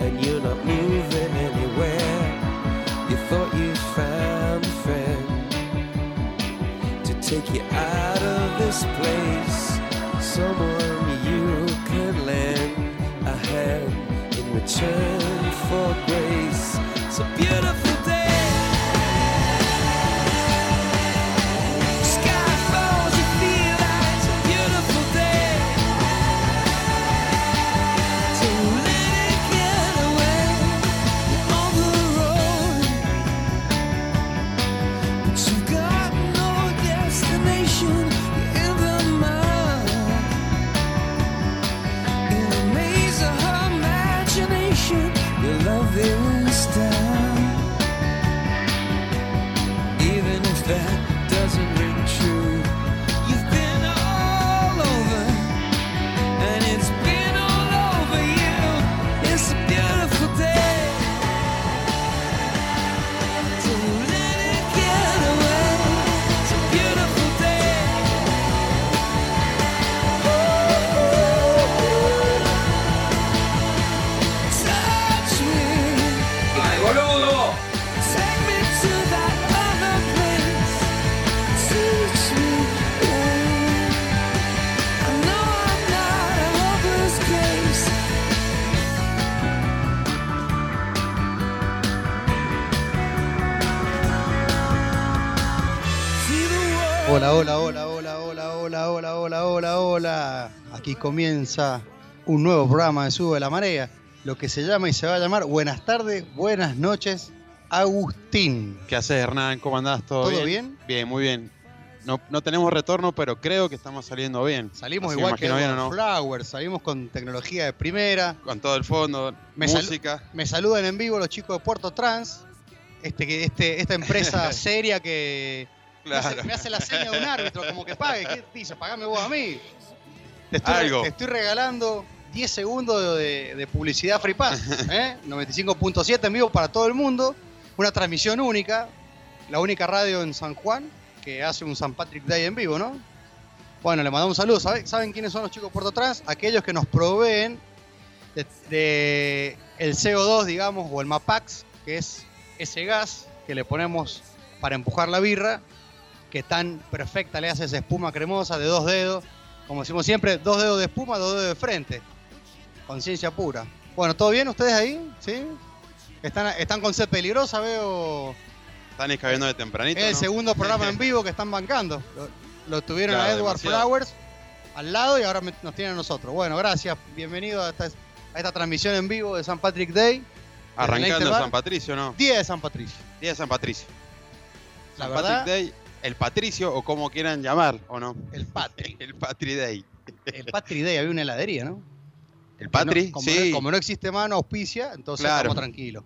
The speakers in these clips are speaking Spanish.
And you're not moving anywhere. You thought you found a friend to take you out of this place. Someone you can lend a hand in return for grace. Comienza un nuevo programa de Sube la Marea, lo que se llama y se va a llamar Buenas tardes, buenas noches, Agustín. ¿Qué haces, Hernán? ¿Cómo andás? ¿Todo, ¿Todo bien? bien? Bien, muy bien. No, no tenemos retorno, pero creo que estamos saliendo bien. Salimos Así igual que. Flowers, salimos con tecnología de primera. Con todo el fondo, Me sal- música. Me saludan en vivo los chicos de Puerto Trans, este, que- este, esta empresa seria que me, hace, Claro. me hace la seña de un árbitro, como que pague. ¿Qué dice? Pagame vos a mí. Te estoy, Algo. te estoy regalando 10 segundos de, de publicidad Free Pass. ¿eh? 95.7 en vivo para todo el mundo. Una transmisión única. La única radio en San Juan que hace un San Patrick Day en vivo, ¿no? Bueno, le mandamos un saludo. ¿Sabe- ¿Saben quiénes son los chicos de Puerto Trans? Aquellos que nos proveen de, de el CO2, digamos, o el MAPAX, que es ese gas que le ponemos para empujar la birra, que tan perfecta le hace esa espuma cremosa de dos dedos. Como decimos siempre, dos dedos de espuma, dos dedos de frente. Conciencia pura. Bueno, ¿todo bien ustedes ahí? ¿Sí? Están, están con sed peligrosa, veo. Están escabeando de tempranito. Es el ¿no? segundo programa en vivo que están bancando. Lo, lo tuvieron a Edward demasiado. Flowers al lado y ahora nos tienen a nosotros. Bueno, gracias. Bienvenido a esta, a esta transmisión en vivo de San Patrick Day. Arrancando San Patricio, ¿no? Día de San Patricio. Día de San Patricio. La San verdad- Patrick Day, el Patricio, o como quieran llamar, ¿o no? El Patri. El Patri Day. El Patri Day había una heladería, ¿no? El Patri, no- como, sí. no, como no existe mano auspicia, entonces Claro. estamos tranquilos.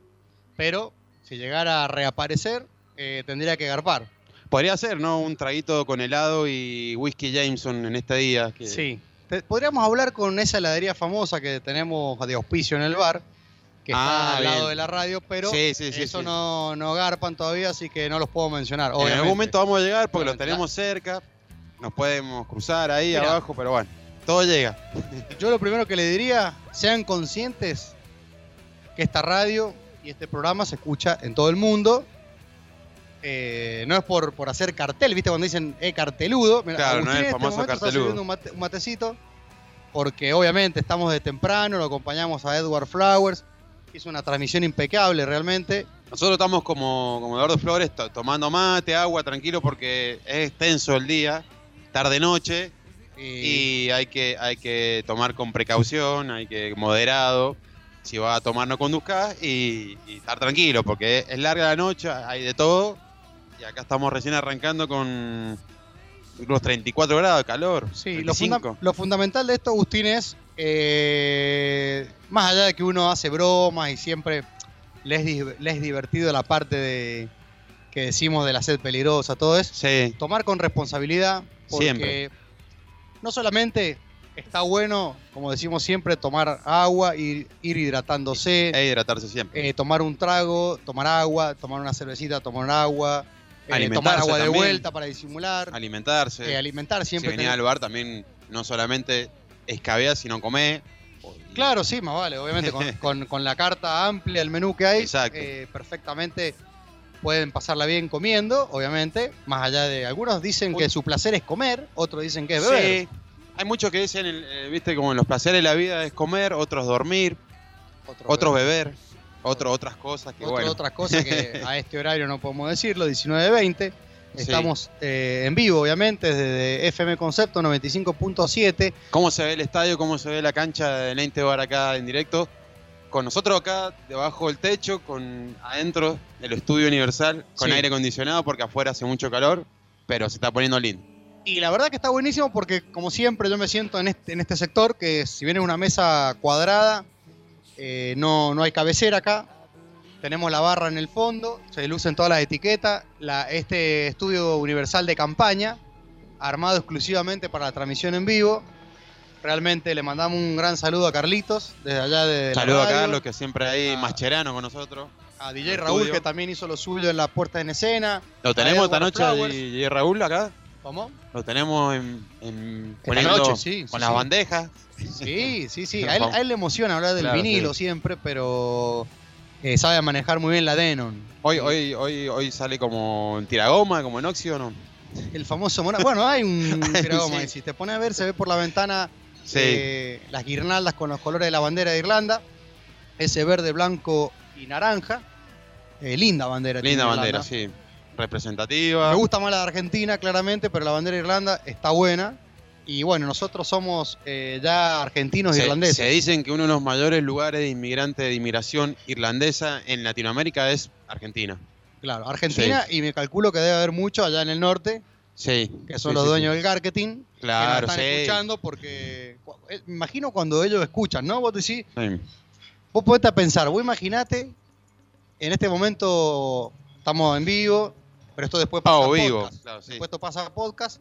Pero si llegara a reaparecer, eh, tendría que garpar. Podría ser, ¿no? Un traguito con helado y whisky Jameson en este día. Que... Sí. Podríamos hablar con esa heladería famosa que tenemos de auspicio en el bar, que está Ah, al lado bien. de la radio, pero Sí, sí, sí, eso. No, no garpan todavía, así que no los puedo mencionar. En algún momento vamos a llegar porque los tenemos cerca. Nos podemos cruzar ahí abajo, pero bueno, todo llega. Yo lo primero que le diría, sean conscientes que esta radio y este programa se escucha en todo el mundo. Eh, no es por, por hacer cartel, ¿viste? Cuando dicen, eh, carteludo. Mira, Claro, no Agustín es el en este famoso está carteludo. sirviendo un, mate- un matecito, porque obviamente estamos de temprano, lo acompañamos a Edward Flowers, hizo una transmisión impecable realmente. Nosotros estamos como, como Eduardo Flores to- tomando mate, agua, tranquilo, porque es extenso el día, tarde-noche, Y, y hay que, hay que tomar con precaución, hay que moderado. Si va a tomar, no conduzcas y, y estar tranquilo, porque es, es larga la noche, hay de todo. Y acá estamos recién arrancando con unos 34 grados de calor. Sí, lo, funda- 35. lo fundamental de esto, Agustín, es, eh, más allá de que uno hace bromas y siempre le es, di- le es divertido la parte de, que decimos de la sed peligrosa, todo eso. Sí, Tomar con responsabilidad, porque Siempre. no solamente está bueno, como decimos siempre, tomar agua, ir, ir hidratándose, e hidratarse siempre. eh, tomar un trago, tomar agua, tomar una cervecita, tomar agua, eh, tomar agua de vuelta para disimular, Alimentarse. eh, alimentar si siempre. venía tener- al bar también no solamente escabear, sino comer. Claro, sí, más vale, obviamente con, con- con la carta amplia, el menú que hay, eh, perfectamente pueden pasarla bien comiendo, obviamente, más allá de algunos dicen que su placer es comer, otros dicen que es beber. Sí. Hay muchos que dicen, eh, viste, como en los placeres de la vida es comer, otros dormir, Otros otros beber, otros otras cosas que bueno. otras cosas que a este horario no podemos decirlo, 19.20. Sí. Estamos eh, en vivo, obviamente, desde FM Concepto 95.7. ¿Cómo se ve el estadio? ¿Cómo se ve la cancha de Lente Bar acá en directo? Con nosotros acá debajo del techo, con adentro del estudio universal, con Sí. aire acondicionado porque afuera hace mucho calor, pero se está poniendo lindo. Y la verdad que está buenísimo porque, como siempre, yo me siento en este, en este sector, que si bien es una mesa cuadrada, eh, no, no hay cabecera acá. Tenemos la barra en el fondo, se lucen todas las etiquetas. La, este estudio universal de campaña, armado exclusivamente para la transmisión en vivo. Realmente le mandamos un gran saludo a Carlitos, desde allá de la Saludo a radio. Carlos, que siempre ahí, Ah. Mascherano con nosotros. A DJ Raúl, estudio. que también hizo lo suyo en la puerta en escena. Lo tenemos esta noche, Flowers. y Raúl acá. ¿Cómo? Lo tenemos en, en poniendo noche, sí, con sí, las sí. bandejas. Sí, sí, sí. A él, a él le emociona hablar del Claro, vinilo siempre, pero eh, sabe manejar muy bien la Denon. Hoy, hoy, hoy, hoy sale como en tiragoma, como en óxido, ¿no? El famoso Mona. Bueno, hay un tiragoma Sí. Si te pones a ver, se ve por la ventana Sí. eh, las guirnaldas con los colores de la bandera de Irlanda. Ese verde, blanco y naranja. Eh, linda bandera. tiene Linda Irlanda. bandera, sí. Representativa. Me gusta más la de Argentina, claramente, pero la bandera de Irlanda está buena. Y bueno, nosotros somos eh, ya argentinos e Se, irlandeses. se dicen que uno de los mayores lugares de inmigrante de inmigración irlandesa en Latinoamérica es Argentina. Claro, Argentina y me calculo que debe haber mucho allá en el norte, Sí. que son sí, los dueños sí. del marketing, Claro, que nos están sí. escuchando porque eh, me imagino cuando ellos escuchan, ¿no? Vos decís, vos podés pensar, vos imaginate, en este momento estamos en vivo, pero esto después pasa Ah, a o vivo. podcast. Claro. Después esto pasa a podcast.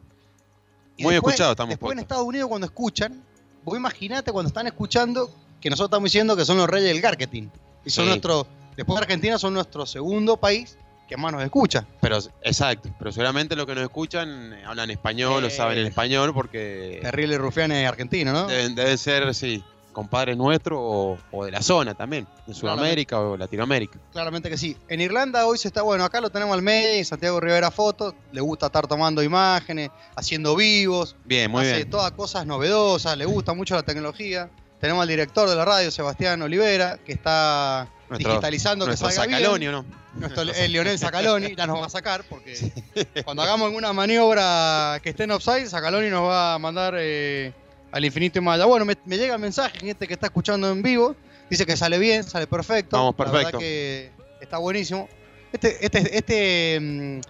Y Muy después- escuchado estamos Después en. Estados Unidos cuando escuchan, vos imaginate cuando están escuchando que nosotros estamos diciendo que son los reyes del marketing. Y son Sí. nuestro, después de Argentina son nuestro segundo país que más nos escucha. Pero, exacto. Pero seguramente los que nos escuchan eh, hablan español o Eh. saben el español porque Terrible rufianes argentinos, ¿no? deben, deben ser, sí, compadres nuestros o, o de la zona también, de Sudamérica o Latinoamérica. Claramente que sí. En Irlanda hoy se está, bueno, acá lo tenemos al medio, Santiago Rivera Fotos, le gusta estar tomando imágenes, haciendo vivos, Bien, muy hace bien. todas cosas novedosas, le gusta mucho la tecnología. Tenemos al director de la radio, Sebastián Olivera, que está Nuestro- digitalizando que Nuestro salga bien. Sacaloni, ¿o no? Nuestro, el Lionel Sacaloni ya nos va a sacar porque cuando hagamos alguna maniobra que esté en offside, Sacaloni nos va a mandar eh, al infinito y más allá. Bueno, me, me llega el mensaje, gente que está escuchando en vivo, dice que sale bien, sale perfecto. Vamos, La verdad perfecto. que está buenísimo. Este, este, este mm,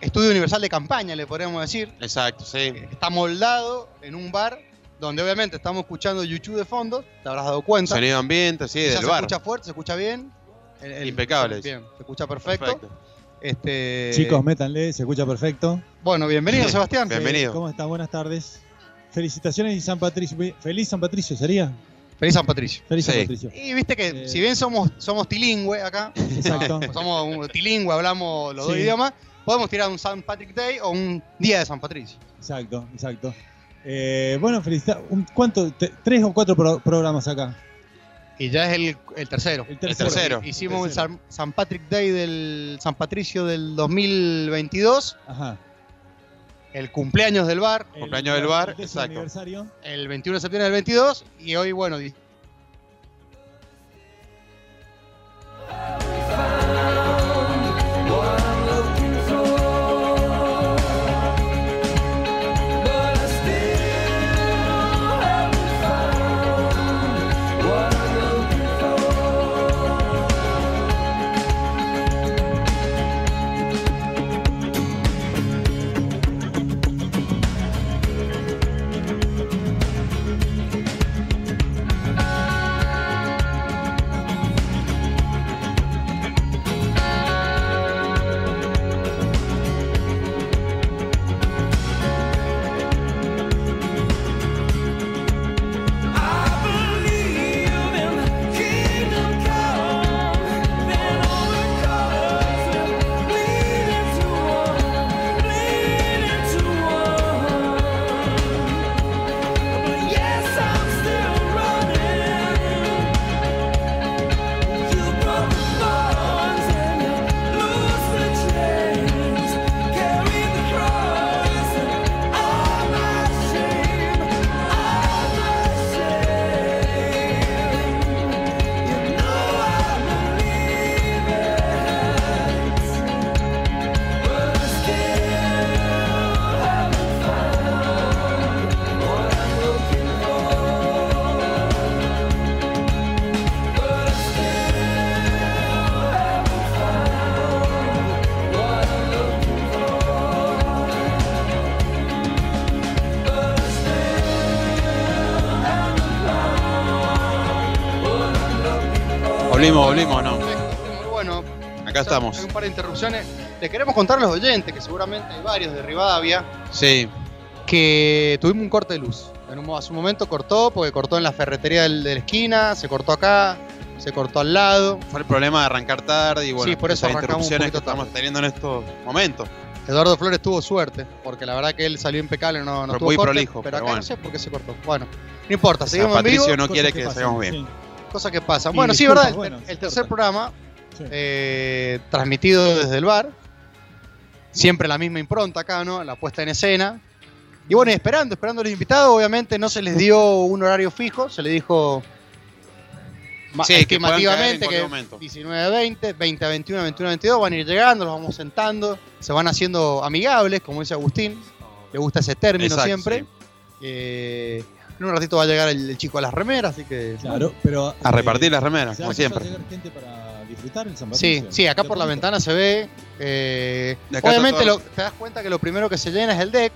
estudio universal de campaña, le podríamos decir, Exacto, sí. está moldado en un bar donde obviamente estamos escuchando YouTube de fondo, te habrás dado cuenta. Sonido ambiente, sí, Ya del se bar. escucha fuerte, se escucha bien. El- el- Impecable. Bien, se escucha perfecto. Perfecto. Este, Chicos, métanle, se escucha perfecto. Bueno, bienvenido Sebastián. Bienvenido. ¿Cómo están? Buenas tardes. Felicitaciones y San Patricio. Feliz San Patricio sería. Feliz San Patricio. Feliz San Sí. Patricio. Y viste que Eh. si bien somos, somos tilingüe acá, Exacto. no, somos un tilingüe, hablamos los dos idiomas, podemos tirar un San Patrick Day o un Día de San Patricio. Exacto, exacto. Eh, bueno, felicitar. ¿Cuánto? ¿Tres o cuatro pro- programas acá? Y ya es el, el tercero. El tercero. tercero. Hicimos El el San, San Patrick Day del San Patricio del 2022, Ajá. El cumpleaños del bar, El- Cumpleaños del bar, exacto. aniversario. el 21 de septiembre del 22, y hoy, bueno, Volvimos, volvimos, ¿no? Muy bueno. Acá estamos. Hay un par de interrupciones. Le queremos contar a los oyentes, que seguramente hay varios de Rivadavia, Sí, que tuvimos un corte de luz. En un, hace un momento cortó, porque cortó en la ferretería del- de la esquina, se cortó acá, se cortó al lado. fue el problema de arrancar tarde y bueno, Sí, por eso esas interrupciones que estamos tarde. teniendo en estos momentos. Eduardo Flores tuvo suerte, porque la verdad que él salió impecable, no, no Fue tuvo muy corte, prolijo, pero pero acá no bueno. sé por qué se cortó. Bueno, no importa, O sea, seguimos en vivo, Patricio no quiere que que bien. sí. Cosas que pasan. Bueno, sí, verdad, bueno, el, tercer programa, Sí. eh, transmitido desde el bar, siempre la misma impronta acá, ¿no? La puesta en escena. Y bueno, y esperando, esperando a los invitados, obviamente no se les dio un horario fijo, se les dijo Sí, que estimativamente que, momento. 19 a 20, 20 a 21, 21 a 22 van a ir llegando, los vamos sentando, se van haciendo amigables, como dice Agustín, le gusta ese término Exacto, siempre. sí. Eh, en un ratito va a llegar el, el chico a las remeras, así que... Claro, pero. A eh, repartir las remeras, ¿se como va a siempre. gente para disfrutar el San Sí, Patricio? sí, acá ¿De por la ventana se ve. eh, obviamente lo- te das cuenta que lo primero que se llena es el deck.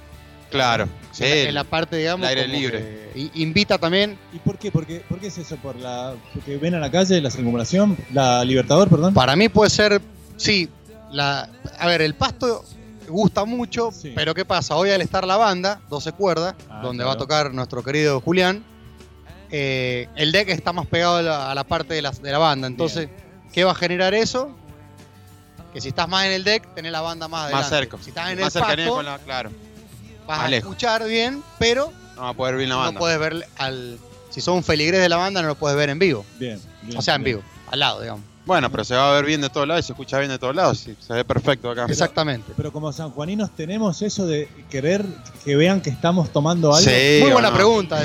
Claro, sí. en, la, en la parte, digamos. el aire libre. que invita también. ¿Y por qué? ¿Por qué, por qué es eso? ¿Por la, ¿Porque ven a la calle la circunvalación? ¿La Libertador, perdón? Para mí puede ser. Sí, la, a ver, el pasto gusta mucho, Sí. pero ¿qué pasa? Hoy al estar la banda, 12 cuerdas, Ah, donde claro. va a tocar nuestro querido Julián, eh, el deck está más pegado a la, a la parte de la, de la banda. Entonces, ¿qué va a generar eso? Que si estás más en el deck, tenés la banda más adelante. Más cerca. Si estás en Más el pasto, con la. Claro. vas más a lejos. escuchar bien, pero No va a poder ver la no banda. puedes ver al. Si sos un feligrés de la banda, no lo puedes ver en vivo. Bien, bien, O sea, en bien. vivo, al lado, digamos. Bueno, pero se va a ver bien de todos lados y se escucha bien de todos lados. Sí, se ve perfecto acá. Exactamente. Pero como sanjuaninos tenemos eso de querer que vean que estamos tomando algo. Sí, Muy buena no. pregunta.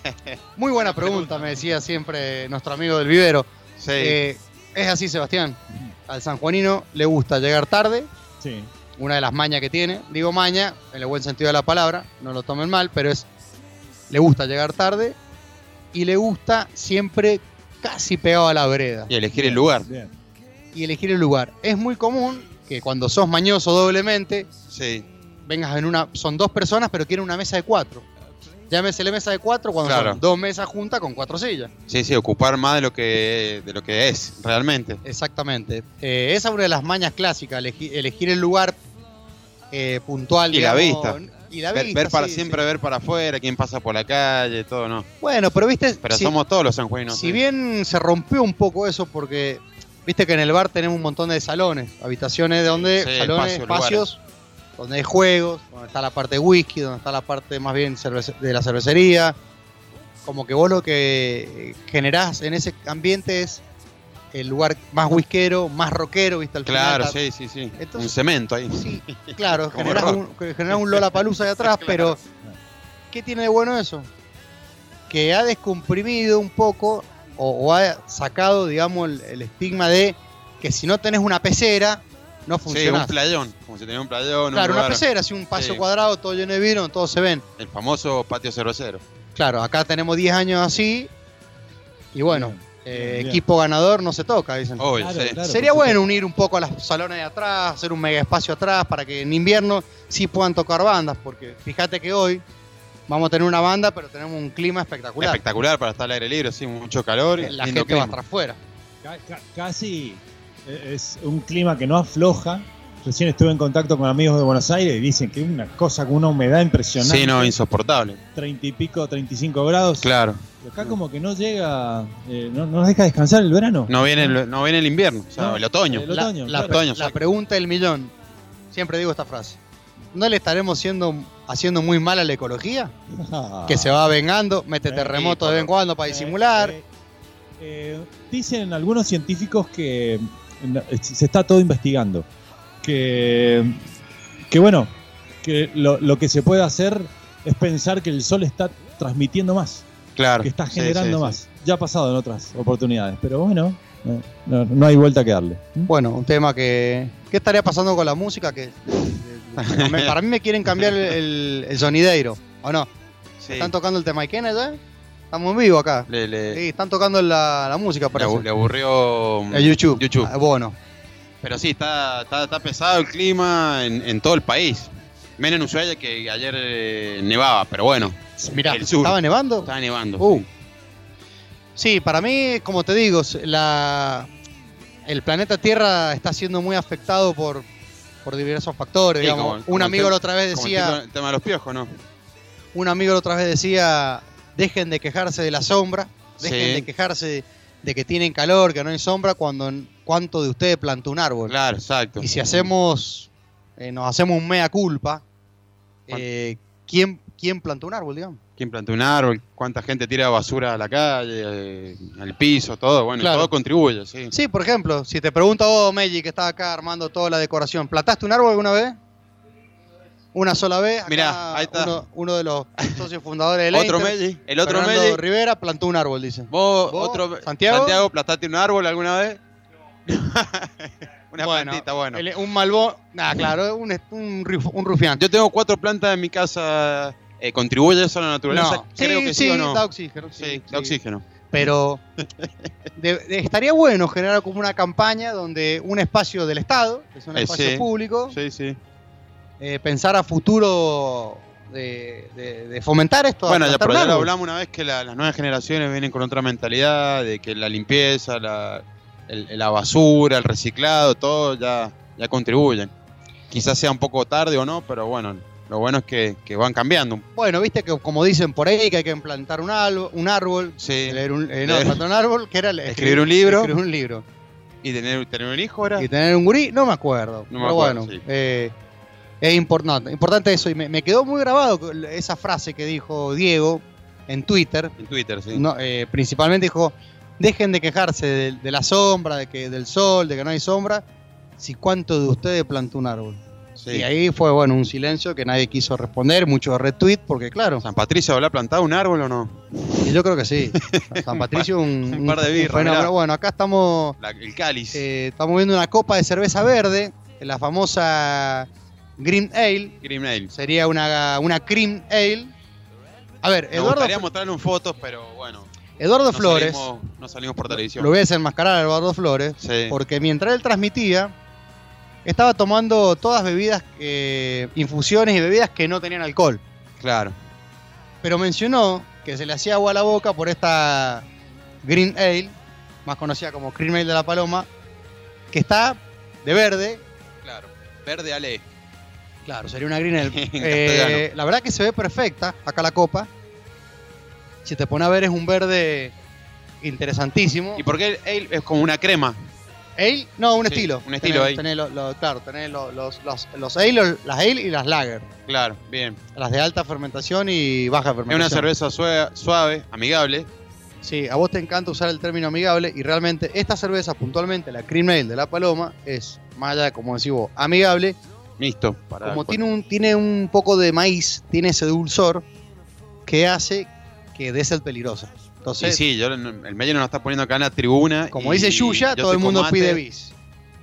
Muy buena pregunta, me decía siempre nuestro amigo del vivero. Sí. Eh, es así, Sebastián. Al sanjuanino le gusta llegar tarde, Sí. una de las mañas que tiene. Digo maña, en el buen sentido de la palabra, no lo tomen mal, pero es. Le gusta llegar tarde y le gusta siempre casi pegado a la vereda. y elegir el lugar. Bien. y elegir el lugar. Es muy común que cuando sos mañoso doblemente, Sí. vengas en una. Son dos personas, pero quieren una mesa de cuatro. Llámese la mesa de cuatro cuando Claro. son dos mesas juntas con cuatro sillas. Sí, sí, ocupar más de lo que, de lo que es realmente. Exactamente. Eh, esa es una de las mañas clásicas, elegi- elegir el lugar eh, puntual. Y la vista. Y la ver, vista, ver para sí, siempre sí. ver para afuera, quién pasa por la calle, todo, ¿no? Bueno, pero viste. Pero si, somos todos los sanjuaninos. si bien se rompió un poco eso porque. Viste que en el bar tenemos un montón de salones, habitaciones de donde, salones, espacio, espacios, donde hay juegos, donde está la parte de whisky, donde está la parte más bien de la cervecería. Como que vos lo que generás en ese ambiente es el lugar más whiskero, más rockero, ¿viste? Al Claro, final, sí, sí, sí. Entonces- un cemento ahí. Sí, claro, generás un, generás un Lollapalooza de atrás, pero ¿qué tiene de bueno eso? Que ha descomprimido un poco o, o ha sacado, digamos, el, el estigma de que si no tenés una pecera, no Sí, funciona. un playón. Como si tenía un playón. claro, un una pecera, así un paso Sí. cuadrado, todo lleno de vino, todos se ven. El famoso patio cervecero. Claro, acá tenemos 10 años así y bueno, Bien, eh, equipo ganador no se toca, dicen. Obvio, Claro, sí. claro. Sería bueno unir un poco a los salones de atrás, hacer un mega espacio atrás para que en invierno sí puedan tocar bandas, porque fíjate que hoy vamos a tener una banda, pero tenemos un clima espectacular. Espectacular para estar al aire libre, sí, mucho calor. y La gente va a clima. estar afuera. Ca- ca- casi eh, es un clima que no afloja. Recién estuve en contacto con amigos de Buenos Aires y dicen que es una cosa con una humedad impresionante. Sí, no, insoportable. 30 y pico, 35 grados. Claro. Acá como que no llega, eh, no, no nos deja descansar el verano. No viene el, no viene el invierno, o sea, No, el otoño. el La, otoño, la- claro. Otoño, la exacto. pregunta del millón. Siempre digo esta frase. ¿No le estaremos siendo, haciendo muy mal a la ecología? Que se va vengando, mete Sí, terremotos de vez en cuando para disimular. Eh, eh, dicen algunos científicos que eh, se está todo investigando. Que, que bueno, que lo, lo que se puede hacer es pensar que el sol está transmitiendo más, Claro. que está Sí, generando sí, sí. más. Ya ha pasado en otras oportunidades, pero bueno, no, no- hay vuelta que darle. Bueno, un tema que. ¿Qué estaría pasando con la música? Que para mí me quieren cambiar el, el, sonideiro, ¿o no? Sí. ¿Están tocando el tema Ikena ya? Estamos en vivo acá. Le, le- Sí, están tocando la, la música le parece. abu- le aburrió El YouTube. YouTube. Ah, bueno. Pero sí, está, está, está pesado el clima en, en todo el país. Menos en Ushuaia que ayer eh, nevaba, pero bueno, Mirá, El sur. ¿estaba nevando? estaba nevando. Uh. Sí, para mí, como te digo, la, el planeta Tierra está siendo muy afectado por, por diversos factores. Sí, digamos. como- un como amigo la otra vez Como el decía, tema- el tema de los piojos, ¿no? un amigo la otra vez decía, dejen de quejarse de la sombra, dejen Sí. de quejarse de que tienen calor, que no hay sombra, cuando cuánto de ustedes plantó un árbol. Claro, exacto. Y si hacemos, eh, nos hacemos un mea culpa, eh, ¿quién, ¿quién plantó un árbol, digamos? ¿Quién plantó un árbol? ¿Cuánta gente tira basura a la calle, eh, al piso, todo? Bueno, Claro. todo contribuye, sí. Sí, por ejemplo, si te pregunto a vos, Meji, que estás acá armando toda la decoración, ¿plantaste un árbol alguna vez? Una sola vez. Acá Mirá, ahí está. Uno, uno de los socios fundadores de Otro Melli, el otro Fernando Melli. Rivera plantó un árbol, dice. ¿Vos, ¿Vos, otro Santiago? Santiago, plantaste un árbol alguna vez? Una Bueno, plantita, bueno. el- un malbón. Nah, claro, un, un, un rufián. Yo tengo cuatro plantas en mi casa. eh, ¿Contribuye eso a la naturaleza? No. Creo Sí, que sí, sí, o no. da oxígeno, sí, da oxígeno. Pero de- de- estaría bueno generar como una campaña donde un espacio del Estado, que es un Eh, espacio sí. público, Sí, sí. eh, pensar a futuro de, de- de fomentar esto. Bueno, ya, pero ya lo hablamos una vez que la- las nuevas generaciones vienen con otra mentalidad, de que la limpieza, la, el- la basura, el reciclado, todo ya, ya contribuyen. Quizás sea un poco tarde o no, pero bueno, lo bueno es que, que van cambiando. Bueno, viste que como dicen por ahí que hay que plantar un, árbol, un árbol, Sí. leer un, eh, no, Leer- plantar un árbol, que era Escribir un libro. escribir un libro. Y tener, tener un hijo era. Y tener un gurí, no me acuerdo. No me pero acuerdo, bueno, sí. eh, es importante, importante eso. Y me, me quedó muy grabado esa frase que dijo Diego en Twitter. En Twitter, sí. No, eh, principalmente dijo, dejen de quejarse de, de la sombra, de que del sol, de que no hay sombra, si cuánto de ustedes plantó un árbol. Sí. Y ahí fue, bueno, un silencio que nadie quiso responder, mucho retweet, porque claro, ¿San Patricio habrá plantado un árbol o no? y yo creo que sí. San Patricio, un, Un par de birras, fenómeno. mirá. Bueno, acá estamos, La- el cáliz. eh, estamos viendo una copa de cerveza verde, la famosa Green Ale, Green Ale. sería una, una Cream Ale. A ver, Me Eduardo, gustaría mostrarle un fotos, pero bueno. Eduardo no Flores, Salimos, no salimos por televisión. lo voy a desenmascarar a Eduardo Flores, Sí. porque mientras él transmitía, estaba tomando todas bebidas, eh, infusiones y bebidas que no tenían alcohol. Claro. Pero mencionó que se le hacía agua a la boca por esta Green Ale, más conocida como Cream Ale de la Paloma, que está de verde. Claro. Verde Ale. Claro, sería una Green Ale. Eh, la verdad que se ve perfecta acá la copa. Si te pone a ver es un verde interesantísimo. ¿Y por qué el ale es como una crema? Ale, no, un Sí, estilo. un estilo Tenés- ahí. tenés lo- lo- claro, tenés lo- los, los, los ale, las ale y las lager. Claro, bien. Las de alta fermentación y baja Es fermentación. una cerveza suave, suave, amigable. Sí, a vos te encanta usar el término amigable y realmente esta cerveza, puntualmente la Cream Ale de la Paloma, es más allá como decís vos, amigable. Listo. Para Como tiene un, tiene un poco de maíz, tiene ese dulzor que hace que dé ser peligrosa. Sí, Entonces, sí, yo, el medio nos está poniendo acá en la tribuna. como y dice Yuya, todo el mundo pide bis.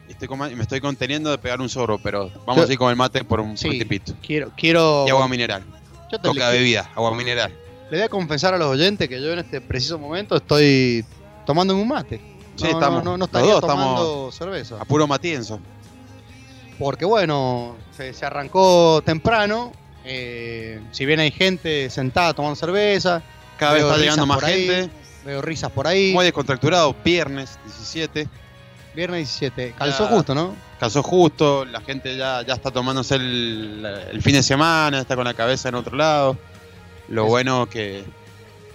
Estoy con me estoy conteniendo de pegar un zorro, pero vamos Yo- a ir con el mate por un, Sí. tipito. Quiero, quiero. Y agua mineral. yo te- Toca le, bebida, agua mineral. le voy a confesar a los oyentes que yo en este preciso momento estoy tomando un mate. Sí, no, estamos- no, no, no los estaría dos tomando cerveza. A puro matienzo. Porque bueno, se, se arrancó temprano. eh, si bien hay gente sentada tomando cerveza, Cada vez está llegando más ahí. gente. veo risas por ahí. Muy descontracturado, viernes 17. Viernes 17. Calzó Ya. justo, ¿no? Casó justo, la gente ya, ya está tomándose el, el fin de semana, está con la cabeza en otro lado. Lo Es- bueno que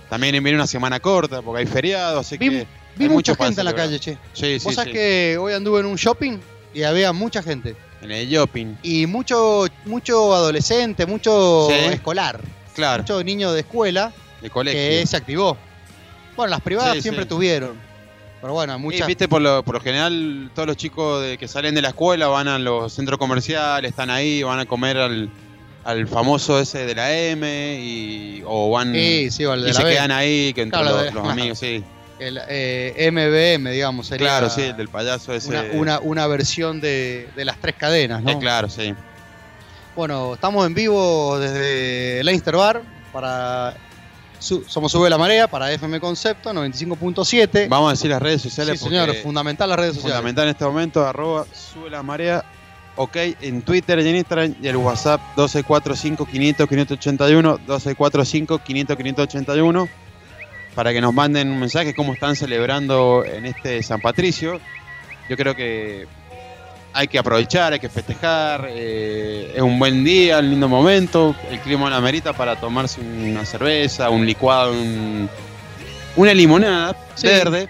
también viene una semana corta porque hay feriado, así Vi- que Vi hay mucha gente en la calle, che. Sí, sí, Vos sabés sí. que hoy anduve en un shopping y había mucha gente. En el shopping, Y mucho, mucho adolescente, mucho escolar. claro, Mucho niño de escuela de colegio. que se activó. Bueno, las privadas Sí, siempre sí. tuvieron. Pero bueno, Sí, muchas. viste, por lo, por lo general, todos los chicos de, que salen de la escuela van a los centros comerciales, están ahí, van a comer al, al famoso ese de la M, y, o van Sí, sí, o el de y la se B. quedan ahí, que entre Claro, los, de- los amigos, sí. El eh, MBM, digamos, sería Claro, sí, el del payaso ese. una, una, una versión de, de las tres cadenas, ¿no? Eh, claro, sí. Bueno, estamos en vivo desde Leinster Bar para su- Somos Sube la Marea para FM Concepto 95.7. Vamos a decir las redes Sí, sociales señor, porque fundamental las redes sociales. fundamental en este momento, arroba sube la marea, ok, en Twitter y en Instagram y el WhatsApp 1245 500 581, 1245 500 581. para que nos manden un mensaje cómo están celebrando en este San Patricio. Yo creo que hay que aprovechar, hay que festejar, eh, es un buen día, un lindo momento, el clima la merita para tomarse una cerveza, un licuado, un- una limonada Sí. verde.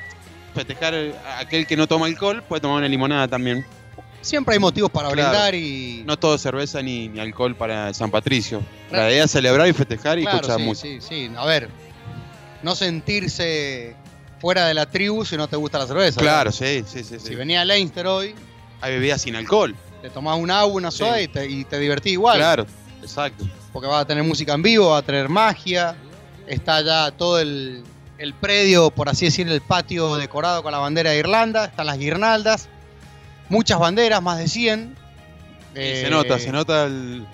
Festejar eh, aquel que no toma alcohol puede tomar una limonada también. Siempre hay motivos para Claro. brindar y. No todo cerveza ni, ni alcohol para San Patricio. Claro. La idea es celebrar y festejar y Claro, escuchar sí, música. sí, sí. A ver, no sentirse fuera de la tribu si no te gusta la cerveza. Claro, sí, sí, sí. sí. Si venía a Leinster hoy, Hay bebidas sin alcohol. te tomás un agua, una soda Sí. y, te, y te divertís igual. Claro, exacto. Porque va a tener música en vivo, va a tener magia. Está ya todo el, el predio, por así decir, el patio decorado con la bandera de Irlanda. Están las guirnaldas. Muchas banderas, más de 100. Y Eh, se nota, se nota el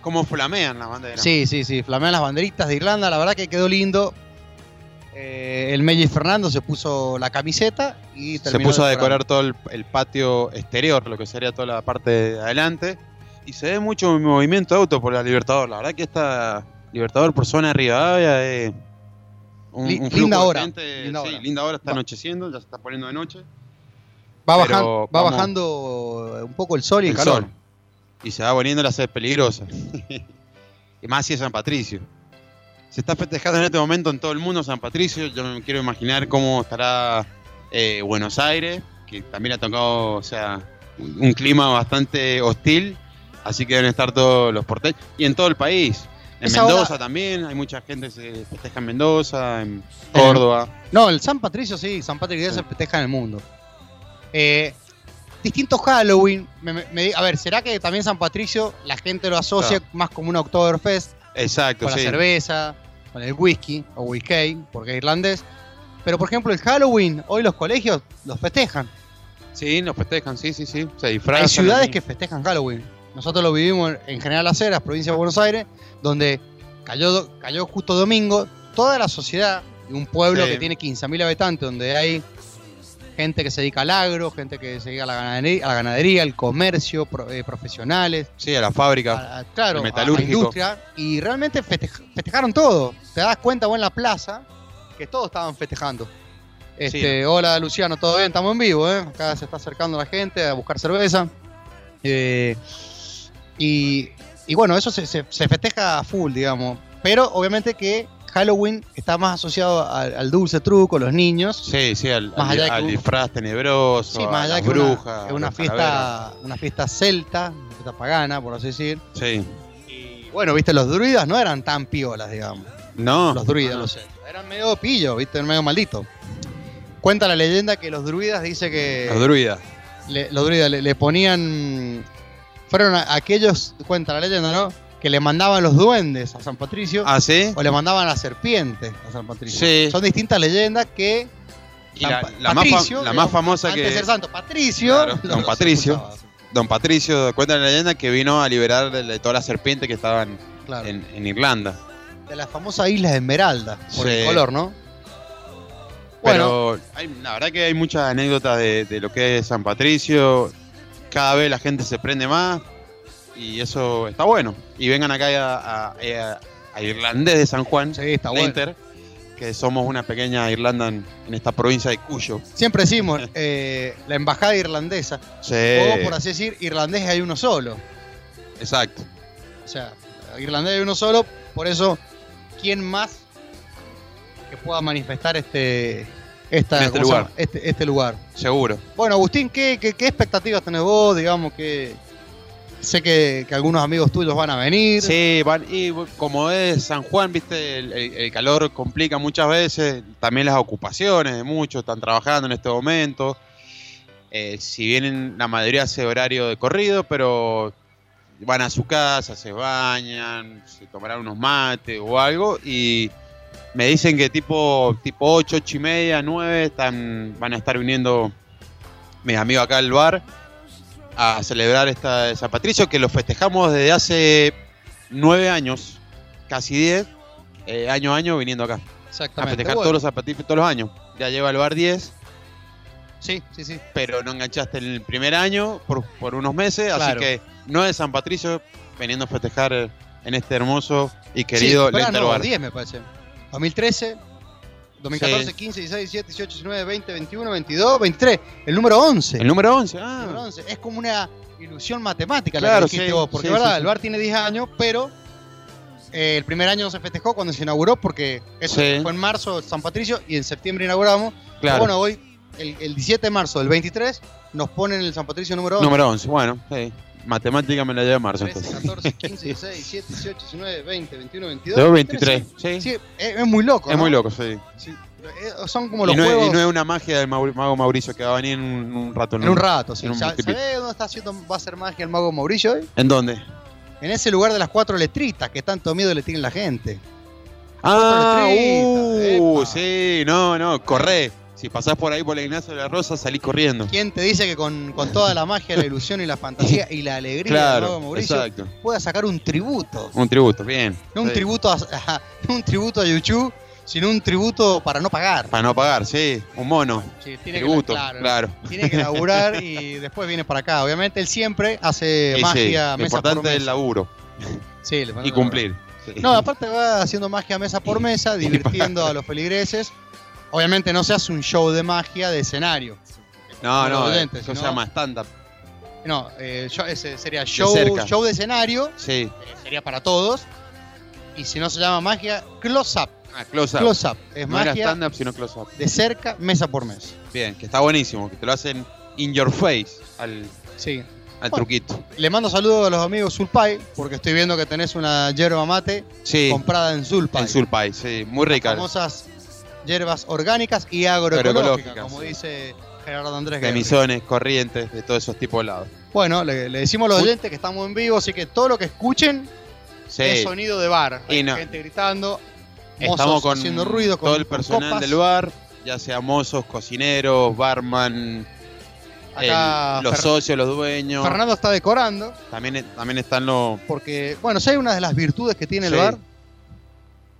cómo flamean las banderas. Sí, sí, sí, flamean las banderitas de Irlanda, la verdad que quedó lindo. Eh, el Melly Fernando se puso la camiseta y Se puso a decorar todo el, el patio exterior, lo que sería toda la parte de adelante. Y se ve mucho movimiento de auto por la Libertador. La verdad que esta Libertador por zona de Rivadavia es un, Li- un linda flujo hora, linda sí, hora. linda hora, está Va- anocheciendo, ya se está poniendo de noche. Va, pero bajan- va bajando un poco el sol y el, el calor. sol. Y se va poniendo la sed peligrosa. y más si es San Patricio. Se está festejando en este momento en todo el mundo San Patricio. Yo me quiero imaginar cómo estará eh, Buenos Aires, que también ha tocado, o sea, un un clima bastante hostil. Así que deben estar todos los porteños. Y en todo el país. En Esa Mendoza hora- también, hay mucha gente que se festeja en Mendoza, en Córdoba. No, el San Patricio sí, San Patrick Day Sí. se festeja en el mundo. Eh, distintos Halloween. me- me- me- a ver, ¿será que también San Patricio la gente lo asocia más como un Oktoberfest? Exacto, Con sí. la cerveza, con el whisky o whisky, porque es irlandés. Pero por ejemplo, el Halloween, hoy los colegios los festejan. Sí, los festejan, sí, sí, sí. Se disfrazan. Hay ciudades que festejan Halloween. Nosotros lo vivimos en- en General Las Heras, provincia de Buenos Aires, donde cayó, cayó justo domingo. Toda la sociedad de un pueblo Sí. que tiene 15.000 habitantes, donde hay gente que se dedica al agro, gente que se dedica a la ganadería, a la ganadería al comercio, pro- eh, profesionales, Sí, a la fábrica. a- a- claro, a la industria, y realmente festej- festejaron todo. Te das cuenta vos en la plaza que todos estaban festejando. Este, Hola Luciano, ¿todo bien? Estamos en vivo, ¿eh? Acá se está acercando la gente a buscar cerveza. Eh, y, y bueno, eso se, se- se festeja a full, digamos. Pero obviamente que Halloween está más asociado al, al dulce truco, los niños. Sí, sí, al, Más al- allá que al un- disfraz tenebroso, Sí, a más allá las que una- brujas. es una los calaveras. fiesta, una fiesta celta, una fiesta pagana, por así decir. Sí. Y bueno, viste, los druidas no eran tan piolas, digamos. No. Los druidas, los celtas. Eran medio pillos, viste, medio malditos. Cuenta la leyenda que los druidas dice que Los druidas. le- los druidas le, le ponían. Fueron a- aquellos, cuenta la leyenda, ¿no? Que le mandaban los duendes a San Patricio ¿Ah, sí? o le mandaban las serpientes a San Patricio. Sí. Son distintas leyendas que. Y la, Pa- la más, Patricio, la más famosa antes que. ser santo, Patricio. Claro, don Patricio. Don Patricio, cuenta la leyenda que vino a liberar de, todas las serpientes que estaban Claro. en, en Irlanda. De la famosa isla de Esmeralda, por Sí. el color, ¿no? Bueno, hay- la verdad que hay muchas anécdotas de, de lo que es San Patricio. Cada vez la gente se prende más y eso está bueno. Y vengan acá a, a- a- a Irlandés de San Juan, sí, está bueno. Que somos una pequeña Irlanda en, en esta provincia de Cuyo. Siempre decimos eh, la embajada irlandesa. Sí, O por así decir, irlandés hay uno solo. exacto. O sea, irlandés hay uno solo, por eso, ¿quién más que pueda manifestar este, esta, este ¿cómo se lugar. Este, este lugar? Seguro. Bueno, Agustín, ¿qué, qué, qué expectativas tenés vos? Digamos que sé que, algunos amigos tuyos van a venir. Sí, van, y como es San Juan, viste, el, calor complica muchas veces, también las ocupaciones de muchos, están trabajando en este momento. Eh, si bien la mayoría hace horario de corrido, pero van a su casa, se bañan, se tomarán unos mates o algo, y me dicen que tipo, tipo 8, 8 y media, 9, están, van a estar viniendo mis amigos acá al bar a celebrar esta de San Patricio, que lo festejamos desde hace nueve años, casi diez, eh, año a año viniendo acá. A Exactamente. festejar Bueno, todos los San todos los años. Ya lleva al bar 10, Sí, sí, sí. pero no enganchaste el primer año por, por unos meses, Claro. así que no es San Patricio viniendo a festejar en este hermoso y querido sí, no, Bar. 10 me parece. 2013, 2014, Sí. 15, 16, 17, 18, 19, 20, 21, 22, 23. El número 11. El número 11, El ah. número 11. Es como una ilusión matemática la Claro, que dijiste sí, vos. Porque, sí, ¿verdad? El bar tiene 10 años, pero eh, el primer año no se festejó cuando se inauguró porque eso fue en marzo San Patricio y en septiembre inauguramos. Claro. Bueno, hoy, el, el 17 de marzo del 23, nos ponen el San Patricio número 11. Número 11, bueno, sí. Matemática me la lleva marzo 13, entonces. 14, 15, 16, 17, 18, 19, 20, 21, 22. Tengo 23, sí. Sí, es, es muy loco. Es ¿no? muy loco, sí. Sí, eh, son como Y los no, es, juegos y no es una magia del mago Mauricio que va a venir en un, un rato. en un rato. Sí. en un ¿Sabe multipli- sabe dónde está haciendo, va a hacer magia el mago Mauricio hoy? ¿En dónde? En ese lugar de las cuatro letritas que tanto miedo le tiene la gente. Ah, uh, sí, no, no, corre. Si pasás por ahí por la Ignacio de la Rosa, salís corriendo. ¿Quién te dice que con, con toda la magia, la ilusión y la fantasía y la alegría mago Claro, Mauricio exacto. pueda sacar un tributo? Un tributo, bien. No un Sí. tributo a, a- un tributo a YouTube, sino un tributo para no pagar. Para no pagar, sí, un mono. Sí, tiene tributo, que, claro, claro. Tiene que laburar y después viene para acá. Obviamente él siempre hace Sí, sí, magia Lo mesa importante por es el laburo Sí, le y cumplir. Sí. No, aparte va haciendo magia mesa por mesa, divirtiendo a los feligreses. Obviamente no se hace un show de magia de escenario. no, no, oyentes, eso se llama stand-up. No, eh, yo- ese sería show, cerca. show de escenario, Sí. eh, sería para todos. Y si no se llama magia, close up. Ah, close-up. Close up. Es no magia stand-up, sino close-up. de cerca, mesa por mesa. Bien, que está buenísimo, que te lo hacen in your face al, Sí. al Bueno. truquito. Le mando saludos a los amigos Zulpay, porque estoy viendo que tenés una yerba mate Sí, comprada en Zulpay. en Sulpay, sí, muy rica. famosas hierbas orgánicas y agroecológicas, Agroecológicas, como sí. dice Gerardo Andrés De Guerri. misones, corrientes, de todos esos tipos de lados. Bueno, le, le decimos a los oyentes que estamos en vivo, así que todo lo que escuchen Sí, es sonido de bar. Hay Y no. gente gritando, estamos con haciendo ruido, con todo el personal copas. del bar, ya sea mozos, cocineros, barman, Acá el- los Fer- socios, los dueños. Fernando está decorando, También, también están los... porque, bueno, si hay una de las virtudes que tiene el bar,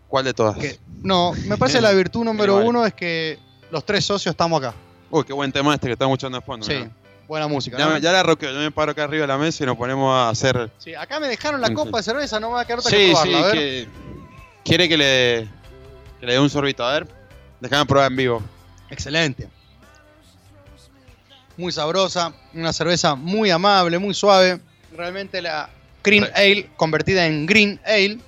¿Cuál de todas? que, no, me parece la virtud número Vale. uno es que los tres socios estamos acá. Uy, qué buen tema este que estamos escuchando de fondo. Sí, buena música. Ya, ¿no? me- ya la roqueo, yo me paro acá arriba de la mesa y nos ponemos a hacer... Sí, acá me dejaron la Sí. copa de cerveza, no me va a quedar otra que Sí, sí, probarla, a ver. que... ¿Quiere que le, que le dé un sorbito? A ver, déjame probar en vivo. Excelente. Muy sabrosa, una cerveza muy amable, muy suave. Realmente la Cream Ale convertida en Green Ale.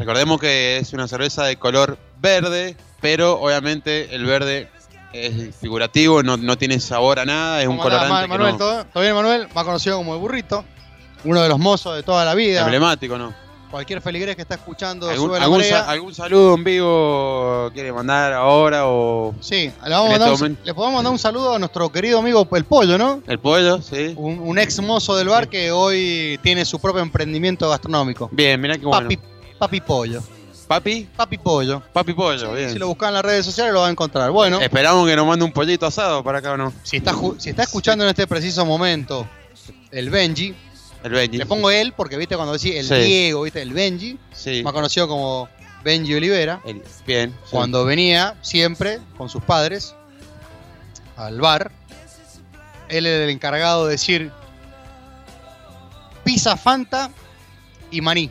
Recordemos que es una cerveza de color verde, pero obviamente el verde es figurativo, no, no tiene sabor a nada, es un ¿Cómo andás, colorante que Manuel, no- ¿todo, todo bien, Manuel? Más conocido como el burrito. Uno de los mozos de toda la vida. emblemático, ¿no? Cualquier feligrés que está escuchando ¿Algún, sube la algún sa- algún saludo en vivo quiere mandar ahora o Sí, le, vamos a en mandar este un- le podemos mandar un saludo a nuestro querido amigo El Pollo, ¿no? el pollo? Sí. Un, un ex mozo del bar que hoy tiene su propio emprendimiento gastronómico. Bien, mira qué bueno. Papi, papi Pollo. Papi, Papi Pollo. papi pollo, bien. Si lo buscan en las redes sociales lo va a encontrar. Bueno, Esperamos que nos mande un pollito asado para acá o no. si está, ju- si está escuchando en este preciso momento el Benji, El Benji. le pongo él porque viste cuando decís el Sí. Diego, viste el Benji, Sí. más conocido como Benji Olivera, El- bien. sí. cuando venía siempre con sus padres al bar, él era el encargado de decir pizza Fanta y maní.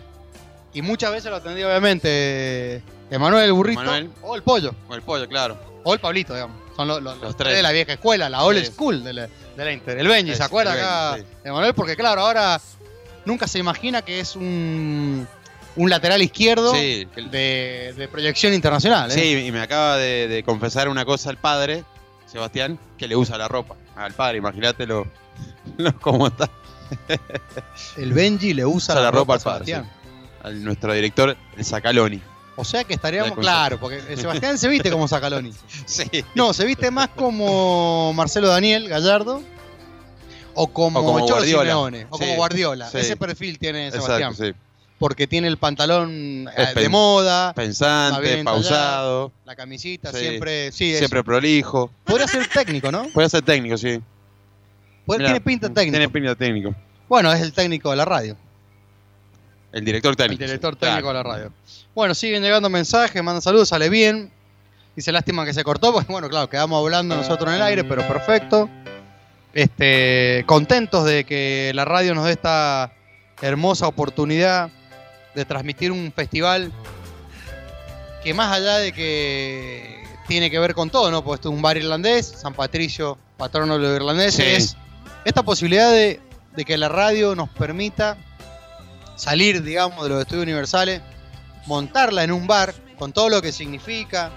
Y muchas veces lo atendía obviamente Emanuel el burrito Emanuel. o el pollo. O el pollo, claro. O el Pablito, digamos. Son los, los- Los los tres. de la vieja escuela, la old Sí. school de la, de la Inter. El Benji, ¿se acuerda acá? Benji, de Manuel, porque claro, ahora nunca se imagina que es un, un lateral izquierdo Sí, de, de proyección internacional. ¿eh? Sí, y me acaba de, de confesar una cosa el padre, Sebastián, que le usa la ropa. Al padre, imagínate lo, cómo está. El Benji le usa Usa la, la ropa ropa al padre, Sebastián. Al, nuestro director, el Sacaloni. O sea que estaríamos, claro, porque Sebastián se viste como Sacaloni. Sí. No, se viste más como Marcelo Daniel Gallardo o como, O como Guardiola. Simeone o Sí, como Guardiola. sí. Ese perfil tiene Sebastián. Exacto, sí. Porque tiene el pantalón eh, de moda, Pensante, pausado, la camisita, siempre. Sí, siempre prolijo. Podría ser técnico, ¿no? Puede ser técnico, sí. Mirá, tiene pinta técnico. Tiene pinta técnico. Bueno, es el técnico de la radio. El director El técnico. director sí, técnico claro. de la radio. Bueno, siguen llegando mensajes, mandan saludos, sale bien. Dice lástima que se cortó, porque bueno, claro, quedamos hablando nosotros en el aire, pero perfecto. Este, contentos de que la radio nos dé esta hermosa oportunidad de transmitir un festival que más allá de que tiene que ver con todo, ¿no? Porque esto es un bar irlandés, San Patricio, patrono de los irlandeses. Sí. Esta posibilidad de, de que la radio nos permita salir, digamos, de los estudios universales, montarla en un bar, con todo lo que significa,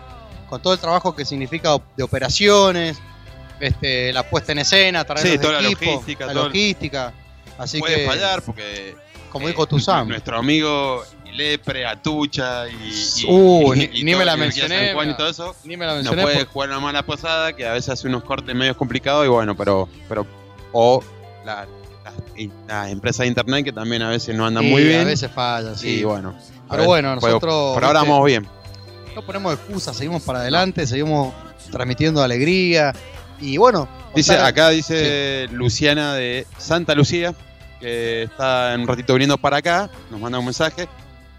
con todo el trabajo que significa de operaciones, este, la puesta en escena, traer Sí, toda la equipos, logística, la todo el- logística. Así Puede que, fallar porque. como eh, dijo Tuzán, Nuestro amigo Lepre, Atucha y. y- Uh, y- ni- y ni me la mencioné, y todo eso. ni me la No mencioné. puede porque- jugar una mala pasada que a veces hace unos cortes medio complicados y bueno, pero. pero o la- las, empresas de internet que también a veces no andan Sí, muy bien. A veces falla, sí. Y bueno. Pero ver, bueno, nosotros, Por ahora vamos bien. No ponemos excusas, seguimos para adelante, seguimos transmitiendo alegría. Y bueno, Dice, contar- acá dice Luciana de Santa Lucía, que está en un ratito viniendo para acá, nos manda un mensaje.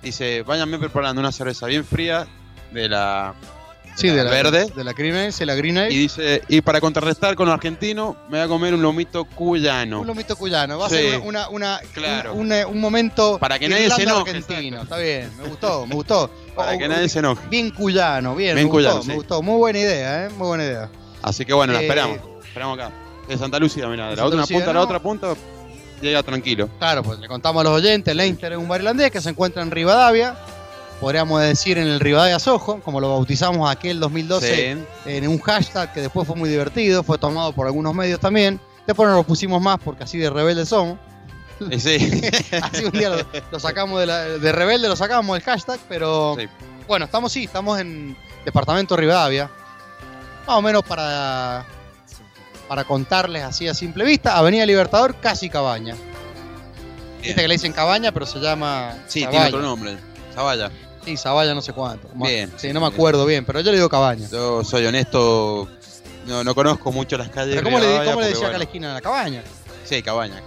Dice, váyanme preparando una cerveza bien fría de la, sí, de la verde. de la Green Ale, la Green Ale. Y dice, y para contrarrestar con lo argentino, me voy a comer un lomito cuyano. Un lomito cuyano. Va a ser una, una, Claro. un, un- un momento. Para que nadie se enoje, argentino. Está bien, me gustó, me gustó. Para Oh, que nadie se enoje. Bien cuyano, bien, Bien me gustó, cuyano, me gustó. Muy buena idea, ¿eh? Muy buena idea. Así que bueno, la Eh, esperamos. Esperamos acá. De Santa Lucía, mira, de la Santa otra Lucía, punta a la otra punta, llega tranquilo. Claro, pues le contamos a los oyentes, Leinster es un bar irlandés que se encuentra en Rivadavia. Podríamos decir en el Rivadavia Soho, como lo bautizamos aquel 2012 Sí. en un hashtag que después fue muy divertido, fue tomado por algunos medios también. Después no lo pusimos más porque así de rebeldes somos. Sí. Así un día lo, lo sacamos de, la- de rebelde, lo sacamos el hashtag, pero Sí. bueno, estamos sí, estamos en departamento Rivadavia. Más o menos para, para contarles así a simple vista, Avenida Libertador, casi Cabaña. Viste que le dicen Cabaña, pero se llama Sí, tiene otro nombre. Zavalla. Sí, Zavalla no sé cuánto. Bien, Sí, no me acuerdo bien, pero yo le digo Cabaña. Yo soy honesto, no, no conozco mucho las calles. Pero ¿cómo de le, Rivadavia cómo le decía acá a la esquina de la Cabaña? Sí, cabaña.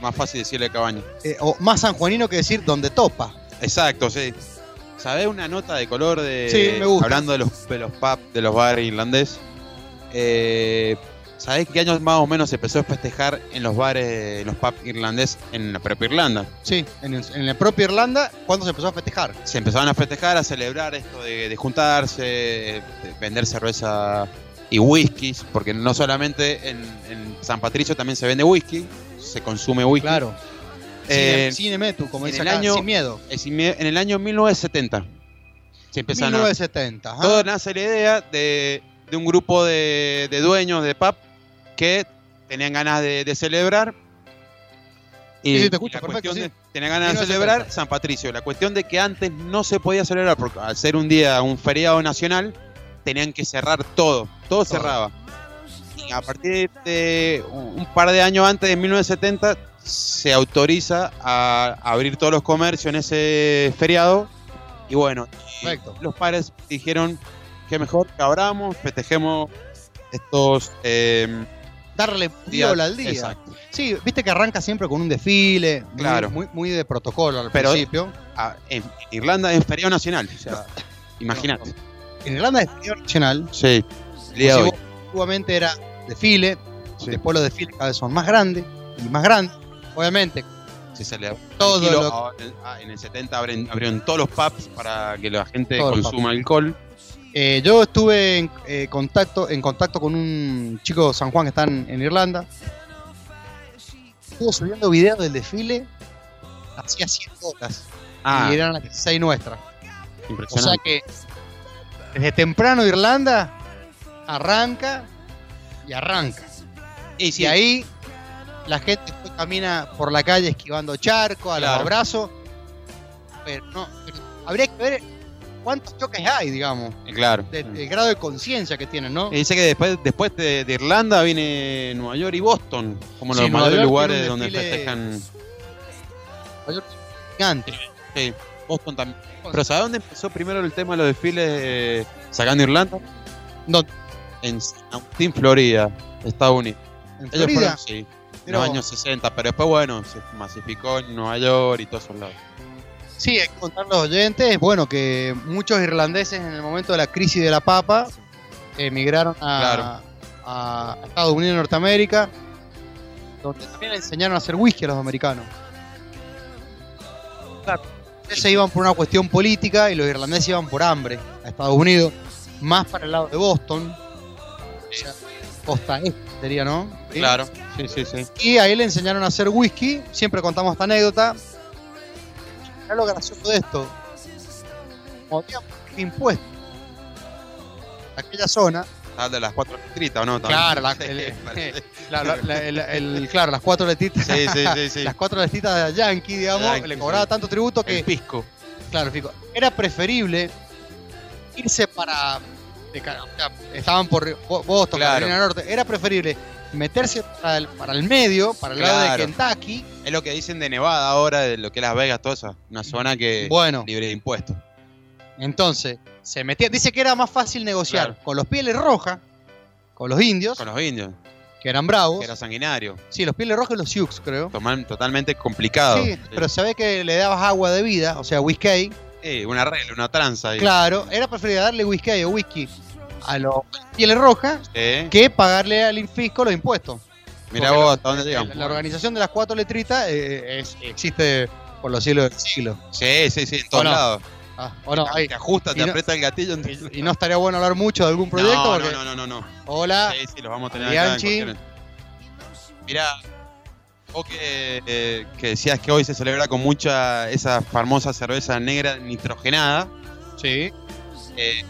Más fácil decirle cabaña. Eh, o más sanjuanino que decir donde topa. Exacto, sí. ¿Sabés una nota de color de. Sí, me gusta. Hablando de los, de los pubs, de los bares irlandés. Eh, ¿Sabés qué años más o menos se empezó a festejar en los bares, en los pubs irlandés en la propia Irlanda? Sí, en, el- en la propia Irlanda, ¿cuándo se empezó a festejar? Se empezaban a festejar, a celebrar esto de, de juntarse, de vender cerveza y whiskies, porque no solamente en, en San Patricio también se vende whisky, se consume whisky. Claro. Eh, Cine, cine Metu, como en dice el acá, año- sin miedo. Inme- En el año 1970 se empezaron a- 1970. ajá. Todo nace la idea de, de un grupo de, de dueños de pub que tenían ganas de, de celebrar. Y, Sí, te escucho, la perfecto, cuestión sí. de- tenían ganas de 1970. celebrar San Patricio. La cuestión de que antes no se podía celebrar porque al ser un día, un feriado nacional, tenían que cerrar todo. Todo cerraba. Y a partir de un par de años antes de 1970 se autoriza a abrir todos los comercios en ese feriado. Y bueno, y los padres dijeron que mejor que abramos, festejemos estos eh, Darle viola al día. Exacto. Sí, viste que arranca siempre con un desfile, Claro. muy, muy de protocolo al Pero- principio. Ah, en Irlanda es feriado nacional. O sea, imagínate. En Irlanda es feriado nacional. Sí. Antiguamente era desfile, Sí. después los desfiles cada vez son más grandes y más grandes. Obviamente, Se celebra. Todo lo- en- el 70 abren- abrieron todos los pubs para que la gente consuma alcohol. Eh, yo estuve en, eh, contacto, en contacto con un chico de San Juan que está en, en Irlanda. Estuvo subiendo videos del desfile hacía 100 horas. Ah, Y eran las 16 nuestras. O sea impresionante. que desde temprano Irlanda arranca y arranca. y Y ahí la gente camina por la calle esquivando charcos, a los Claro. abrazos. Pero no, pero habría que ver cuántos choques hay, digamos. claro. de- del grado de conciencia que tienen, ¿no? Y dice que después, después de, de Irlanda viene Nueva York y Boston, como Sí, los Nueva mayores York lugares donde festejan. Gigante. Sí, Boston también. Pero ¿sabes dónde empezó primero el tema de los desfiles eh, sacando Irlanda? ¿Dónde? En San Agustín, Florida, Estados Unidos. En Ellos Florida. fueron, sí, en Mirá los años 60, pero después, bueno, se masificó en Nueva York y todos esos lados. Sí, hay que contar a los oyentes, bueno, que muchos irlandeses en el momento de la crisis de la papa emigraron a, Claro. a Estados Unidos y Norteamérica, donde también le enseñaron a hacer whisky a los americanos. Claro. Ellos se iban por una cuestión política y los irlandeses iban por hambre a Estados Unidos. más para el lado de Boston. O sea, costa este sería, ¿no? ¿Sí? Claro, sí, sí, sí. Y ahí le enseñaron a hacer whisky. Siempre contamos esta anécdota. Mirá lo gracioso de esto. Como había impuestos aquella zona, Ah, de las cuatro letritas, ¿o no? Claro, la- el- la- el- las cuatro letritas, Sí, sí, sí, sí. las cuatro letritas de Yankee, digamos, Yankee, le cobraba tanto tributo que El pisco. Claro. Era preferible irse para. de ca- o sea, estaban por Bo- Boston, Claro. Carolina Norte. Era preferible meterse para el, para el medio, para el lado de. Kentucky. Es lo que dicen de Nevada ahora, de lo que es Las Vegas, toda esa. Una zona que Bueno, libre de impuestos. entonces se metía. Dice que era más fácil negociar Claro. con los pieles rojas, con los indios, Con los indios, que eran bravos. que era sanguinario. Sí, los pieles rojas y los Sioux, creo. Tomal- totalmente complicado. Sí, pero ve que le dabas agua de vida, o sea, whisky. Sí, una regla, una tranza. ahí. Claro, era preferible darle whisky o whisky a los pieles rojas Sí. que pagarle al fisco los impuestos. Mirá Porque vos hasta dónde llegamos. la organización de las cuatro letritas eh, es- existe por los siglos del siglo. Sí, sí, sí, en todos no? lados. Ah, o no, Te- ahí. te ajusta, te no- aprieta el gatillo. Y no estaría bueno hablar mucho de algún proyecto no, porque. no, no, no, no. Hola. Sí, sí, los vamos a tener acá en Mirá, vos que, eh, que decías que hoy se celebra con mucha esa famosa cerveza negra nitrogenada, Sí. eh,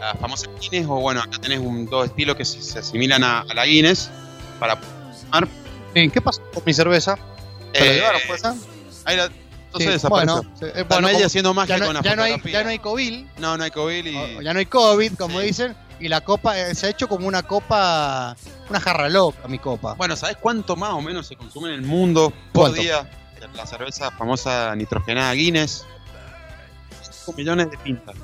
la famosa Guinness, o bueno, acá tenés un, dos estilos que se, se asimilan a, a la Guinness para tomar. Bien, ¿Qué pasó con mi cerveza? ¿Se la Eh, llevaron, pues? ah? Ahí la, no Sí, desapareció. Bueno, sí, eh, bueno, haciendo magia ya, con no, la ya, no hay, ya no hay COVID. No, no hay COVID y... o- Ya no hay COVID, como dicen. Y la copa eh, se ha hecho como una copa. Una jarra loca, mi copa. Bueno, ¿sabes cuánto más o menos se consume en el mundo por ¿Cuánto? día? La cerveza famosa nitrogenada Guinness. 5 millones de pintas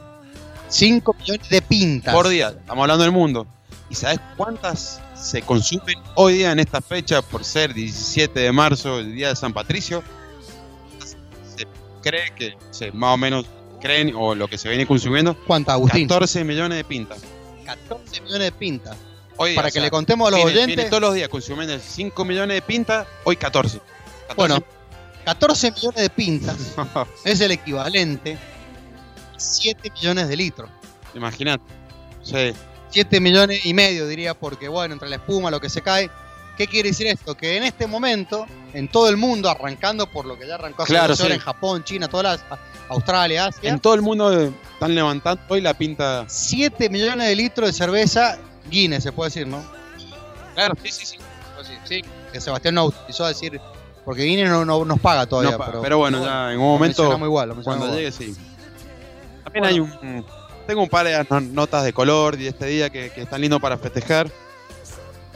5 millones de pintas. por día. Estamos hablando del mundo. ¿Y sabes cuántas se consumen hoy día en esta fecha por ser 17 de marzo, el día de San Patricio? Se cree que, se, más o menos creen, o lo que se viene consumiendo, ¿Cuántas, Agustín? 14 millones de pintas. 14 millones de pintas. Hoy día, Para o que le contemos a los viene- oyentes. viene todos los días consumiendo 5 millones de pintas, hoy 14. 14 Bueno, 14 millones de pintas es el equivalente 7 millones de litros. Imagínate. Sí. 7 millones y medio, diría, porque bueno, entre la espuma, lo que se cae. ¿Qué quiere decir esto? Que en este momento, en todo el mundo, arrancando por lo que ya arrancó hace Claro, sí. en Japón, China, todas las Australia, Asia, En todo el mundo eh, están levantando hoy la pinta. 7 millones de litros de cerveza Guinness, se puede decir, ¿no? Claro, sí, sí, sí. Sí, que Sebastián no autorizó a decir, porque Guinness no, no nos paga todavía. No pero, pero, bueno, ya en un momento, igual, cuando llegue, sí. También hay un. Tengo un par de no- notas de color de este día que, que están lindos para festejar.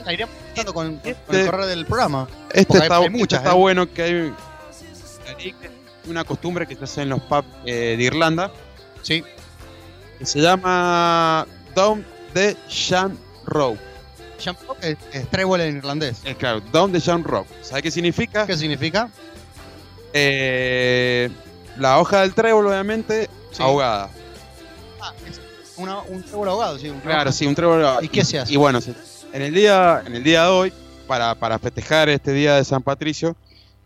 La iremos con, con Este- el correo del programa. Este hay- está, hay este está ¿eh? bueno que hay una costumbre que se hace en los pubs eh, de Irlanda Sí. que se llama Down the Shan Row. Es, es trébol en irlandés. Es claro, Down the Shan Row. ¿Sabes qué significa? ¿Qué significa? Eh, la hoja del trébol, obviamente, Sí. ahogada. Ah, es una- un trébol ahogado, sí. un Claro, sí, un trébol ahogado. ¿Y qué se hace? Y bueno, en el día, en el día de hoy, para, para festejar este día de San Patricio,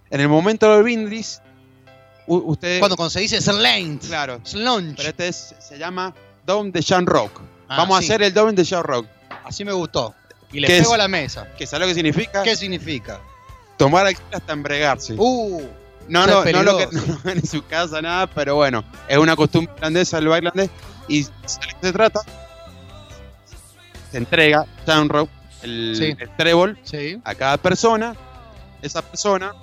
en el momento del Bindris, u- usted. Cuando, se dice Slaint, Claro, Slunch. pero este es- se llama Down the Shan Rock. Ah, Vamos sí. a hacer el Down the Shan Rock. Así me gustó. Y le ¿Qué pego es? a la mesa. ¿Que sabe lo que significa? ¿Qué significa? Tomar alcohol hasta embregarse. Uh, no, no, no lo que no en su casa, nada, pero bueno, es una costumbre irlandesa del baile irlandés. Y se trata, se entrega Rock, el, Sí. el trébol, sí. a cada persona. Esa persona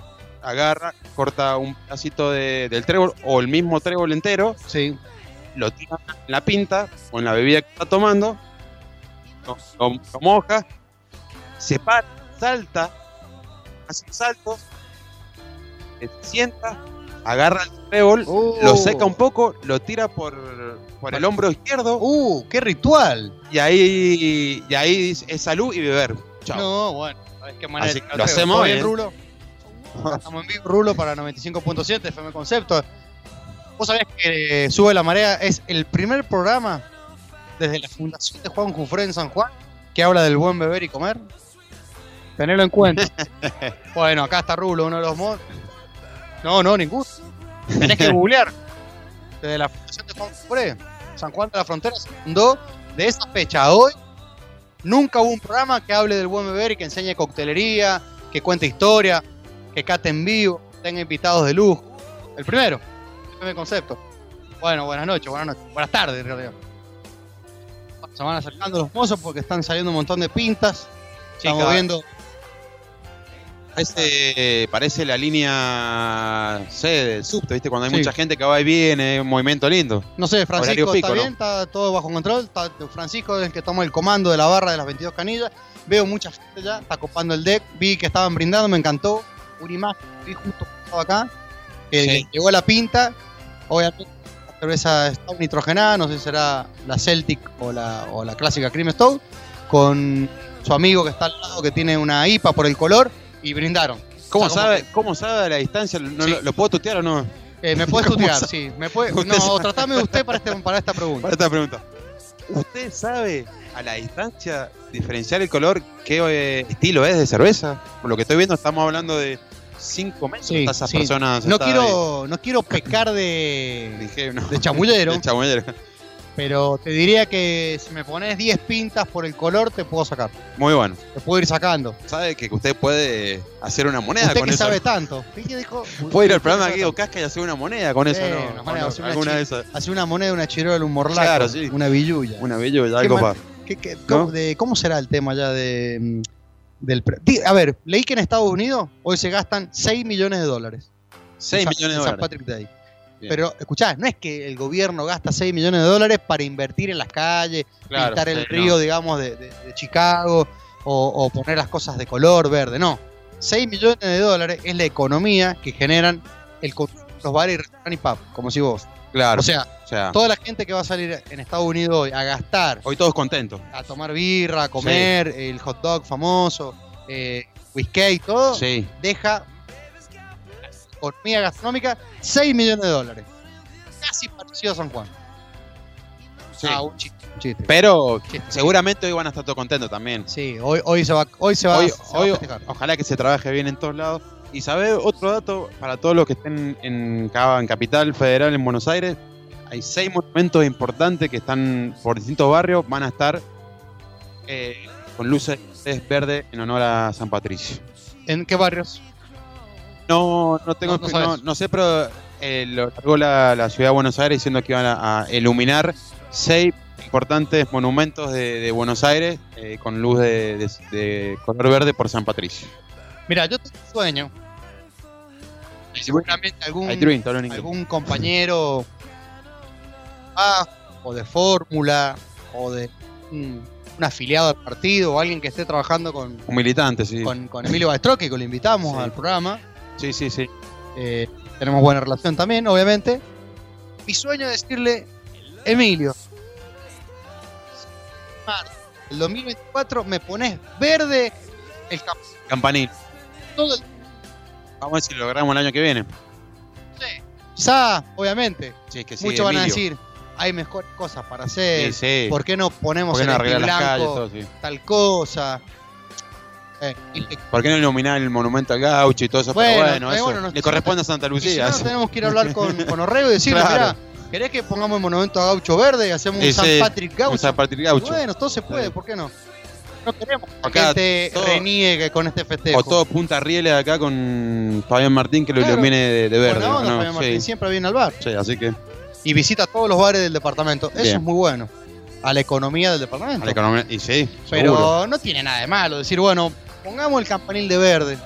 agarra, corta un pedacito de- del trébol o el mismo trébol entero, Sí. lo tira en la pinta o en la bebida que está tomando, lo, lo- lo moja, se para, salta, hace un salto, se sienta, agarra el trébol, lo seca un poco, lo tira por, por el hombro izquierdo Uh, qué ritual. y ahí, y ahí dice, es salud y beber. Chao. No, bueno. ¿sabes qué manera Así que lo hacemos ¿Todo bien. bien, Rulo? Estamos en vivo, Rulo, para 95.7 FM Concepto. ¿Vos sabés que Sube la Marea es el primer programa desde la fundación de Juan Jufré en San Juan que habla del buen beber y comer? Tenelo en cuenta. bueno, acá está Rulo, uno de los mods. No, no, ninguno. Tenés que googlear. Desde la fundación de Juan. San Juan de la Frontera se fundó de esa fecha a hoy. Nunca hubo un programa que hable del buen beber y que enseñe coctelería, que cuente historia, que cate en vivo, tenga invitados de lujo. El primero, el primer concepto. Bueno, buenas noches, buenas noches, buenas tardes en realidad. Se van acercando los mozos porque están saliendo un montón de pintas. Estamos viendo Parece, parece la línea C del subte, ¿viste? Cuando hay Sí. mucha gente que va y viene, un movimiento lindo. No sé, Francisco pico, está ¿no? bien, está todo bajo control. Está, Francisco es el que toma el comando de la barra de las 22 canillas. Veo mucha gente ya, está copando el deck. Vi que estaban brindando, me encantó. Una imagen vi justo acá. Que Sí. llegó la pinta. Obviamente, la cerveza está nitrogenada, no sé si será la Celtic o la, o la clásica Cream Stout. Con su amigo que está al lado, que tiene una IPA por el color. Y brindaron. ¿Cómo O sea, como sabe, ¿Cómo sabe a la distancia? ¿No, Sí. lo, lo puedo tutear o no? eh, me puedes ¿Cómo tutear, sabe? sí. Me puede, no, sabe. tratame de usted para, este, para esta pregunta. Para esta pregunta. ¿Usted sabe a la distancia diferenciar el color qué eh, estilo es de cerveza? Por lo que estoy viendo, estamos hablando de 5 metros. Sí, esas sí. personas. No quiero, no quiero pecar de, Dije, no. de chamullero, De chamullero. Pero te diría que si me pones 10 pintas por el color, te puedo sacar. Muy bueno. Te puedo ir sacando. ¿Sabe que usted puede hacer una moneda Usted con que eso? sabe tanto. ¿Qué dijo? Puede ir al programa que de Guido Casca y hacer una moneda con eso, Sí, ¿no? nos van a ¿O hacer una de esas. una moneda, una chirola, un morlaco, Claro, sí. una villuya. Una ¿Qué algo más? para. ¿Qué- qué- cómo, de- ¿Cómo será el tema ya de, mm, del... A ver, leí que en Estados Unidos hoy se gastan 6 millones de dólares. 6 en Sa- millones de San dólares. Patrick Day. Bien. Pero escuchá, no es que el gobierno gasta 6 millones de dólares para invertir en las calles, Claro, pintar el sí, río, no. digamos, de, de- de Chicago o, o poner las cosas de color verde. No. 6 millones de dólares es la economía que generan el los bares y restaurantes y pub, como si vos. Claro. O sea, o sea, toda la gente que va a salir en Estados Unidos hoy a gastar, hoy todos contentos. a tomar birra, a comer, el hot dog famoso, eh, whisky y todo, Sí. deja economía gastronómica 6 millones de dólares. Casi parecido a San Juan. sí. Ah, un chiste. un chiste. Pero Chiste. seguramente hoy van a estar todos contentos también. Sí, hoy, hoy se va, hoy se va, Hoy, se va a ojalá que se trabaje bien en todos lados. Y sabe otro dato para todos los que estén en, en Capital Federal, en Buenos Aires. Hay seis monumentos importantes que están por distintos barrios. Van a estar eh, con luces verdes en honor a San Patricio. ¿En qué barrios? No, no tengo, No, no sé, pero eh, lo largó la, la ciudad de Buenos Aires diciendo que iban a, a iluminar seis importantes monumentos de, de Buenos Aires eh, con luz de, de- de color verde por San Patricio. Mira, yo tengo un sueño. Y seguramente algún, dream, algún compañero ah, o de fórmula o de un, un afiliado al partido o alguien que esté trabajando con, Un militante, sí. con, con Emilio Balstroque, que lo invitamos Sí. al programa. Sí, sí, sí. Eh, tenemos buena relación también, obviamente. Mi sueño es decirle, Emilio, del 2024 me pones verde el. Campanil. Todo el Vamos a ver si lo logramos el año que viene. Quizá, obviamente, Sí, es que sí, muchos van a decir, hay mejores cosas para hacer. Sí, sí. ¿Por qué no ponemos ¿Por qué en no el arreglar las calles? blanco Todo, sí. tal cosa? Eh, ¿Por qué no iluminar el monumento al gaucho y todo eso? Bueno, Pero bueno, eh, eso bueno, le corresponde a Santa y si Lucía. no, tenemos que ir a hablar con, con Orrego y decirle, Claro. mirá, ¿querés que pongamos el monumento a Gaucho Verde y hacemos un San Patrick Gaucho? Un San Patrick Gaucho. Bueno, todo se puede. ¿por qué no? No queremos que Acá gente todo- reniegue con este festejo. o todo Punta Rieles acá con Fabián Martín que lo Claro. ilumine de, de verde. Onda, ¿no? Fabián Martín sí. siempre viene al bar Sí, así que y visita todos los bares del departamento. Eso es muy bueno. A la economía del departamento. a la economía. Y sí, Pero seguro. no tiene nada de malo decir, bueno, pongamos el campanil de verde.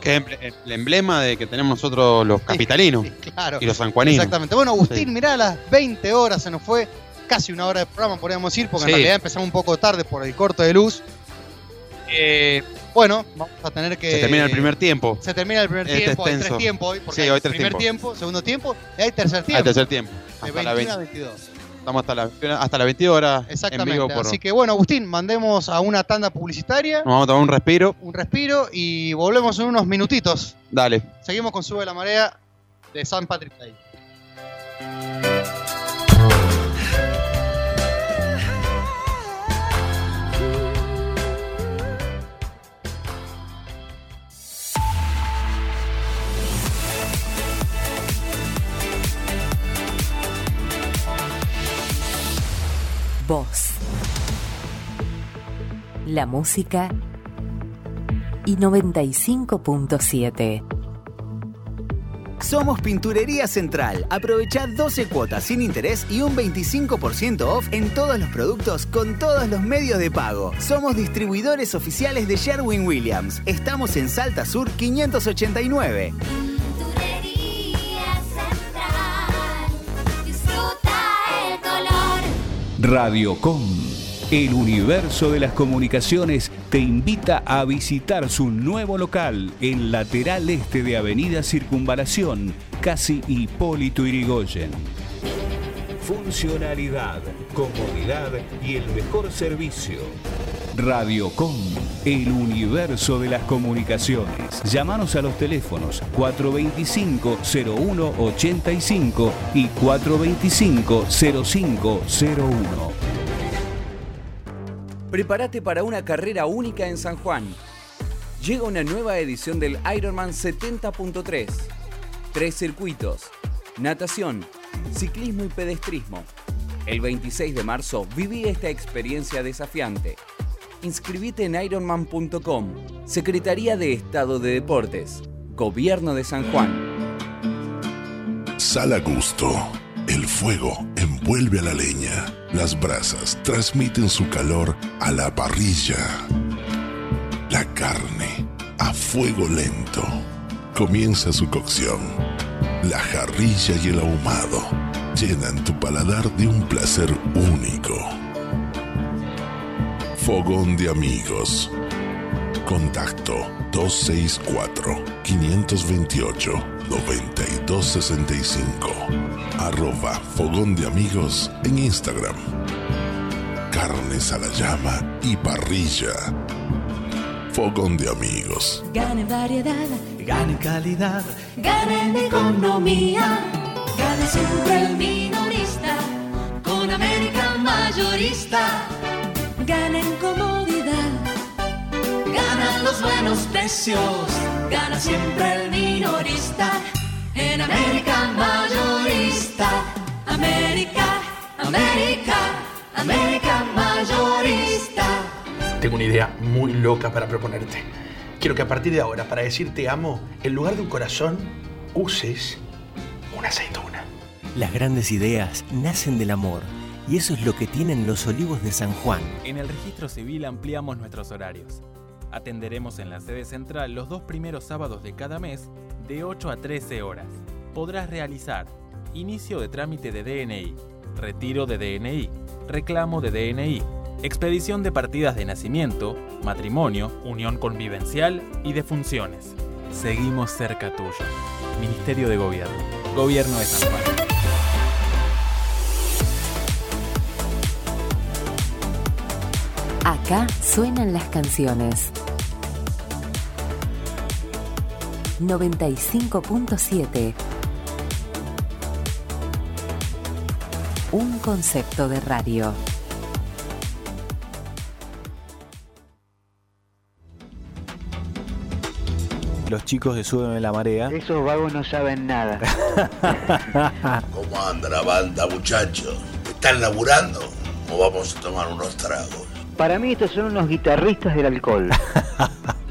Que es el emblema de que tenemos nosotros los capitalinos Sí, claro. y los sanjuaninos. Exactamente. Bueno, Agustín, Sí. mirá, a las 20 horas se nos fue casi una hora de programa, podríamos decir, porque en realidad empezamos un poco tarde por el corte de luz. Eh, bueno, vamos a tener que. Se termina el primer tiempo. Se termina el primer Este tiempo, hay tres tiempos hoy, porque Sí, hay hoy tres primer tiempo, segundo tiempo y hay tercer tiempo. Al tercer tiempo. de Hasta, 21 la a 20 22. Estamos hasta la, hasta las 22 horas en Exactamente. vivo. Por, Así que bueno, Agustín, mandemos a una tanda publicitaria, Nos vamos a tomar un respiro. un respiro y volvemos en unos minutitos. Dale. Seguimos con Sube la Marea de San Patrick Day. voz, la música y 95.7. Somos Pinturería Central. Aprovecha 12 cuotas sin interés y un 25% off en todos los productos con todos los medios de pago. Somos distribuidores oficiales de Sherwin Williams. Estamos en Salta Sur 589. Radiocom, el universo de las comunicaciones, te invita a visitar su nuevo local en lateral este de Avenida Circunvalación, casi Hipólito Irigoyen. Funcionalidad, comodidad y el mejor servicio. Radiocom, el universo de las comunicaciones. Llámanos a los teléfonos 425-0185 y 425-0501. Prepárate para una carrera única en San Juan. Llega una nueva edición del Ironman 70.3. Tres circuitos, natación, ciclismo y pedestrismo. El 26 de marzo viví esta experiencia desafiante. Inscribite en ironman.com, Secretaría de Estado de Deportes, Gobierno de San Juan. Sal a gusto. El fuego envuelve a la leña. Las brasas transmiten su calor a la parrilla. La carne a fuego lento. Comienza su cocción. La jarrilla y el ahumado llenan tu paladar de un placer único. Fogón de amigos. Contacto 264-528-9265. Arroba Fogón de Amigos en Instagram. Carnes a la llama y parrilla. Fogón de Amigos. Gane variedad, Gane calidad, gane en economía. Gane siempre el minorista con América Mayorista. Gana en comodidad, ganan los buenos precios. Gana siempre el minorista en América Mayorista. América, América, América Mayorista. Tengo una idea muy loca para proponerte. Quiero que a partir de ahora, para decir te amo, en lugar de un corazón, uses una aceituna. Las grandes ideas nacen del amor y eso es lo que tienen los olivos de San Juan. En el registro civil ampliamos nuestros horarios. Atenderemos en la sede central los dos primeros sábados de cada mes de 8 a 13 horas. Podrás realizar inicio de trámite de DNI, retiro de DNI, reclamo de DNI, expedición de partidas de nacimiento, matrimonio, unión convivencial y de funciones. Seguimos cerca tuyo. Ministerio de Gobierno. Gobierno de San Juan. Acá suenan las canciones. 95.7 Un concepto de radio. Los chicos de Suben en la Marea. Esos vagos no saben nada. ¿Cómo anda la banda, muchachos? ¿Están laburando o vamos a tomar unos tragos? Para mí estos son unos guitarristas del alcohol.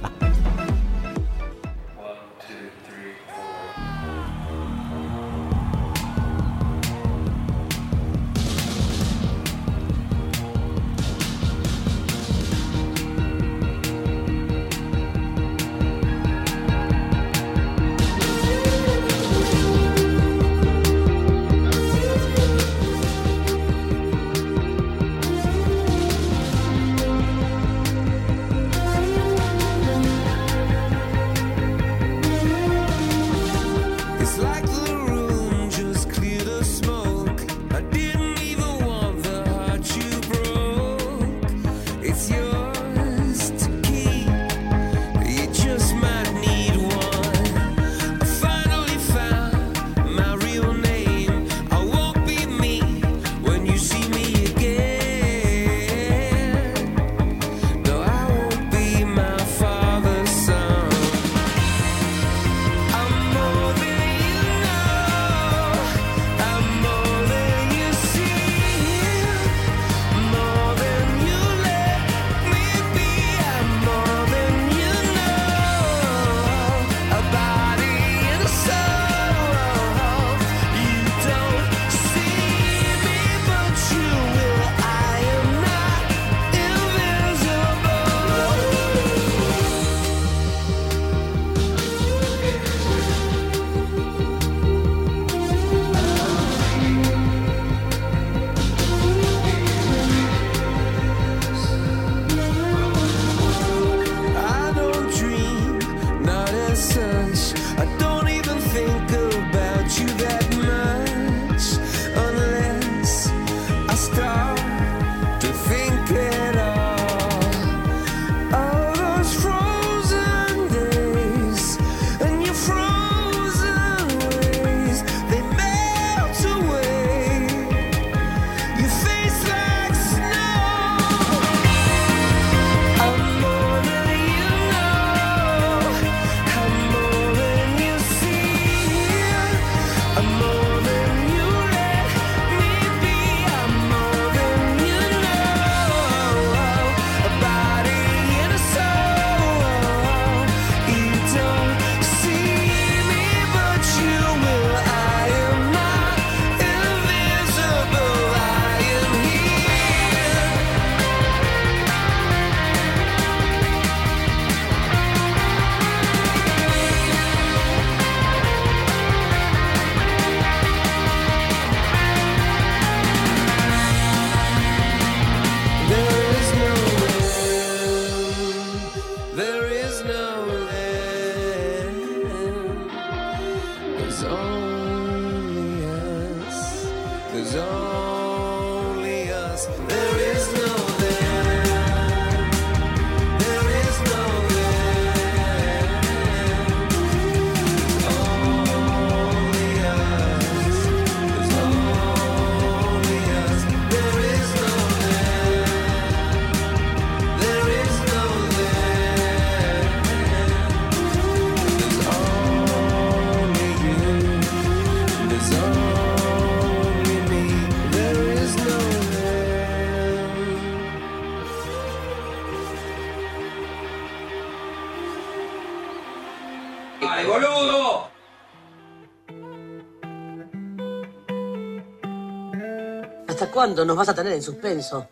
cuándo nos vas a tener en suspenso?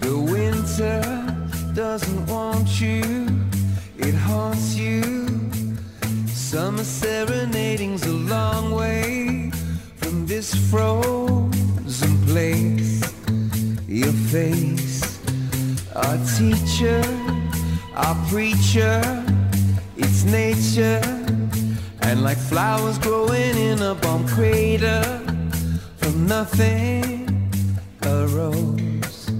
The winter doesn't want you, it haunts you. Summer serenading's a long way from this frozen place. Your face, our teacher, our preacher, it's nature. And like flowers growing in a bomb crater, from nothing arose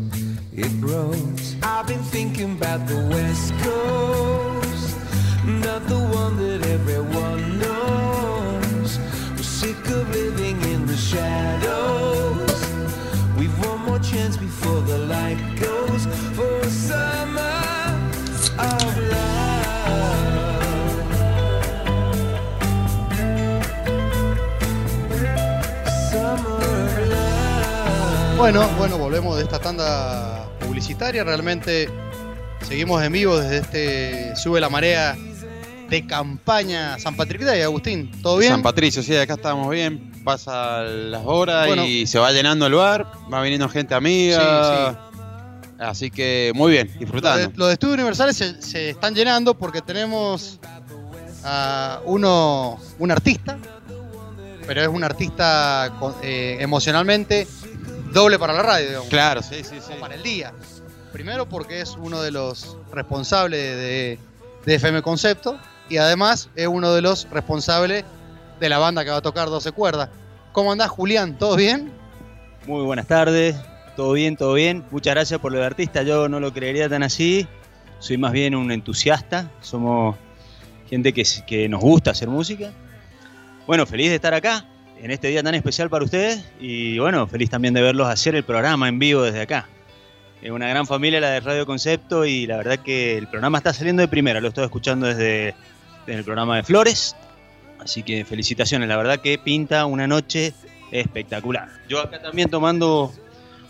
it grows. I've been thinking about the West Coast, not the one that everyone knows. We're sick of living in the shadows. Bueno, bueno, volvemos de esta tanda publicitaria. Realmente seguimos en vivo desde este Sube la Marea de campaña San Patrick Day, Agustín. ¿Todo bien? San Patricio, sí, acá estamos bien. Pasa las horas Bueno. y se va llenando el bar. Va viniendo gente amiga. Así que muy bien, Los disfrutando. de, los Estudios Universales se, se están llenando porque tenemos a uno, un artista, pero es un artista con- eh, emocionalmente doble para la radio, digamos. Claro, sí, sí, sí. O para el día. Primero porque es uno de los responsables de, de FM Concepto y además es uno de los responsables de la banda que va a tocar 12 cuerdas. ¿Cómo andás, Julián? ¿Todo bien? Muy buenas tardes, todo bien, todo bien. Muchas gracias por lo de artista, yo no lo creería tan así. Soy más bien un entusiasta, somos gente que, que nos gusta hacer música. Bueno, feliz de estar acá en este día tan especial para ustedes y bueno, feliz también de verlos hacer el programa en vivo desde acá. Es una gran familia la de Radio Concepto y la verdad que el programa está saliendo de primera, lo estoy escuchando desde, desde el programa de Flores. Así que felicitaciones, la verdad que pinta una noche espectacular. Yo acá también tomando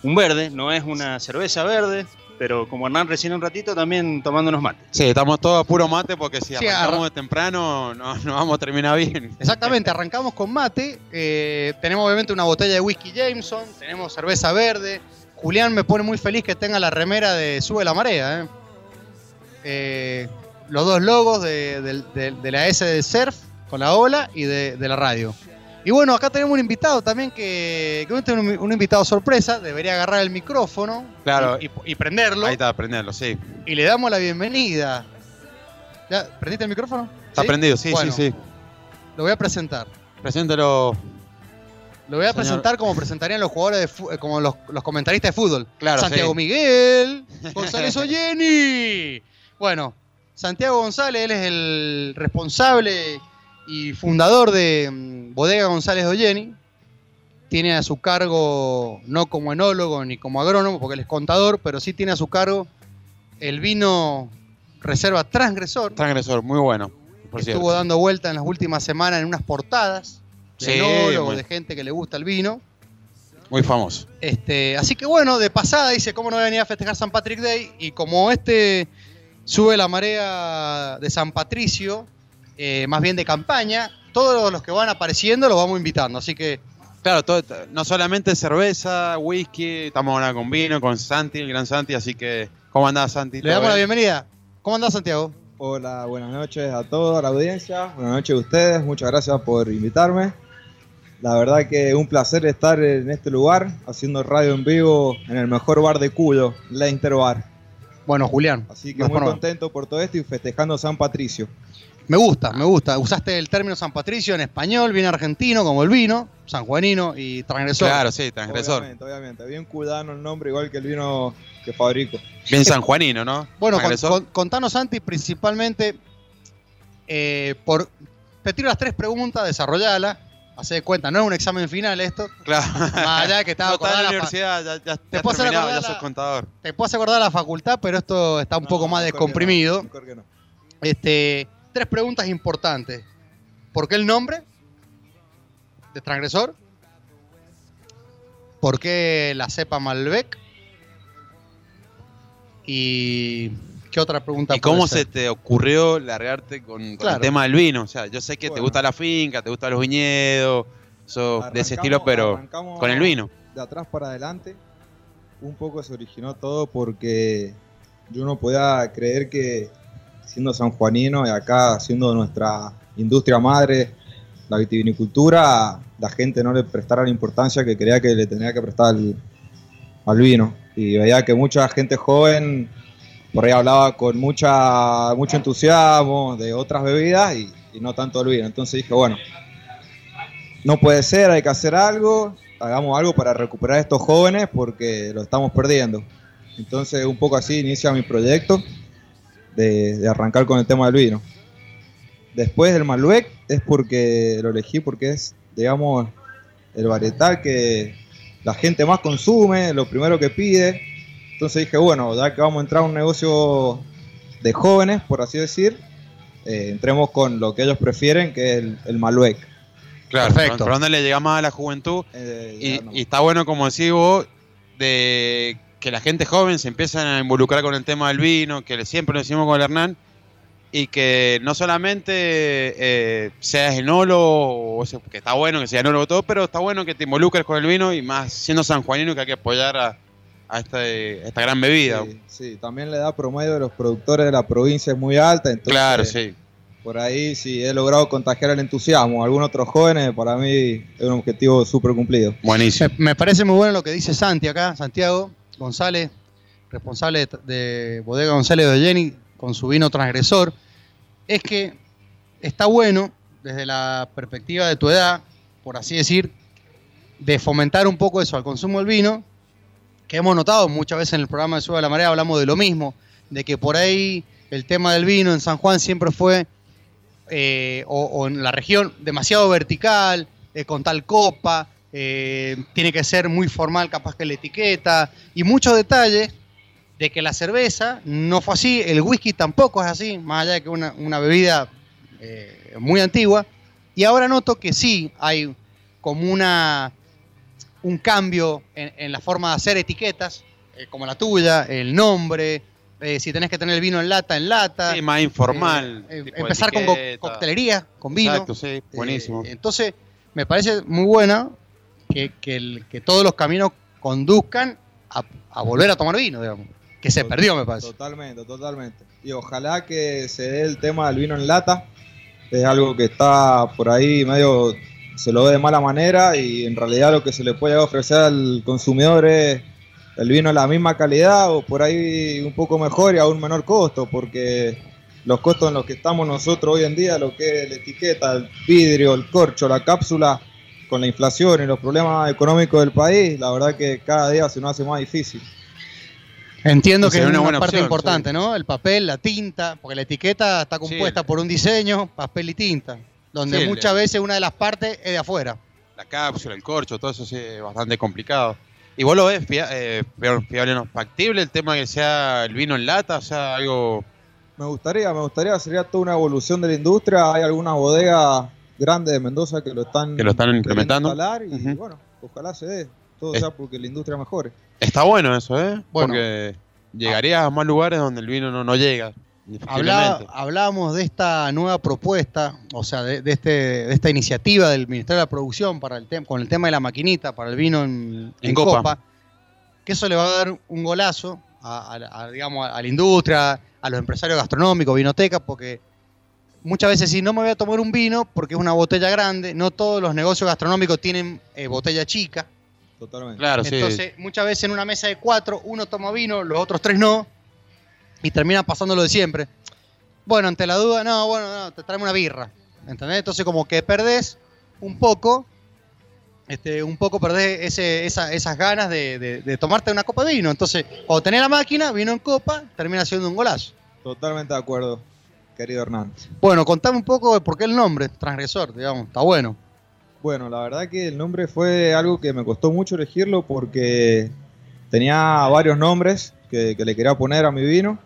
un verde, no es una cerveza verde, pero como Hernán recién un ratito también tomando unos mates. Sí, estamos todos a puro mate porque si Sí, arrancamos de temprano no, no vamos a terminar bien. Exactamente, arrancamos con mate. eh, tenemos obviamente una botella de whisky Jameson, tenemos cerveza verde. Julián me pone muy feliz que tenga la remera de Sube la Marea. eh. Eh, los dos logos de, del- de- de la S de Surf con la ola y de, de la radio. Y bueno, acá tenemos un invitado también que, que un, un invitado sorpresa. Debería agarrar el micrófono Claro. y, y- y prenderlo. Ahí está, prenderlo, sí. Y le damos la bienvenida. ¿Ya? ¿Prendiste el micrófono? Está prendido, sí, Bueno, sí, sí. Lo voy a presentar. Preséntelo. Lo voy a Señor. presentar como presentarían los jugadores de eh, como los, los comentaristas de fútbol. Claro, Santiago sí. Miguel, González Oyeni. Bueno, Santiago González, él es el responsable y fundador de mm, Bodega González Oyeni. Tiene a su cargo, no como enólogo ni como agrónomo, porque él es contador, pero sí tiene a su cargo el vino Reserva Transgresor. Transgresor, muy bueno. Por cierto. estuvo dando vuelta en las últimas semanas en unas portadas de Sí, enólogos, muy- de gente que le gusta el vino. Muy famoso. Este, así que bueno, de pasada dice cómo no venía a festejar San Patrick Day y como este sube la marea de San Patricio, eh, más bien de campaña, todos los que van apareciendo los vamos invitando. Así que Claro, todo- no solamente cerveza, whisky, estamos ahora con vino, con Santi, el gran Santi, así que, ¿cómo andás, Santi? le ¿Todo damos la bien? bienvenida. ¿Cómo andás, Santiago? Hola, buenas noches a toda la audiencia. Buenas noches a ustedes. Muchas gracias por invitarme. La verdad que un placer estar en este lugar haciendo radio en vivo en el mejor bar de Cuyo, la Interbar. Bueno, Julián. Así que muy ponemos- contento por todo esto y festejando San Patricio. Me gusta, me gusta. Usaste el término San Patricio en español, bien argentino, como el vino, sanjuanino y transgresor. Claro, sí, transgresor. Obviamente, obviamente. Bien cudano el nombre, igual que el vino que fabrico. Bien sanjuanino, ¿no? Bueno, con- con- contanos, Santi, principalmente eh, por. Te tiro las tres preguntas, desarrollala. Hacé de cuenta, no es un examen final esto. Claro. Más allá de que estaba No, estás en la universidad, ya, ya, Te ya puedo hacer terminado, acordar ya sos la- contador. Te puedes acordar la facultad, pero esto está un poco más descomprimido. Este, tres preguntas importantes. ¿Por qué el nombre de transgresor? ¿Por qué la cepa Malbec? ¿Y qué otra pregunta? ¿Y cómo se te ocurrió largarte con, con Claro. el tema del vino? O sea, yo sé que te gusta la finca, te gustan los viñedos, sos de ese estilo, pero con el vino. De atrás para adelante, un poco se originó todo porque yo no podía creer que siendo sanjuanino y acá siendo nuestra industria madre, la vitivinicultura, la gente no le prestara la importancia que creía que le tenía que prestar al, al vino. Y veía que mucha gente joven por ahí hablaba con mucha, mucho entusiasmo de otras bebidas y, y no tanto del vino. Entonces dije, bueno, no puede ser, hay que hacer algo, hagamos algo para recuperar a estos jóvenes porque lo estamos perdiendo. Entonces un poco así inicia mi proyecto de, de arrancar con el tema del vino. Después del Malbec es porque lo elegí porque es, digamos, el varietal que la gente más consume, lo primero que pide. Entonces dije, bueno, ya que vamos a entrar a un negocio de jóvenes, por así decir, eh, entremos con lo que ellos prefieren, que es el, el Malbec. Claro, Perfecto. ¿por dónde le llega más a la juventud? Eh, y, y está bueno, como decís vos, de que la gente joven se empiezan a involucrar con el tema del vino, que le- siempre lo decimos con el Hernán, y que no solamente eh, seas enólogo, o sea, que está bueno que seas enólogo todo, pero está bueno que te involucres con el vino y más siendo sanjuanino que hay que apoyar a, a esta, esta gran bebida. Sí, sí, también la edad promedio de los productores de la provincia es muy alta, entonces Claro, sí. por ahí si he logrado contagiar el entusiasmo algunos otros jóvenes, para mí es un objetivo súper cumplido. Buenísimo. Me, me parece muy bueno lo que dice Santi acá, Santiago González, responsable de, de Bodega González de Jenny con su vino transgresor. Es que está bueno, desde la perspectiva de tu edad, por así decir, de fomentar un poco eso al consumo del vino, que hemos notado muchas veces en el programa de Sube a la Marea, hablamos de lo mismo, de que por ahí el tema del vino en San Juan siempre fue eh, o, o en la región demasiado vertical, eh, con tal copa, eh, tiene que ser muy formal capaz que la etiqueta, y muchos detalles de que la cerveza no fue así, el whisky tampoco es así, más allá de que una, una bebida eh, muy antigua, y ahora noto que sí hay como una un cambio en, en la forma de hacer etiquetas, eh, como la tuya, el nombre, eh, si tenés que tener el vino en lata, en lata. Sí, más informal. Eh, empezar con co- coctelería, con vino. Exacto, sí, buenísimo. Entonces, me parece muy buena que, que el- que todos los caminos conduzcan a, a volver a tomar vino, digamos. Que se perdió, me parece. Totalmente, totalmente. Y ojalá que se dé el tema del vino en lata. Es algo que está por ahí medio, se lo ve de mala manera y en realidad lo que se le puede ofrecer al consumidor es el vino de la misma calidad o por ahí un poco mejor y a un menor costo, porque los costos en los que estamos nosotros hoy en día, lo que es la etiqueta, el vidrio, el corcho, la cápsula, con la inflación y los problemas económicos del país, la verdad que cada día se nos hace más difícil. Entiendo que es una una, buena parte opción, importante, ¿no? El papel, la tinta, porque la etiqueta está compuesta por un diseño, papel y tinta, donde Sí, el- muchas veces una de las partes es de afuera. La cápsula, el corcho, todo eso sí es bastante complicado. ¿Y vos lo ves fia- eh, fiable, fiable, no? factible el tema que sea el vino en lata? O sea, algo... Me gustaría, me gustaría, sería toda una evolución de la industria. Hay algunas bodegas grandes de Mendoza que lo están, Que lo están implementando. instalar y bueno, ojalá se dé. Todo Es- sea porque la industria mejore. Está bueno eso, ¿eh? Bueno. Porque llegarías a más lugares donde el vino no, no llega. Hablábamos de esta nueva propuesta, o sea, de, de este, de esta iniciativa del Ministerio de la Producción para el tem- con el tema de la maquinita para el vino en, En en copa. copa. que eso le va a dar un golazo a, a- a, digamos, a la industria, a los empresarios gastronómicos, vinotecas, porque muchas veces si no me voy a tomar un vino porque es una botella grande, no todos los negocios gastronómicos tienen eh, botella chica. Totalmente. Claro, sí. Entonces, muchas veces en una mesa de cuatro, uno toma vino, los otros tres no, y termina pasando lo de siempre. Bueno, ante la duda, no, bueno, no, te traeme una birra. ¿Entendés? Entonces, como que perdés un poco, este, un poco perdés ese, esa- esas ganas de, de- de tomarte una copa de vino. Entonces, cuando tenés la máquina, vino en copa, termina siendo un golazo. Totalmente de acuerdo, querido Hernán. Bueno, contame un poco de por qué el nombre, transgresor, digamos, está bueno. Bueno, la verdad que el nombre fue algo que me costó mucho elegirlo porque tenía varios nombres que, que le quería poner a mi vino,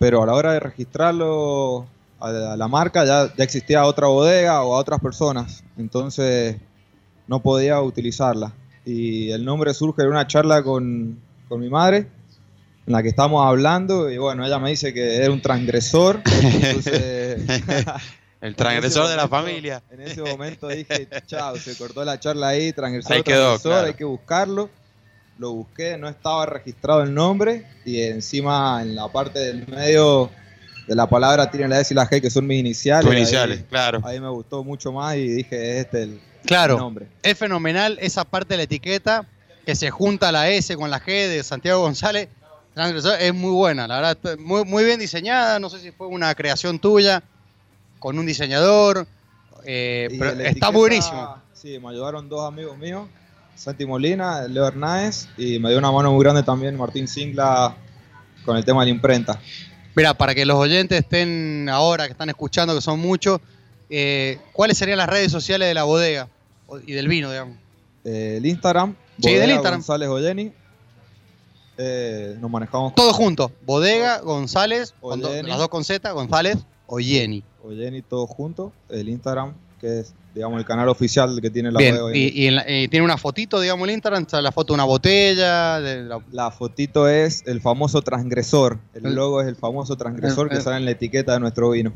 pero a la hora de registrarlo a la, a la marca ya, ya existía otra bodega o a otras personas, entonces no podía utilizarla. y el nombre surge de una charla con, con mi madre en la que estábamos hablando y bueno, ella me dice que era un transgresor. Entonces, El transgresor de la momento- familia. En ese momento dije, chao, se cortó la charla ahí, transgresor, Ahí quedó, transgresor, claro. hay que buscarlo. Lo busqué, no estaba registrado el nombre y encima en la parte del medio de la palabra tiene la S y la G que son mis iniciales. Tus Ahí- iniciales, claro. Ahí me gustó mucho más y dije, este es el, Claro. el nombre. Es fenomenal esa parte de la etiqueta que se junta la S con la G de Santiago González. Transgresor, Es muy buena, la verdad. Muy, muy bien diseñada. No sé si fue una creación tuya con un diseñador. eh, pero está etiqueta, buenísimo. Sí, me ayudaron dos amigos míos, Santi Molina, Leo Hernández, y me dio una mano muy grande también Martín Singla con el tema de la imprenta. Mira, para que los oyentes estén ahora, que están escuchando, que son muchos, eh, ¿cuáles serían las redes sociales de la bodega y del vino, digamos? Eh, el Instagram, Sí, del Instagram. González Oyeni. Eh, nos manejamos Todo junto. Bodega, González, con do- Oyeni. las dos con Z, González o Jenny. Oyeni todo junto, el Instagram, que es digamos el canal oficial que tiene la Bien, bodega. y, y en la- eh, tiene una fotito, digamos, el Instagram, está la foto de una botella, de la- La fotito es el famoso transgresor, el logo es el famoso transgresor El- que el- sale en la etiqueta de nuestro vino.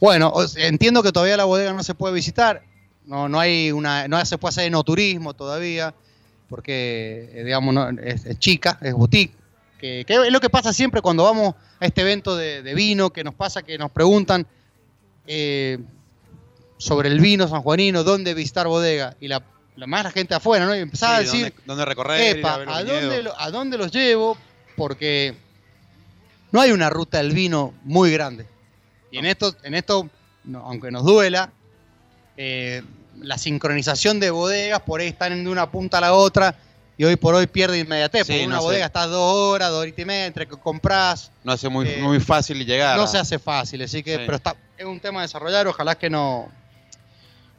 Bueno, o entiendo que todavía la bodega no se puede visitar, no, no hay una, no se puede hacer enoturismo todavía, porque eh, digamos no, es, es chica, es boutique, que, que es lo que pasa siempre cuando vamos a este evento de, de vino, que nos pasa que nos preguntan eh, sobre el vino sanjuanino, dónde visitar bodega, y la, la más la gente afuera, ¿no? Y empezaba a decir, ¿dónde, dónde recorrer? Epa, a ¿a dónde, lo- ¿a dónde los llevo? Porque no hay una ruta del vino muy grande. Y en esto, en esto no, aunque nos duela, eh, la sincronización de bodegas por ahí están de una punta a la otra y hoy por hoy pierde inmediatez. Sí, porque una no sé. bodega está dos horas, dos horitas y media, entre que compras, No hace muy, Eh, muy fácil llegar. no a- se hace fácil. Así que, Sí. pero está, es un tema a desarrollar, ojalá que no.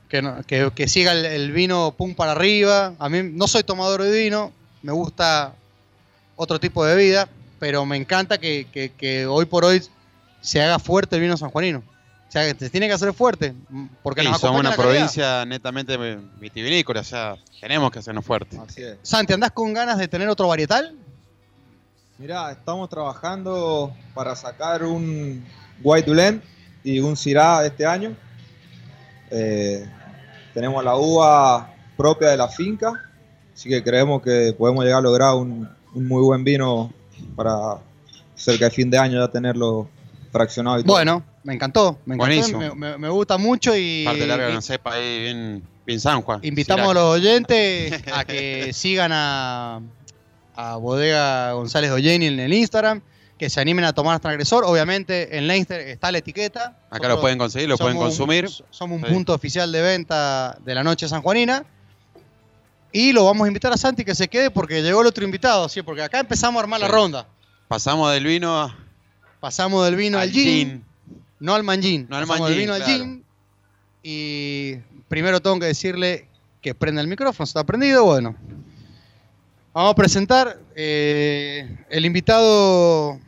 Que, no- que- que siga el, el vino pum para arriba. A mí no soy tomador de vino, me gusta otro tipo de bebida, pero me encanta que, que- que hoy por hoy se haga fuerte el vino sanjuanino. O sea, que se tiene que hacer fuerte, mm, porque Sí, nos somos una calidad. provincia netamente vitivinícola, o sea, tenemos que hacernos fuertes. Santi, ¿andás con ganas de tener otro varietal? Mira, estamos trabajando para sacar un White Blend y un Syrah este año. Eh, tenemos la uva propia de la finca, así que creemos que podemos llegar a lograr un, un muy buen vino para cerca de fin de año ya tenerlo fraccionado y todo. Bueno, me encantó, me encantó, Buenísimo. me, me- me gusta mucho y, Parte larga y- no sepa ahí bien, bien San Juan. Invitamos a los oyentes a que sigan a, a Bodega González Olleni en el Instagram, que se animen a tomar transgresor. Obviamente en Leinster está la etiqueta. Acá lo pueden conseguir, lo pueden somos un- consumir. somos un Sí. punto oficial de venta de la noche sanjuanina. Y lo vamos a invitar a Santi que se quede porque llegó el otro invitado, sí, porque acá empezamos a armar la ronda. Pasamos del vino a- Pasamos del vino al, Al gin, gin. No al manjín. No al manjín, vino al gin. Y primero tengo que decirle que prenda el micrófono, está prendido, bueno. Vamos a presentar eh, el invitado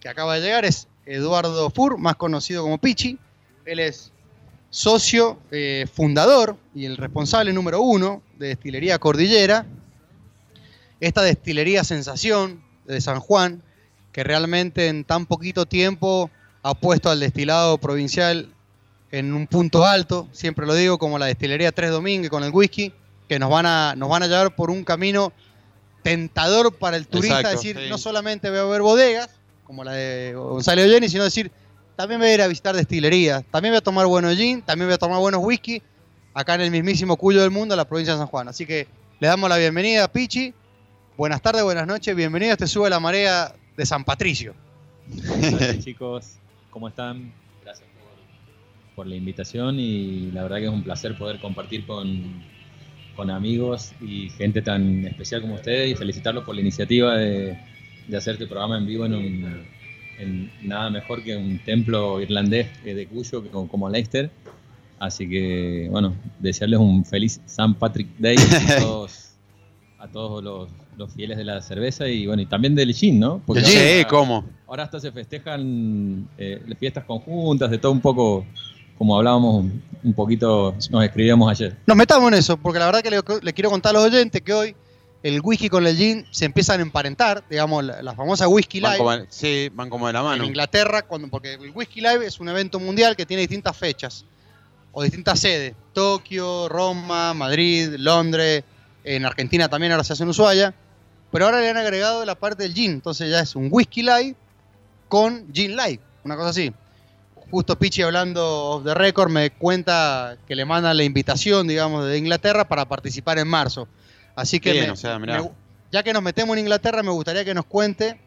que acaba de llegar, es Eduardo Fur, más conocido como Pichi. Él es socio, eh, fundador y el responsable número uno de Destilería Cordillera. Esta destilería sensación de San Juan, que realmente en tan poquito tiempo ha puesto al destilado provincial en un punto alto, siempre lo digo, como la destilería Tres Domínguez con el whisky, que nos van a, nos van a llevar por un camino tentador para el turista, Exacto, decir, sí. no solamente voy a ver bodegas, como la de Gonzalo Olleni, sino decir, también voy a ir a visitar destilerías, también voy a tomar buenos gin, también voy a tomar buenos whisky, acá en el mismísimo cuyo del mundo, la provincia de San Juan. Así que le damos la bienvenida a Pichi. Buenas tardes, buenas noches, bienvenido a este Sube la Marea de San Patricio. Hola chicos, ¿cómo están? Gracias por, por la invitación y la verdad que es un placer poder compartir con, con amigos y gente tan especial como ustedes y felicitarlos por la iniciativa de, de hacer este programa en vivo en, un- en nada mejor que un templo irlandés eh, de Cuyo como, como Leicester. Así que, bueno, desearles un feliz St. Patrick Day a todos, a todos los, los fieles de la cerveza y bueno, y también del gin, ¿no? Ahora- Sí, ¿cómo? Ahora hasta se festejan eh, las fiestas conjuntas, de todo un poco como hablábamos un poquito, nos escribíamos ayer. Nos metamos en eso, porque la verdad que le, le quiero contar a los oyentes que hoy el whisky con el gin se empiezan a emparentar, digamos, la, la famosa whisky Van live. como, sí, van como de la mano. En Inglaterra, cuando, porque el Whisky Live es un evento mundial que tiene distintas fechas o distintas sedes. Tokio, Roma, Madrid, Londres, en Argentina también ahora se hace en Ushuaia. Pero ahora le han agregado la parte del gin, entonces ya es un Whisky Live con Gin Live, una cosa así. Justo Pichi hablando of the record me cuenta que le mandan la invitación, digamos, de Inglaterra para participar en marzo. Así que Bien, me- o sea, me- ya que nos metemos en Inglaterra, me gustaría que nos cuente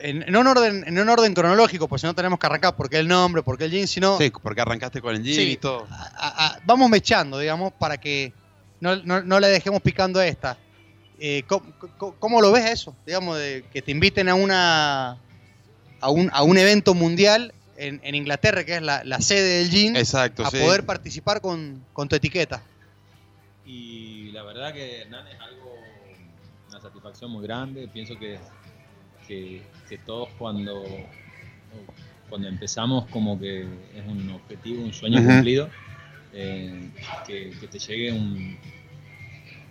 en, en un orden, en un orden cronológico, pues si no tenemos que arrancar porque el nombre, porque el gin, sino Sí, porque arrancaste con el gin Sí. y todo. a- a- vamos mechando, digamos, para que no, no- no le dejemos picando a esta. Eh, ¿cómo, cómo- cómo lo ves eso? Digamos, de que te inviten a una a un, a un evento mundial en, en Inglaterra, que es la, la sede del gin, Exacto, a sí. poder participar con, con tu etiqueta. Y la verdad que Hernán es algo, una satisfacción muy grande. Pienso que, que, que todos cuando, cuando empezamos como que es un objetivo, un sueño cumplido, eh, que, que te llegue un-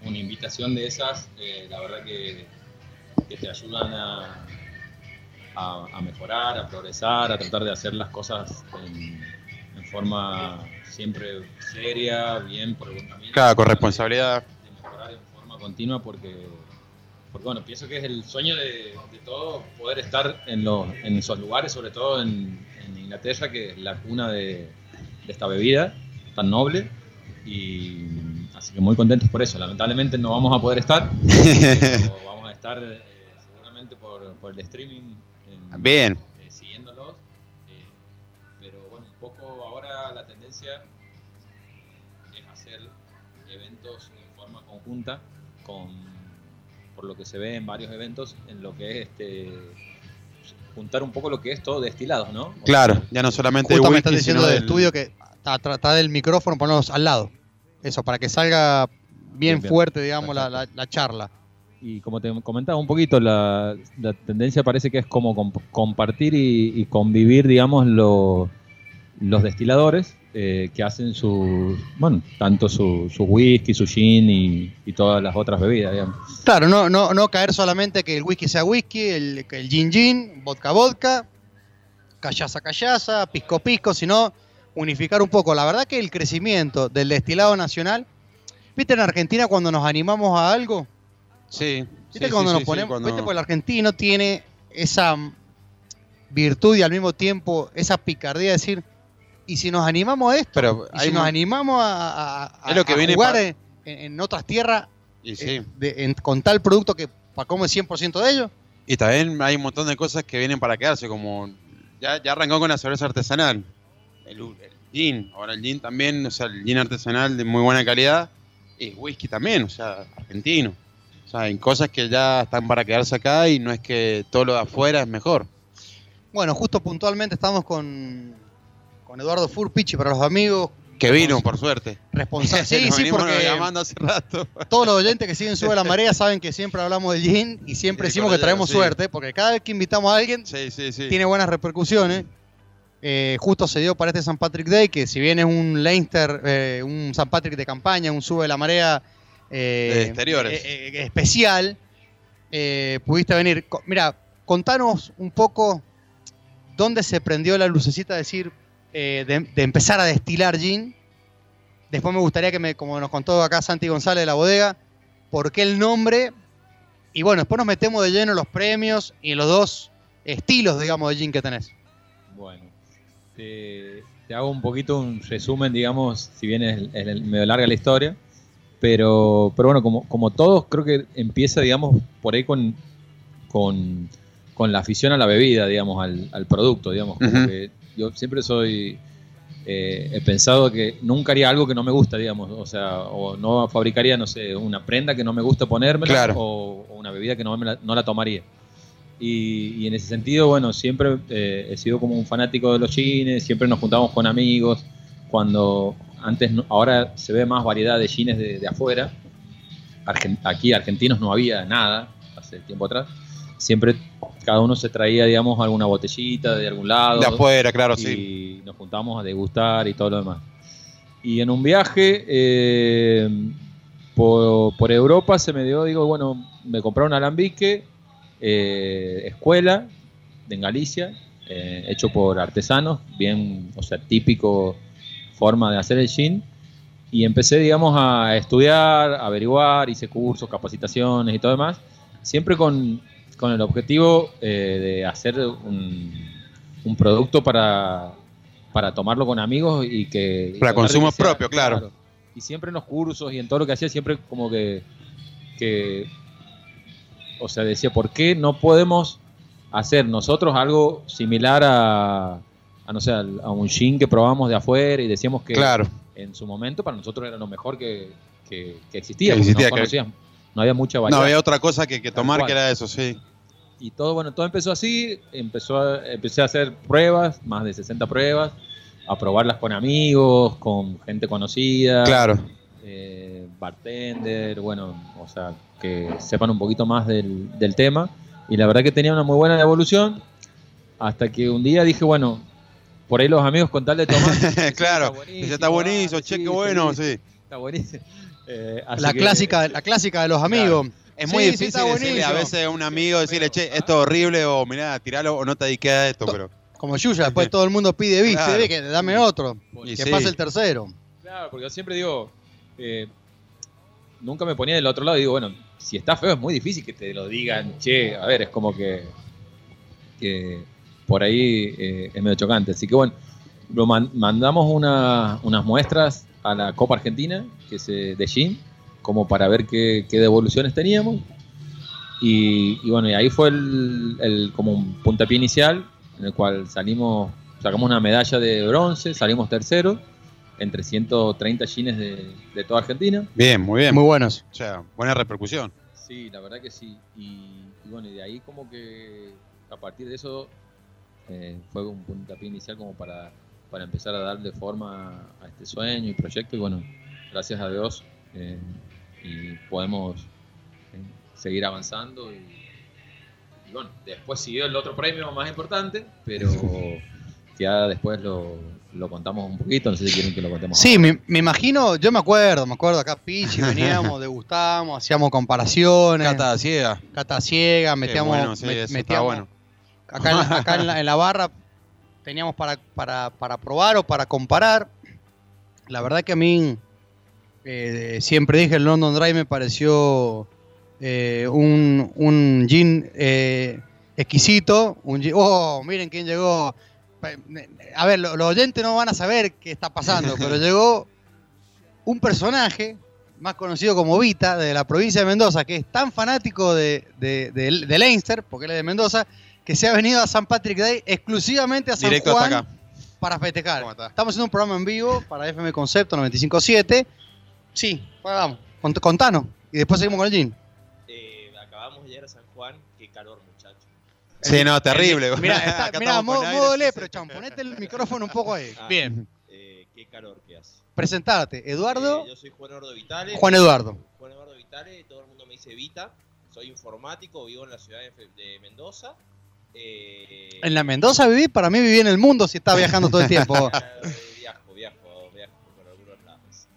una invitación de esas, eh, la verdad que, que te ayudan a, a- a mejorar, a progresar, a tratar de hacer las cosas en, en forma siempre seria, bien, por el buen camino. Claro, con responsabilidad. De mejorar en forma continua porque, porque bueno, pienso que es el sueño de, de todo poder estar en, los, en esos lugares, sobre todo en, en Inglaterra, que es la cuna de, de esta bebida tan noble. Y así que muy contentos por eso. Lamentablemente no vamos a poder estar, pero vamos a estar eh, seguramente por, por el streaming. en- Bien. eh, siguiéndolos. eh, pero bueno, un poco ahora la tendencia es hacer eventos en forma conjunta con por lo que se ve en varios eventos en lo que es este juntar un poco lo que es todo destilados, ¿no? O Claro, sea, ya no solamente Justo me están diciendo del- estudio que trata del micrófono ponerlos al lado. Eso, para que salga bien, Bien, bien. fuerte, digamos, la, la- la charla. Y como te comentaba un poquito, la, la tendencia parece que es como comp- compartir y, y convivir, digamos, lo- los destiladores eh, que hacen su, bueno, tanto su, su whisky, su gin y, y todas las otras bebidas, digamos. Claro, no, no, no caer solamente que el whisky sea whisky, el, que el gin gin, vodka vodka, callaza callaza, pisco pisco, sino unificar un poco. La verdad que el crecimiento del destilado nacional, ¿viste en Argentina cuando nos animamos a algo? Sí. ¿Viste sí, cuando sí, nos sí, ponemos? cuando- ¿Viste? Porque el argentino tiene esa virtud y al mismo tiempo esa picardía de decir, ¿y si nos animamos a esto? Pero ¿Y si nos mo- animamos a, a- a- lo que a viene jugar en, en otras tierras Y de- en- con tal producto que Pacomo es 100% de ellos? Y también hay un montón de cosas que vienen para quedarse, como ya, ya arrancó con la cerveza artesanal, el, el gin, ahora el gin también, o sea, el gin artesanal de muy buena calidad, y whisky también, o sea, argentino. O sea, hay cosas que ya están para quedarse acá y no es que todo lo de afuera es mejor. Bueno, justo puntualmente estamos con, con Eduardo Furpichi para los amigos. Que vino, por suerte. Responsable. Sí, Nos sí, porque llamando hace rato. todos los oyentes que siguen Sube la Marea saben que siempre hablamos del gin y siempre decimos que traemos sí. suerte, porque cada vez que invitamos a alguien Sí, sí, sí. tiene buenas repercusiones. Eh, justo se dio para este San Patrick Day, que si bien es un Leinster, eh, un San Patrick de campaña, un Sube la Marea eh, De exteriores. eh, eh, especial, eh, pudiste venir. Mira, contanos un poco dónde se prendió la lucecita de decir, eh, de, de empezar a destilar gin. Después me gustaría que me, como nos contó acá Santi González de la bodega, por qué el nombre. Y bueno, después nos metemos de lleno en los premios y en los dos estilos, digamos, de gin que tenés. Bueno, te, te hago un poquito un resumen, digamos, si bien es, es medio larga la historia, pero, pero bueno, como, como todos, creo que empieza, digamos, por ahí con, con, con la afición a la bebida, digamos, al, al producto, digamos. Como que yo siempre soy, eh, he pensado que nunca haría algo que no me gusta, digamos, o sea, o no fabricaría, no sé, una prenda que no me gusta ponerme Claro. o, o una bebida que no, me la, no la tomaría. Y, y en ese sentido, bueno, siempre eh, he sido como un fanático de los chines, siempre nos juntamos con amigos, cuando antes, ahora se ve más variedad de chines de, de afuera, aquí argentinos no había nada hace tiempo atrás, siempre cada uno se traía, digamos, alguna botellita de algún lado. De afuera, claro, y sí. nos juntamos a degustar y todo lo demás. Y en un viaje eh, por, por Europa se me dio, digo, bueno, me compraron un alambique, eh, escuela, en Galicia, eh, hecho por artesanos, bien, o sea, típico forma de hacer el gin. Y empecé, digamos, a estudiar, a averiguar, hice cursos, capacitaciones y todo demás, siempre con, con el objetivo eh, de hacer un, un producto para, para tomarlo con amigos y que... Para consumo que sea- propio, claro. Y siempre en los cursos y en todo lo que hacía, siempre como que, que o sea, decía, ¿por qué no podemos hacer nosotros algo similar a, a no sé, a un gin que probamos de afuera y decíamos que Claro. en su momento para nosotros era lo mejor que, que- que existía, Que existía, no que- no había mucha variedad. No había otra cosa que, tomar cual. que era eso, sí. Y todo, bueno, todo empezó así, empezó a- empecé a hacer pruebas, más de 60 pruebas, a probarlas con amigos, con gente conocida. Claro. eh, bartender, bueno, o sea, que sepan un poquito más del, del tema. Y la verdad que tenía una muy buena evolución, hasta que un día dije, bueno, por ahí los amigos con tal de tomar. claro. Dice, está buenísimo, che, qué bueno, sí. Está buenísimo. Eh, así La que- clásica, la clásica de los amigos. Es muy sí, difícil decirle a veces a un amigo, decirle, che, esto es horrible, o mirá, tiralo, o no te dediques a esto, pero... Como Yuya, después todo el mundo pide, viste, Claro. que dame otro. Y que sí. pase el tercero. Claro, porque yo siempre digo, eh, nunca me ponía del otro lado y digo, bueno, si está feo es muy difícil que te lo digan, che, a ver, es como que, que por ahí eh, es medio chocante. Así que bueno, lo man- mandamos una- unas muestras a la Copa Argentina, que es de Gin, como para ver qué, devoluciones teníamos. Y, y bueno, y ahí fue el, el- como un puntapié inicial, en el cual salimos, sacamos una medalla de bronce, salimos terceros entre 130 gines de, de toda Argentina. Bien, muy bien. Muy buenos. O sea, buena repercusión. Sí, la verdad que sí. Y, y bueno, y de ahí como que a partir de eso eh, fue un puntapié inicial como para, para empezar a darle forma a este sueño y proyecto. Y bueno, gracias a Dios eh, y podemos eh, seguir avanzando. Y, y bueno, después siguió el otro premio más importante, pero ya después lo, lo contamos un poquito. No sé si quieren que lo contemos Sí, ahora. me, me imagino, yo me acuerdo, me acuerdo acá Pichi, veníamos, degustábamos, hacíamos comparaciones. Cata ciega. Cata ciega, metíamos, bueno, sí, met- metíamos- bueno. acá, en la, acá en la- en la barra teníamos para, para, para probar o para comparar. La verdad que a mí eh, siempre dije el London Dry me pareció eh, un, un gin eh, exquisito. Un gin- oh, miren quién llegó. A ver, lo- los oyentes no van a saber qué está pasando, pero llegó un personaje más conocido como Vita, de la provincia de Mendoza, que es tan fanático de, de, de- de Leinster, porque él es de Mendoza, que se ha venido a San Patrick Day exclusivamente a San Directo hasta Juan acá. para festejar. Estamos haciendo un programa en vivo para FM Concepto 957. Sí, pues vamos, cont- contanos. Y después seguimos con el gin. Sí, no, terrible. Mira, está, Acá estamos modo, modo lepre, chamo. Ponete el micrófono un poco ahí. Ah, Bien. eh, qué calor que hace. Presentarte. Eduardo. Eh, yo soy Juan Eduardo Vitale. Juan Eduardo. Juan Eduardo Vitale, todo el mundo me dice Vita. Soy informático, vivo en la ciudad de, Mendoza. Eh, En la Mendoza viví, para mí viví en el mundo si estás viajando todo el tiempo. eh, viajo, viajo, viajo por algunos lados.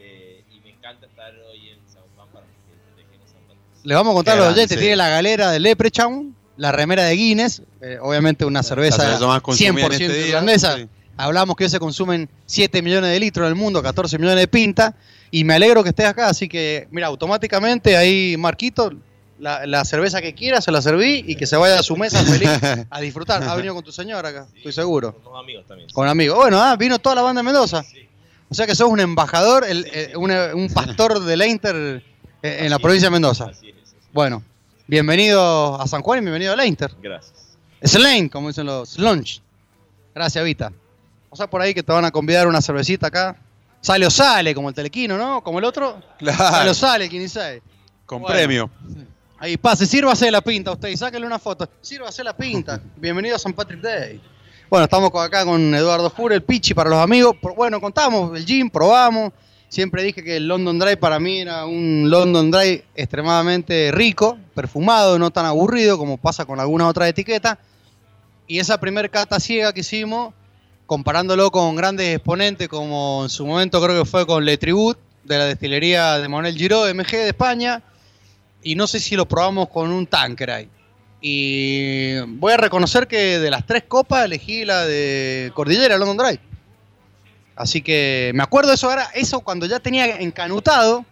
Eh, y me encanta estar hoy en San Juan para festejar en San Juan. Le vamos a contar a los oyentes. sí. Tiene la galera de Leprechaun, la remera de Guinness, eh, obviamente una cerveza cerveza más consumida en 100% este día, irlandesa. sí. Hablamos que hoy se consumen 7 millones de litros en el mundo, 14 millones de pinta. Y me alegro que estés acá, así que, mira, automáticamente ahí, Marquito, la, la cerveza que quiera se la serví y que se vaya a su mesa feliz a disfrutar. Ha venido con tu señora acá, estoy seguro. Con unos amigos también. Con amigos. Bueno, ah, vino toda la banda de Mendoza. O sea que sos un embajador, el- eh, un, un pastor de Leinster eh, en la provincia de Mendoza. Bueno, bienvenido a San Juan y bienvenido a Leinster. Gracias. Slane, como dicen los lunch. Gracias, Vita. O sea, por ahí que te van a convidar una cervecita acá. Sale o sale, como el telequino, ¿no? Como el otro. Claro. Sale o sale, quien sabe. Con Bueno. premio. Ahí pase, sírvase la pinta usted y sáquele una foto. Sírvase la pinta. Bienvenido a San Patrick Day. Bueno, estamos acá con Eduardo Jure, el Pichi para los amigos. Bueno, contamos el gym, probamos. Siempre dije que el London Dry para mí era un London Dry extremadamente rico, perfumado, no tan aburrido como pasa con algunas otras etiquetas. Y esa primer cata ciega que hicimos, comparándolo con grandes exponentes como en su momento creo que fue con Le Tribut de la destilería de Manuel Giro, MG de España, y no sé si lo probamos con un Tanqueray. Y voy a reconocer que de las tres copas elegí la de Cordillera London Dry. Así que me acuerdo eso ahora, eso cuando ya tenía encanutado,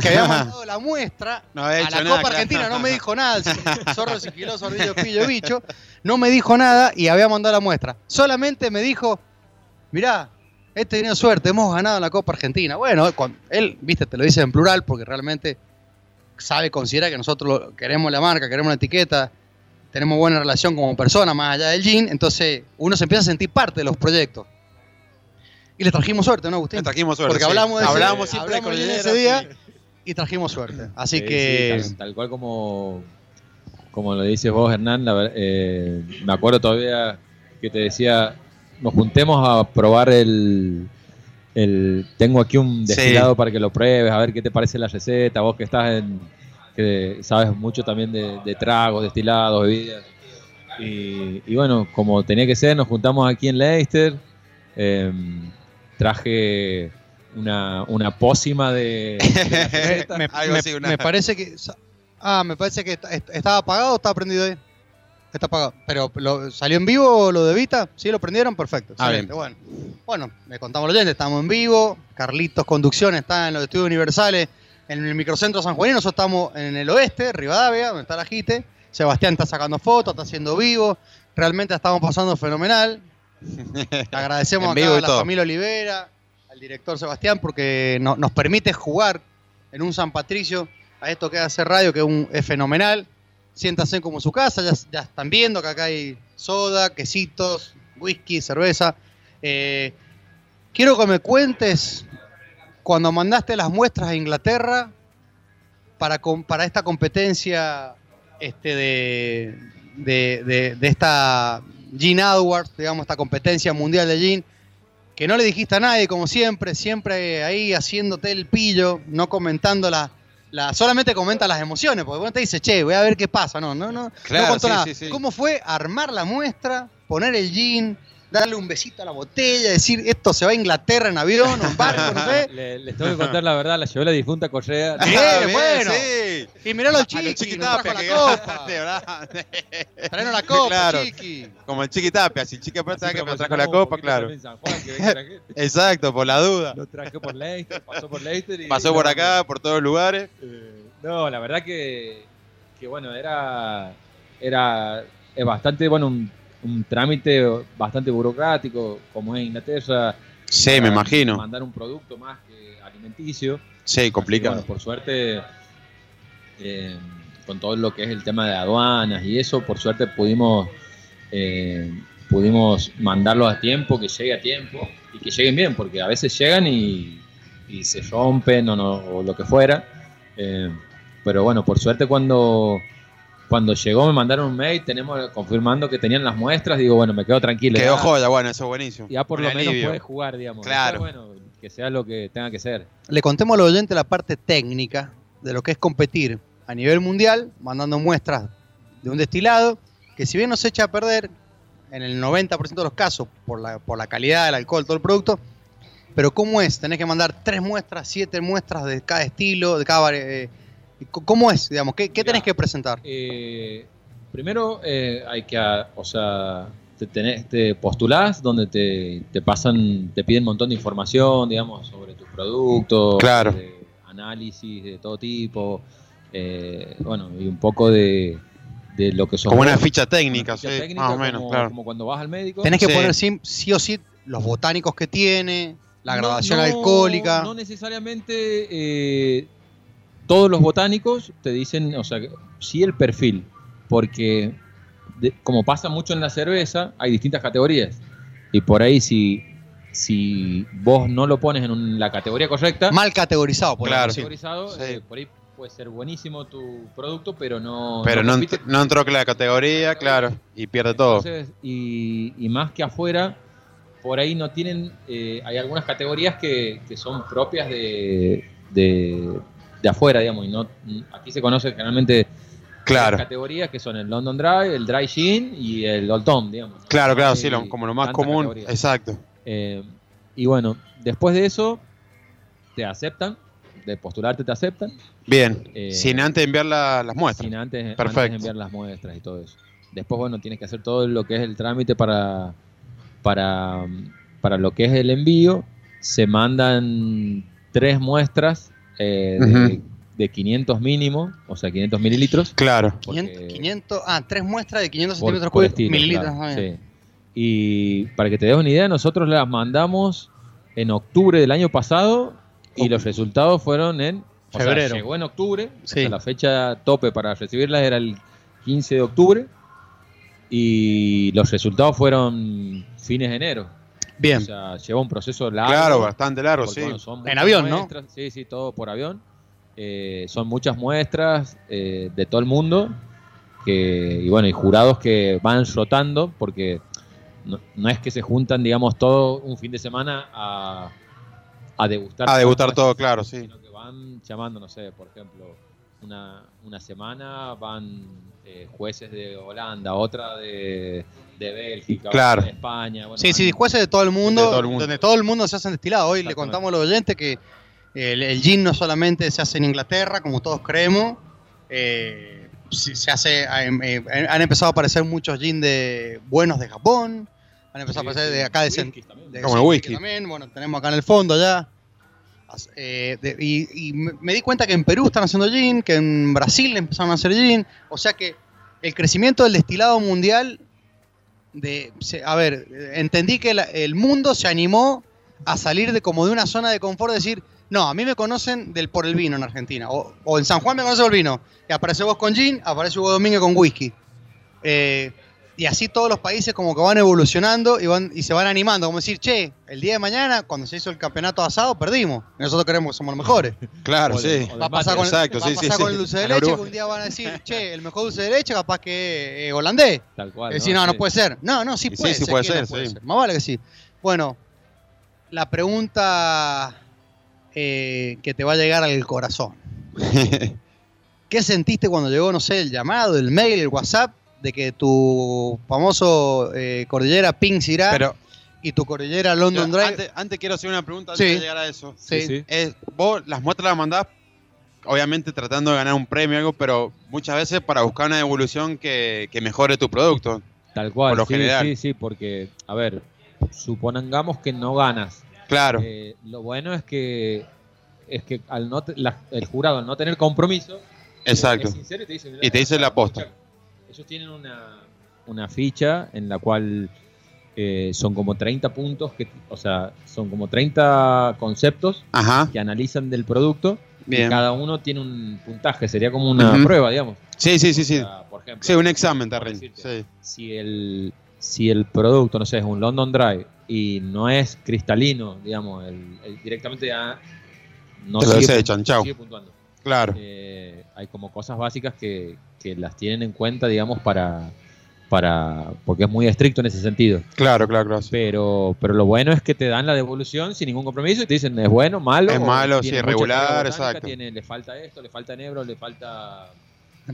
que había mandado la muestra No a la nada, Copa claro. Argentina, no me dijo nada, el zorro sigiló, sordillo, pillo, bicho, no me dijo nada y había mandado la muestra. Solamente me dijo, mirá, he tenido suerte, hemos ganado la Copa Argentina. Bueno, él, viste, te lo dice en plural porque realmente sabe, considera que nosotros queremos la marca, queremos la etiqueta, tenemos buena relación como persona más allá del jean, entonces uno se empieza a sentir parte de los proyectos. Y le trajimos suerte, ¿no, Agustín? Le trajimos suerte, Porque sí. hablamos de ese- Hablamos siempre de hablamos Cordillera, ese día y trajimos suerte. Así Sí, que... tal, tal cual como, como lo dices vos, Hernán, la eh, me acuerdo todavía que te decía, nos juntemos a probar el... el tengo aquí un destilado para que lo pruebes, a ver qué te parece la receta, vos que estás en... que sabes mucho también de, de tragos, destilados, bebidas. Y, y bueno, como tenía que ser, nos juntamos aquí en Leicester. eh, traje una, una pócima de, de la receta. me, me- me parece que. Ah, me parece que estaba apagado o está prendido ahí. Está apagado. Pero ¿lo- ¿salió en vivo lo de Vita? ¿Sí lo prendieron? Perfecto. Ah, excelente, bueno. bueno, le contamos los oyentes, estamos en vivo. Carlitos Conducción está en los estudios universales en el microcentro San Juanino. Nosotros estamos en el oeste, Rivadavia, donde está la JITE. Sebastián está sacando fotos, está haciendo vivo. Realmente estamos pasando fenomenal. Agradecemos acá a la todo. familia Olivera, al director Sebastián, porque no- nos permite jugar en un San Patricio a esto que hace radio, que es, un- es fenomenal. Siéntanse como su casa, ya, ya están viendo que acá hay soda, quesitos, whisky, cerveza. Eh, quiero que me cuentes cuando mandaste las muestras a Inglaterra para, para esta competencia este, de, de, de- de esta Gin Awards, digamos, esta competencia mundial de Gin, que no le dijiste a nadie, como siempre, siempre ahí haciéndote el pillo, no comentando la, la solamente comenta las emociones, porque vos te dice, che, voy a ver qué pasa, no, no, no, Claro, no contó sí, nada. sí, sí. ¿Cómo fue armar la muestra, poner el gin, darle un besito a la botella, decir, esto se va a Inglaterra en avión, en barco, no sé? Le- les tengo que contar la verdad, la llevé la difunta Correa. Bien, bien, bueno. sí. Y mirá los A los chiquis, chiquitapia trajo que la copa. ganaste, Traenos la copa, Claro. chiqui. Como el Chiquitapia, si el Chiquitapia que me trajo la copa, claro. también San Juan, que venga la gente. Exacto, por la duda. Lo traje por Leicester, pasó por Leicester y Pasó por acá, por todos lugares. Eh, no, la verdad que, que bueno, era, era es bastante, bueno, un, un trámite bastante burocrático, como es Inglaterra. Sí, me imagino. Mandar un producto más que alimenticio. Sí, complicado. bueno, por suerte, eh, con todo lo que es el tema de aduanas y eso, por suerte pudimos eh, pudimos mandarlos a tiempo, que llegue a tiempo y que lleguen bien, porque a veces llegan y, y se rompen o, no, o lo que fuera. Eh, pero bueno, por suerte cuando, cuando llegó me mandaron un mail, tenemos confirmando que tenían las muestras, digo, bueno, me quedo tranquilo. Quedó ya- joya, bueno, eso es buenísimo. Ya por Un lo menos puedes jugar, digamos. Claro. Bueno, que sea lo que tenga que ser. Le contemos a los oyentes la parte técnica de lo que es competir a nivel mundial, mandando muestras de un destilado, que si bien no se echa a perder en el 90% de los casos por la, por la calidad del alcohol, todo el producto, pero ¿cómo es? Tenés que mandar tres muestras, siete muestras de cada estilo, de cada... eh, ¿Cómo es? Digamos, ¿qué, qué tenés que presentar? Eh, primero eh, hay que, o sea, te, tenés, te postulás donde te, te pasan, te piden un montón de información, digamos, sobre tus productos, Claro. de análisis de todo tipo, eh, bueno, y un poco de, de lo que sos Como una ficha técnica, ficha sí, técnica, más o menos, como, claro. como cuando vas al médico. Tenés que Sí. poner sí, sí o sí los botánicos que tiene, la No- graduación no- alcohólica. No necesariamente eh, todos los botánicos te dicen, o sea, que sí el perfil, porque de- como pasa mucho en la cerveza, hay distintas categorías. Y por ahí si, si vos no lo pones en un- la categoría correcta, Mal categorizado, por sí. categorizado, eh, por ahí puede ser buenísimo tu producto, pero no... Pero no, ent- no entró en la categoría, claro, y pierde todo. entonces, y, y más que afuera, por ahí no tienen, eh, hay algunas categorías que, que son propias de, de, de afuera, digamos, y no, aquí se conoce generalmente Claro. categorías que son el London Dry, el Dry Gin y el Old Tom, digamos. Claro, claro, sí, lo- como lo más común. categorías. Exacto. Eh, y bueno, después de eso, te aceptan, de postularte te aceptan. Bien. Eh, sin antes enviar la- las muestras. Sin antes, antes Perfecto. de enviar las muestras y todo eso. Después, bueno, tienes que hacer todo lo que es el trámite para, para, para lo que es el envío. Se mandan tres muestras eh, de, de 500 mínimo, o sea, 500 mililitros. Claro. 500, 500 ah, tres muestras de 500 Por- centímetros por cúbicos, estilo, mililitros. claro, bien. sí. Y para que te des una idea, nosotros las mandamos en octubre del año pasado y los resultados fueron en o sea, Febrero. llegó en octubre. o Sí. sea, la fecha tope para recibirlas era el 15 de octubre y los resultados fueron fines de enero. Bien. O sea, lleva un proceso largo. Claro, bastante largo, sí. son En avión, ¿no? Sí, sí, todo por avión. Eh, son muchas muestras eh, de todo el mundo que, y bueno, y jurados que van rotando porque no, no es que se juntan, digamos, todo un fin de semana a, a degustar. A degustar todo, claro, sí. sino que van llamando, no sé, por ejemplo, una, una semana van eh, jueces de Holanda, otra de, de Bélgica, Claro. otra de España. bueno, Sí, sí, jueces de todo el mundo, De todo el mundo. donde todo el mundo se hacen destilados. Hoy le contamos a los oyentes que el, el gin no solamente se hace en Inglaterra, como todos creemos, eh, se hace, eh, eh, han empezado a aparecer muchos gin de buenos de Japón, han empezado a aparecer de acá de, Cent- de Como el sí, whisky. también, bueno, tenemos acá en el fondo ya. Eh, y, me di cuenta que en Perú están haciendo gin, que en Brasil empezaron a hacer gin, o sea que el crecimiento del destilado mundial de a ver, entendí que el mundo se animó a salir de como de una zona de confort, decir, no, a mí me conocen del por el vino en Argentina, o, en San Juan me conocen por el vino, y aparece vos con gin, aparece Hugo Domínguez con whisky. Eh, y así todos los países como que van evolucionando y, van, y se van animando, como decir, che, el día de mañana, cuando se hizo el campeonato asado, perdimos. Nosotros creemos que somos los mejores. Claro, O sí. Va a pasar, con, Exacto, va sí, el dulce de leche, que un día van a decir, che, el mejor dulce de leche capaz que eh, holandés. Tal cual. Es decir, no, no Sí. puede ser. No, no, sí puede sí ser. puede ¿quién ser, no puede sí. ser? Más vale que sí. Bueno, la pregunta eh, que te va a llegar al corazón. ¿Qué sentiste cuando llegó, no sé, el llamado, el mail, el WhatsApp, de que tu famoso eh, cordillera Pink Pero y tu cordillera London Yo, Dry... Antes, antes quiero hacer una pregunta Sí. antes de llegar a eso. Sí. Sí. Es, vos las muestras las mandás, obviamente tratando de ganar un premio o algo, pero muchas veces para buscar una evolución que, que mejore tu producto. Tal cual, Por lo sí, general. sí, sí, porque, a ver, supongamos que no ganas. Claro. Eh, lo bueno es que es que al no te- la- el jurado al no tener compromiso Exacto. es sincero y te dice, "Mirá, Y te dice la aposta. Ellos tienen una, una ficha en la cual eh, son como 30 puntos que o sea son como 30 conceptos Ajá. que analizan del producto Bien. y cada uno tiene un puntaje sería como una prueba digamos Sí, sí, sí, sí. O sea, por ejemplo, Sí, un examen, decirte, Sí. si el si el producto no sé es un London Dry y no es cristalino digamos el, el- directamente ya no Te lo sigue desechan, chau. sigue puntuando. Claro. Eh, hay como cosas básicas que, que las tienen en cuenta digamos para para porque es muy estricto en ese sentido Claro, claro, claro. pero pero lo bueno es que te dan la devolución sin ningún compromiso y te dicen es bueno malo Es malo, sí, mucha regular, exacto. tiene le falta esto le falta enebro le falta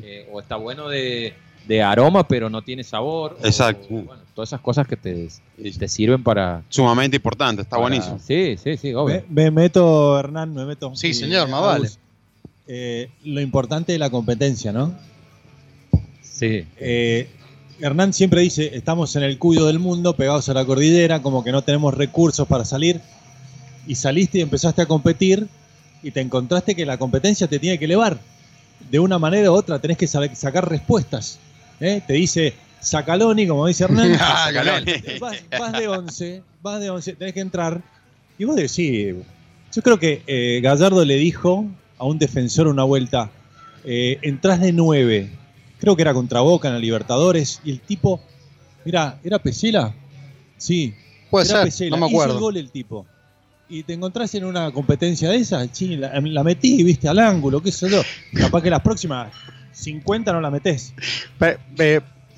eh, o está bueno de, de aroma pero no tiene sabor o- Exacto. bueno, todas esas cosas que te, te sirven para Sumamente importante, está para- buenísimo. sí sí sí obvio Me, me meto, Hernán, me meto. Sí, señor, más vale. Eh, lo importante de la competencia, ¿no? sí Eh, Hernán siempre dice, estamos en el cuyo del mundo, pegados a la cordillera, como que no tenemos recursos para salir. Y saliste y empezaste a competir y te encontraste que la competencia te tiene que elevar. De una manera u otra tenés que sacar respuestas. ¿eh? Te dice Sacaloni, como dice Hernán. Ah, Sacaloni. vas, vas de 11, vas de 11, tenés que entrar. Y vos decís, yo creo que eh, Gallardo le dijo a un defensor una vuelta, eh, entrás de 9, creo que era contra Boca en la Libertadores, y el tipo, mira, ¿era Pesela? Sí. Puede era ser, Pesela. no me Hizo acuerdo. el gol el tipo. Y te encontrás en una competencia de esas, sí, la, la metí, viste, al ángulo, qué sé yo. Capaz que las próximas 50 no la metés.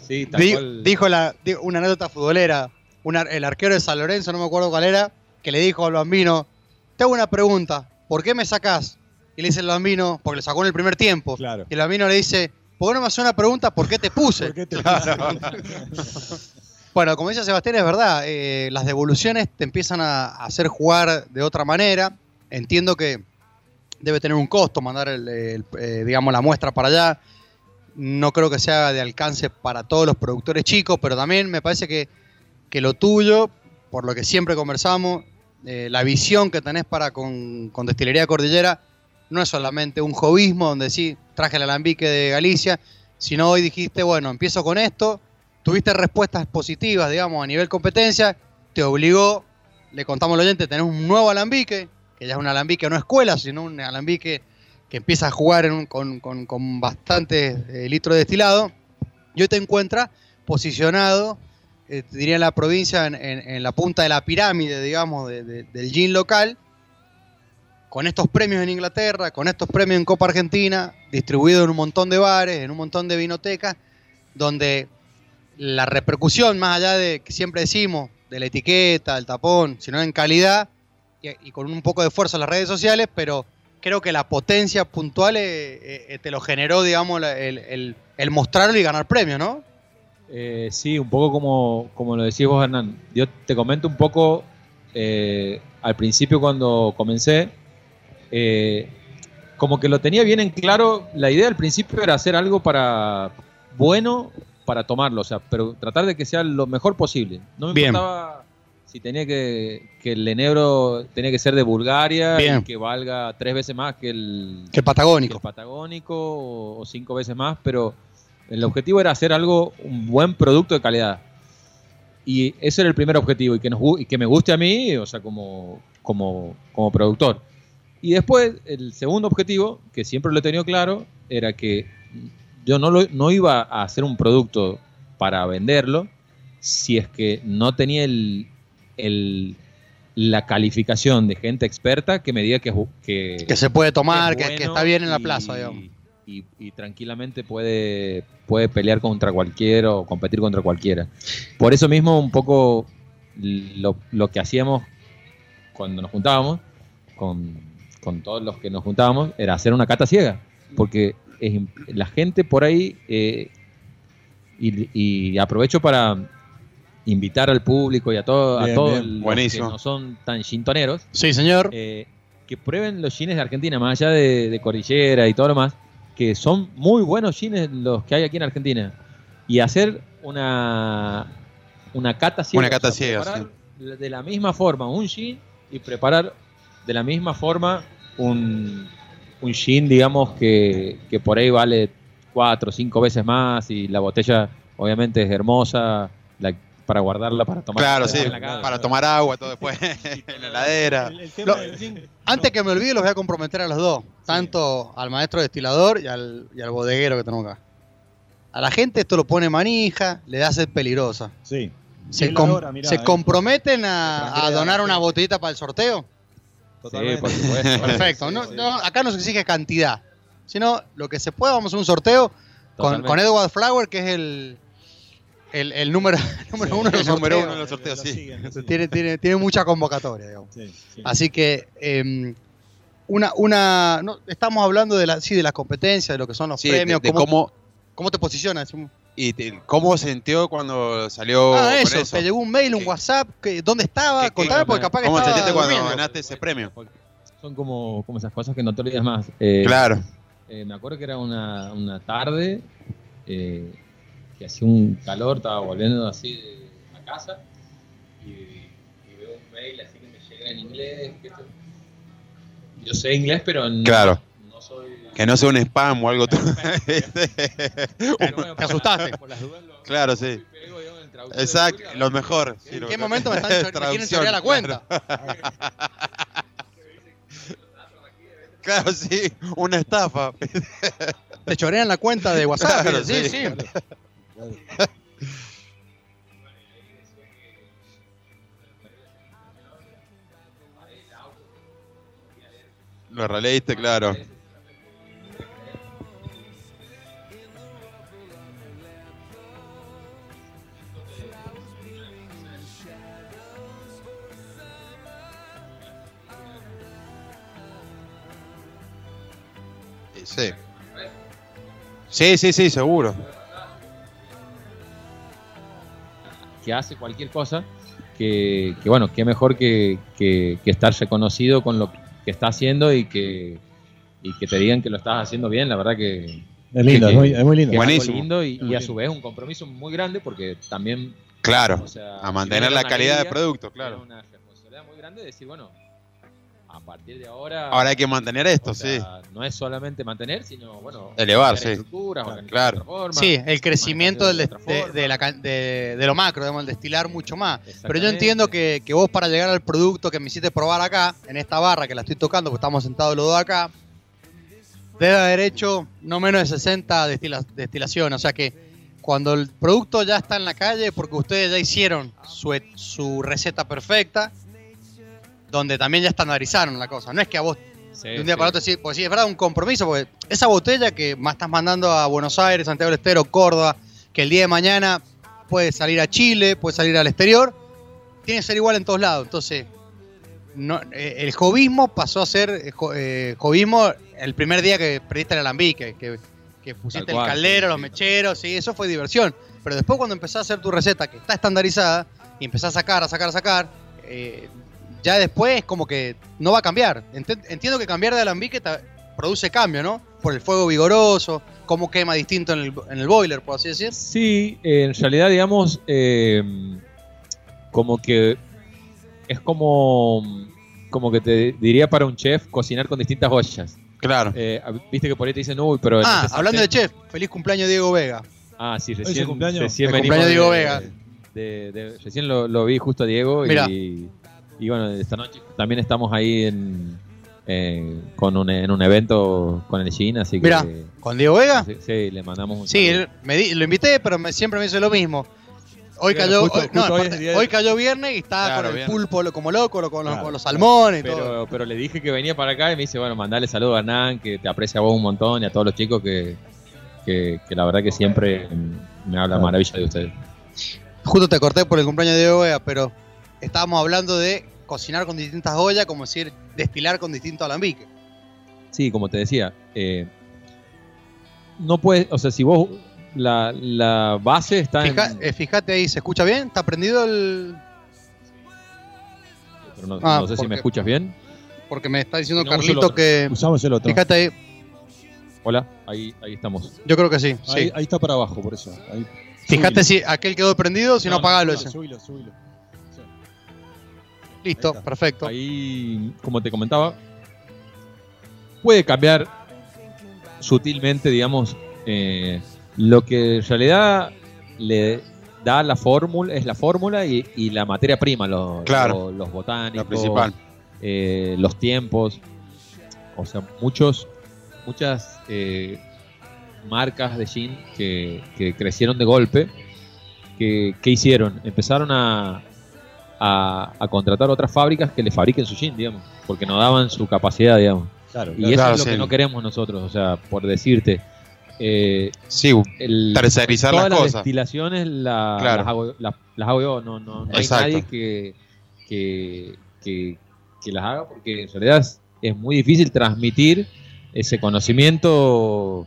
Sí tal di- cual. dijo la, di- una anécdota futbolera. el arquero de San Lorenzo, no me acuerdo cuál era, que le dijo al bambino, te hago una pregunta, ¿por qué me sacás? Y le dice el bambino, porque le sacó en el primer tiempo. Y el bambino le dice, ¿por qué no me haces una pregunta? ¿Por qué te puse? bueno, como dice Sebastián, es verdad, eh, las devoluciones te empiezan a a hacer jugar de otra manera. Entiendo que debe tener un costo mandar, el, el, eh, digamos, la muestra para allá. No creo que sea de alcance para todos los productores chicos, pero también me parece que, que lo tuyo, por lo que siempre conversamos, eh, la visión que tenés para con, con Destilería Cordillera, no es solamente un hobbyismo donde sí, traje el alambique de Galicia, sino hoy dijiste, bueno, empiezo con esto, tuviste respuestas positivas, digamos, a nivel competencia, te obligó, le contamos al oyente, tenés un nuevo alambique, que ya es un alambique no escuela, sino un alambique que empieza a jugar con, con, con bastantes eh, litros de destilado, y hoy te encuentras posicionado, eh, diría en la provincia, en, en- en la punta de la pirámide, digamos, de- del gin local, con estos premios en Inglaterra, con estos premios en Copa Argentina, distribuidos en un montón de bares, en un montón de vinotecas, donde la repercusión, más allá de que siempre decimos, de la etiqueta, el tapón, sino en calidad y, con un poco de esfuerzo en las redes sociales, pero creo que la potencia puntual eh, eh, te lo generó, digamos, el, mostrarlo y ganar premios, ¿no? Eh, sí, un poco como, como lo decís vos, Hernán. Yo te comento un poco, eh, al principio cuando comencé, eh, como que lo tenía bien en claro, la idea al principio era hacer algo para bueno para tomarlo, o sea, pero tratar de que sea lo mejor posible. No me Bien. importaba si tenía que, que el enebro tenía que ser de Bulgaria Bien. y que valga tres veces más que el, Que el patagónico. que el patagónico o, o cinco veces más, pero el objetivo era hacer algo, un buen producto de calidad. Y ese era el primer objetivo, y que, nos, y que me guste a mí, o sea, como, como, como productor. Y después, el segundo objetivo, que siempre lo he tenido claro, era que yo no, lo- no iba a hacer un producto para venderlo si es que no tenía el, el- la calificación de gente experta que me diga que, que, Que se puede tomar, que está bien en la y- plaza, digamos. y, y tranquilamente puede, puede pelear contra cualquiera o competir contra cualquiera. Por eso mismo, un poco lo, lo que hacíamos cuando nos juntábamos, con, con todos los que nos juntábamos, era hacer una cata ciega. Porque es la gente por ahí, eh, y, y aprovecho para invitar al público y a, todo, a todos bien. los Buenísimo. que no son tan chintoneros. Sí, señor. eh, que prueben los jeans de Argentina, más allá de, de Cordillera y todo lo más, que son muy buenos jeans los que hay aquí en Argentina. Y hacer una, una cata ciega. Una cata o sea, ciega, preparar De la misma forma un jean y preparar de la misma forma un, un jean, digamos, que, que por ahí vale cuatro o cinco veces más y la botella obviamente es hermosa la- para guardarla para tomar Claro, sí, en la casa. para tomar agua, todo después en la heladera. Lo- antes que me olvide, los voy a comprometer a los dos. Tanto al maestro destilador y al, y al bodeguero que tenemos acá. A la gente esto lo pone manija, le da sed peligrosa. Sí. Se, com- hora, mirá, ¿se eh. comprometen a, a donar una botellita para el sorteo? Sí, por supuesto. Perfecto. No, no, acá no se exige cantidad, sino lo que se pueda, vamos a hacer un sorteo con, Totalmente. con Edward Flower, que es el, el, el número, el número uno de los El número sorteos. uno de los sorteos, sí. Tiene, tiene, tiene mucha convocatoria, digamos. Así que em, una, una no, estamos hablando de la, sí, de las competencias, de lo que son los Sí, de- premios, de cómo- cómo te posicionas. ¿Y te- cómo se sintió cuando salió ah, eso, eso? te llegó un mail, un WhatsApp, que, ¿dónde estaba? Contame, porque capaz que ¿Cómo te estaba sentiste cuando ganaste ese premio? Son como, como esas cosas que no te olvidas más. Eh, Claro. eh, me acuerdo que era una, una tarde eh, que hacía un calor, estaba volviendo así de la casa y, y veo un mail así que me llega en inglés. que esto- yo sé inglés, pero no, Claro. Que no sea un spam o algo. Te asustaste. claro, sí. Exacto, lo mejor. sí, ¿En lo qué momento me, están, me quieren chorear la cuenta? Claro. Claro, sí, una estafa. Te chorean la cuenta de WhatsApp. Claro, sí, sí. sí. Lo releíste, claro. Sí. Sí, sí, sí, seguro. que hace cualquier cosa, que, que bueno, que mejor que, que, que estar reconocido con lo que está haciendo y que, y que te digan que lo estás haciendo bien, la verdad que... Es lindo, que- es muy- es muy lindo. Buenísimo. lindo y, a su vez un compromiso muy grande porque también... Claro, o sea, a mantener la calidad de alegría, producto, claro. una responsabilidad muy grande de decir, bueno, a partir de ahora... Ahora hay que mantener esto, o sea, sí. No es solamente mantener, sino, bueno... Elevar, sí. estructuras, Claro. de otra forma, Sí, el crecimiento del de, de de- la can- de- de lo macro, digamos, el destilar mucho más. Pero yo entiendo que, que vos para llegar al producto que me hiciste probar acá, en esta barra que la estoy tocando, porque estamos sentados los dos acá, debe haber hecho no menos de 60 destila- destilaciones. O sea que cuando el producto ya está en la calle, porque ustedes ya hicieron su, e- su receta perfecta, donde también ya estandarizaron la cosa. No es que a vos de un día sí. para otro decir, pues sí, es verdad, un compromiso, porque esa botella que más estás mandando a Buenos Aires, Santiago del Estero, Córdoba, que el día de mañana puede salir a Chile, puede salir al exterior, tiene que ser igual en todos lados. Entonces, no, eh, el jovismo pasó a ser eh, eh, jovismo el primer día que perdiste el alambique, que, que pusiste cual, el caldero, sí, los mecheros, sí, eso fue diversión. Pero después cuando empezás a hacer tu receta que está estandarizada y empezás a sacar, a sacar, a sacar, eh, ya después es como que no va a cambiar. Ent- Entiendo que cambiar de alambique produce cambio, ¿no? Por el fuego vigoroso, cómo quema distinto en el, en el boiler, por así decir. Sí, en realidad, digamos, eh, como que es como, como que te diría para un chef cocinar con distintas ollas. Claro. Eh, Viste que por ahí te dicen, uy, pero. en Ah, este hablando de chef, feliz cumpleaños Diego Vega. Ah, sí, recién, cumpleaños. recién El cumpleaños de Diego de- Vega. de- de- recién lo, lo vi justo a Diego Mirá. y, y bueno, esta noche también estamos ahí en, eh, con un, en un evento con el Gin, así que... Mirá, ¿con Diego Vega? Sí, sí, le mandamos un Sí, él- me di- lo invité, pero me- siempre me hizo lo mismo. Hoy cayó, justo- hoy, no, justo hoy es aparte, el día de- hoy cayó viernes y estaba Claro, con el viernes. pulpo lo- como loco, lo- con, los, con los salmones y pero, todo. Pero le dije que venía para acá y me dice, bueno, mandale saludos a Hernán, que te aprecia a vos un montón y a todos los chicos que, que, que la verdad que siempre me habla maravilla de ustedes. Justo te corté por el cumpleaños de Diego Vega, pero estábamos hablando de cocinar con distintas ollas, como decir, destilar con distinto alambique. Sí, como te decía, eh, no puedes, o sea, si vos, la, la base está Fija- en... eh, fíjate ahí, ¿se escucha bien? ¿Está prendido el...? pero no, Ah, no sé si porque- me escuchas bien. Porque me está diciendo No, Carlito que... Usamos el otro. Fíjate ahí, Hola, ahí, ahí estamos. yo creo que sí. Ahí, sí. ahí está para abajo, por eso. Ahí. Fíjate si aquel quedó prendido, si no, apagalo ese. Subilo, subilo. Listo, perfecto. Ahí, como te comentaba, puede cambiar sutilmente, digamos, eh, lo que en realidad le da la fórmula, es la fórmula y, y la materia prima, los, Claro. los, los botánicos, principal. eh, los tiempos, o sea, muchos, muchas eh, marcas de que, que crecieron de golpe, que, que hicieron? Empezaron a, a, a contratar otras fábricas que le fabriquen su gin, digamos, porque no daban su capacidad, digamos. Claro, y eso claro, es lo sí. que no queremos nosotros, o sea, por decirte. eh, Sí, el- tercerizar todas las cosas. destilaciones la- Claro. las, hago, las- las hago yo, no, no, no hay nadie que, que, que, que las haga porque en realidad es, es muy difícil transmitir ese conocimiento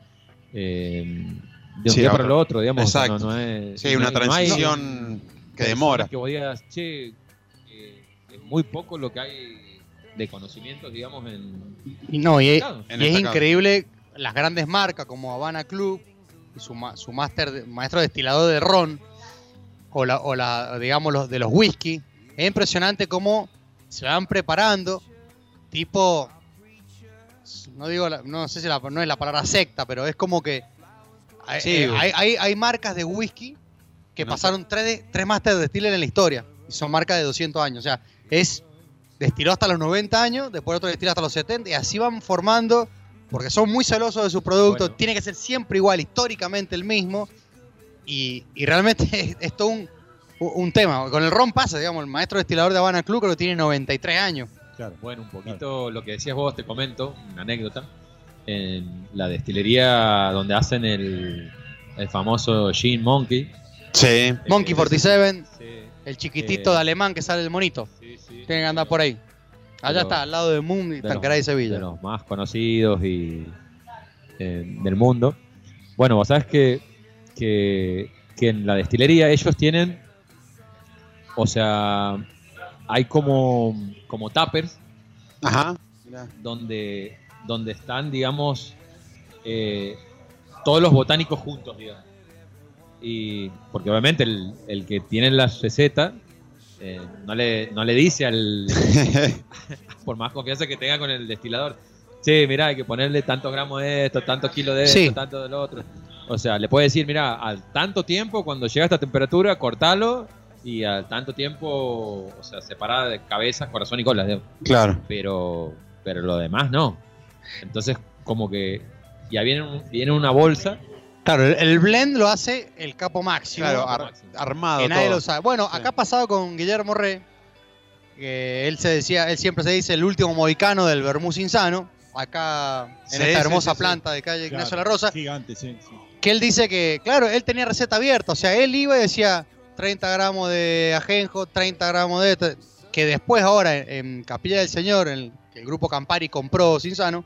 eh, de un Sí, día para el otro, digamos. Exacto. No, no es, Sí, una y no hay transición que demora. Que vos digas, che, es muy poco lo que hay de conocimientos, digamos, en... Y no, y, es- Claro. y es increíble las grandes marcas como Habana Club y su, ma- su máster de- maestro destilador de ron o la, o la digamos los de los whisky. Es impresionante cómo se van preparando tipo no digo la- no sé si la, no es la palabra secta, pero es como que hay, Sí. eh, hay, hay- hay marcas de whisky que No pasaron tres, tres máster de destiler en la historia y son marcas de 200 años. O sea, es destiló hasta los 90 años, después otro destiló hasta los 70 y así van formando porque son muy celosos de sus productos, tiene que ser siempre igual, históricamente el mismo y, y realmente es, es todo un, un tema. Con el ron pasa, digamos, el maestro destilador de Habana Club creo que tiene 93 años. Claro. Bueno, un poquito lo que decías vos, te comento, una anécdota. En la destilería donde hacen el, el famoso Gin Monkey. Sí. Monkey Eh, 47, sí. El chiquitito Eh, de alemán que sale el monito. Tiene que andar por ahí. Allá está, al lado de Moon y de Tanqueray de Sevilla. de los más conocidos y, eh, del mundo. Bueno, vos sabés que, que, que en la destilería ellos tienen, o sea, hay como, como tuppers Ajá. donde, donde están, digamos, eh, todos los botánicos juntos, digamos. Y porque obviamente el, el que tiene la receta eh, no, le, no le dice al. por más confianza que tenga con el destilador, sí, mira, hay que ponerle tantos gramos de esto, tantos kilos de esto, Sí. tanto del otro. O sea, le puede decir, mira, al tanto tiempo, cuando llega a esta temperatura, cortalo y al tanto tiempo, o sea, separada de cabeza, corazón y cola. Claro. Pero, pero lo demás no. Entonces, como que ya viene, viene una bolsa. Claro, el, blend lo hace el capo máximo. Claro, ar- armado que nadie todo. lo sabe. Bueno, acá ha pasado con Guillermo Re, que él se decía, él siempre se dice el último mohicano del Bermús Insano, acá en Sí, esta hermosa sí, planta de calle Claro, Ignacio La Rosa, Gigante, sí. que él dice que, claro, él tenía receta abierta, o sea, él iba y decía 30 gramos de ajenjo, 30 gramos de esto, que después ahora en, Capilla del Señor, en el, que el grupo Campari compró Cinsano,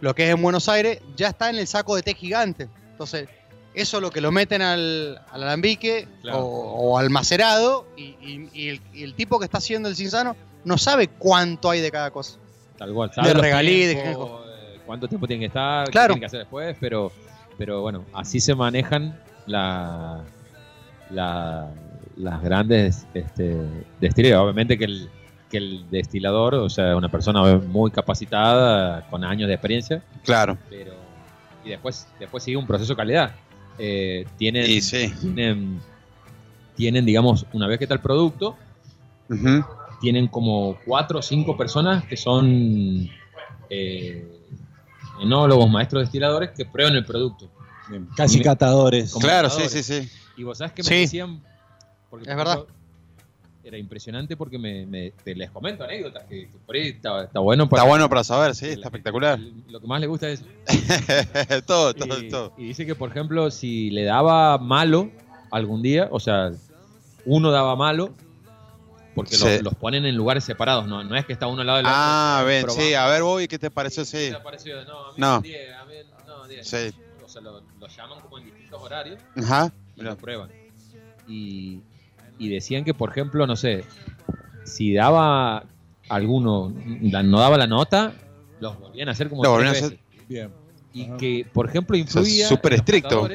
lo que es en Buenos Aires, ya está en el saco de té gigante. Entonces, eso es lo que lo meten al, al alambique Claro. o, o al macerado y, y- y el, y el tipo que está haciendo el Cinsano no sabe cuánto hay de cada cosa. Tal cual. Sabe regalí, de tiempos, eh, cuánto tiempo tiene que estar, qué tiene que hacer después, pero, pero bueno, así se manejan la, la- las grandes este, destilerías. Obviamente que el, que el destilador, o sea, una persona muy capacitada, con años de experiencia, Claro. pero y después, después sigue un proceso de calidad. Eh, tienen, Y sí. tienen, tienen, digamos, una vez que está el producto, tienen como cuatro o cinco personas que son eh, enólogos, maestros destiladores que prueban el producto. Casi me- catadores. como Claro, sí, catadores. sí, sí. Y vos sabés que me Sí. decían. Porque, Es verdad. Era impresionante porque me, me- te les comento anécdotas que, que por ahí está, está bueno. Está bueno para saber, sí, está espectacular. Lo que más le gusta es. todo, todo, y, todo. y dice que, por ejemplo, si le daba malo algún día, o sea, uno daba malo, porque Sí. los, los ponen en lugares separados, no, no es que está uno al lado del otro. Ah, ven, sí, a ver, Bobby, ¿qué te pareció? Sí. ¿Qué te pareció? No, a mí No. un 10, a mí no, 10. Sí. O sea, lo, lo llaman como en distintos horarios Ajá. y lo prueban. Y, y decían que, por ejemplo, no sé, si daba alguno, la- no daba la nota, los volvían a hacer como tres volvían a veces. hacer- Bien. Y que, por ejemplo, influía. súper estricto.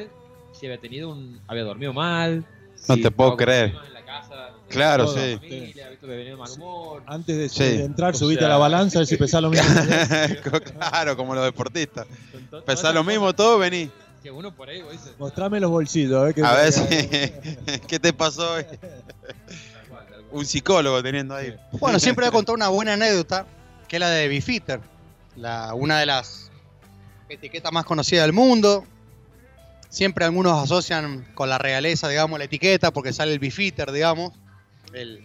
Si había tenido un. había dormido mal. No si te puedo creer. problemas en la casa, Claro, sí. familia, mal humor. Antes de, Sí. entrar, O subiste sea- a la balanza a ver si pesás lo mismo. claro, como los deportistas. todas Pesá esas lo mismo todo, vení. Que uno por ahí, vos dices, Mostrame los bolsillos, a ver qué A ver si. ¿Qué te pasó hoy? Un psicólogo teniendo ahí. Bueno, siempre voy a contar una buena anécdota, que es la de Bifitter, la, una de las etiquetas más conocidas del mundo. Siempre algunos asocian con la realeza, digamos, la etiqueta, porque sale el Bifitter, digamos, el,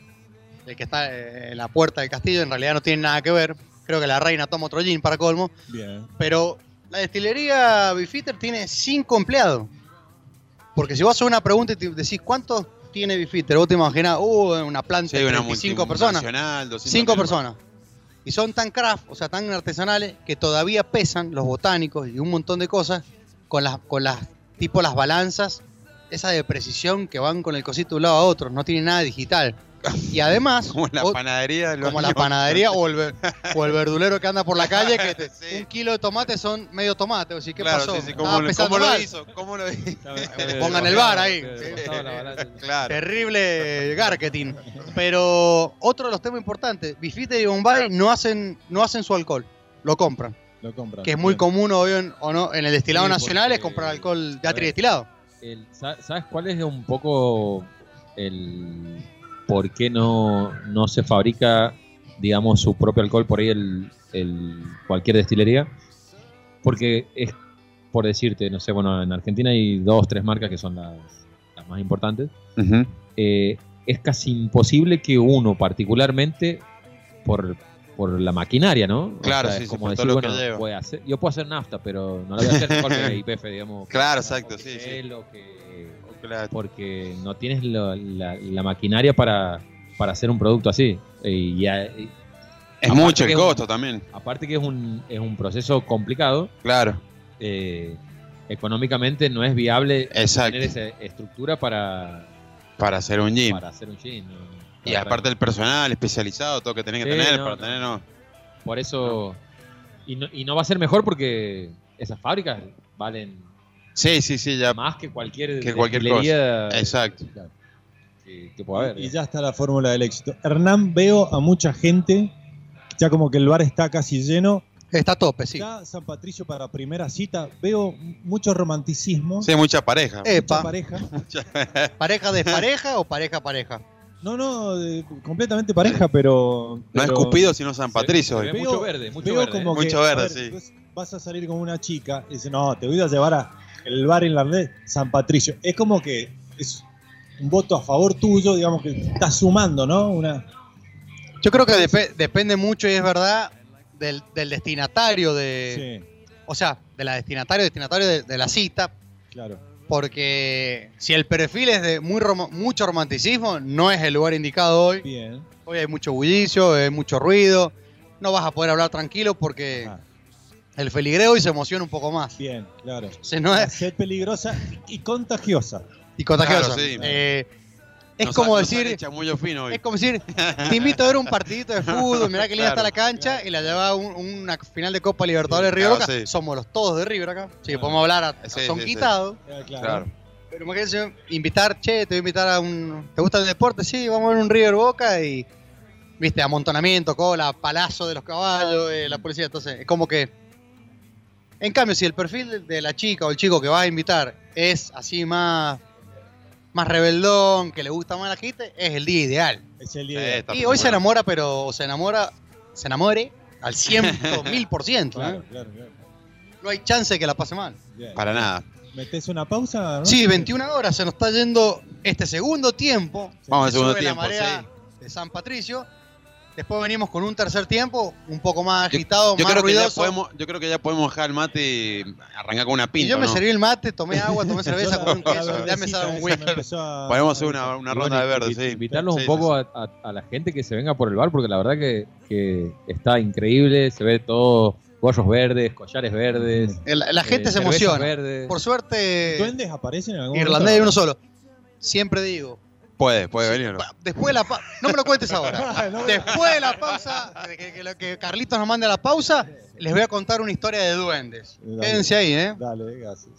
el que está eh, en la puerta del castillo, en realidad no tiene nada que ver. Creo que la reina toma otro gin para colmo. Bien. Pero la destilería Bifitter tiene cinco empleados. Porque si vos haces una pregunta y te decís, ¿cuántos tiene Bifitter? Vos te imaginás, uh, una planta Sí, de una 35 personas. multinacional, 200 Cinco mil personas. Y son tan craft, o sea, tan artesanales, que todavía pesan los botánicos y un montón de cosas con las, con las, tipo las balanzas, esa de precisión que van con el cosito de un lado a otro, no tiene nada digital. Y además, Como la panadería. del como la baño. panadería o el, o el verdulero que anda por la calle, que te- un kilo de tomate son medio tomate. O sea, ¿qué Claro, pasó? sí, sí, ¿cómo lo- cómo hizo? ¿Cómo lo hizo? Pongan el bar ahí. Claro. Terrible marketing. Pero otro de los temas importantes, Bifitter y Bombay no hacen, no hacen su alcohol, lo compran. Lo compran. Que es muy Bien. común hoy en- o no, en el destilado Sí, nacional es comprar alcohol ya a ver, tridestilado. el- sa- ¿Sabes cuál es un poco el por qué no, no se fabrica, digamos, su propio alcohol por ahí el, el- cualquier destilería? Porque es, por decirte, no sé, bueno, en Argentina hay dos, tres marcas que son las, las más importantes. Eh, es casi imposible que uno particularmente, por, por la maquinaria, ¿no? O Claro, sea, sí, es sí, como por decir, todo lo que bueno, lleva. voy a hacer- yo puedo hacer nafta, pero no la voy a hacer igual que IPF, digamos. Claro, exacto, sí, sí. O que- Claro. porque no tienes lo- la, la maquinaria para, para hacer un producto así. Y Es mucho el un- costo también. Aparte que es un, es un proceso complicado. Claro. eh, económicamente no es viable Exacto. tener esa estructura para, Para hacer un gym. para hacer un gym. ¿no? Y aparte el personal especializado, todo que tenés que Sí, tener no, para no. tener. no. Por eso. Y no, y no va a ser mejor porque esas fábricas valen Sí, sí, sí, ya. más que cualquier, Que cualquier cosa. Exacto. Que, que pueda haber. Y ya está la fórmula del éxito. Hernán, veo a mucha gente, ya como que el bar está casi lleno. Está a tope, sí. Ya San Patricio para primera cita, veo mucho romanticismo. Sí, mucha pareja. Epa. Mucha pareja. ¿Pareja de pareja o pareja pareja? No, no, de- completamente pareja, pero. No es Cupido, sino San Patricio. se ve Veo- mucho verde, mucho veo verde. como Mucho que, verde, a ver, sí. vos Vas a salir con una chica y dice, no, te voy a llevar a el bar irlandés San Patricio. Es como que es un voto a favor tuyo, digamos que estás sumando, ¿no? Una. Yo creo que depe- depende mucho y es verdad del, del destinatario de. O sea, de la destinatario, destinatario de, de la cita. Claro. Porque si el perfil es de muy rom- mucho romanticismo, no es el lugar indicado hoy. Bien. Hoy hay mucho bullicio, hay mucho ruido. No vas a poder hablar tranquilo porque el feligreo y se emociona un poco más. Bien, claro. Se no es- peligrosa y contagiosa. Y. Claro, sí. Eh, es Nos como ha- decir. muy fino hoy. Es como decir, te invito a ver un partidito de fútbol, mirá que linda Claro. está la cancha y la lleva a un- una final de Copa Libertadores de River Claro, Boca. sí. Somos los todos de River acá. Sí, podemos hablar a, Sí, son sí, sí. quitados. Claro. Pero imagínense, invitar, che, te voy a invitar a un. ¿Te gusta el deporte? Sí, vamos a ver un River Boca y. Viste, amontonamiento, cola, palazo de los caballos, eh, la policía. Entonces, es como que. En cambio, si el perfil de la chica o el chico que vas a invitar es así más. Más rebeldón, que le gusta más la gente, es el día ideal. Es el día ideal. Y hoy se enamora, pero se enamora, se enamore al 100, mil por ciento. Claro, claro, claro. No hay chance de que la pase mal. Para nada. ¿Metés una pausa? ¿no? Sí, 21 horas, se nos está yendo este segundo tiempo. Vamos al Se segundo tiempo, la marea de San Patricio. Después venimos con un tercer tiempo, un poco más agitado, Yo más creo, que ya ruidoso. podemos, yo creo que ya podemos dejar el mate y arrancar con una y pinta. yo me ¿no? serví el mate, tomé agua, tomé cerveza, comí un queso, ya me sale un whisky. Podemos hacer una, ronda bueno, de verde, sí. Invitarlos Sí, un poco sí, a, a- a la gente que se venga por el bar, porque la verdad que, que está increíble, se ve todo, gorros verdes, collares verdes. La gente eh, se cervezas emociona. verdes. Por suerte, ¿Duendes aparecen en algún irlandés hay uno solo. Siempre digo, Puede, puede venir. ¿no? después de la pausa, no me lo cuentes ahora. Después de la pausa, de que, que lo que Carlitos nos mande a la pausa, les voy a contar una historia de duendes. Dale. Quédense ahí, ¿eh? Dale, gracias.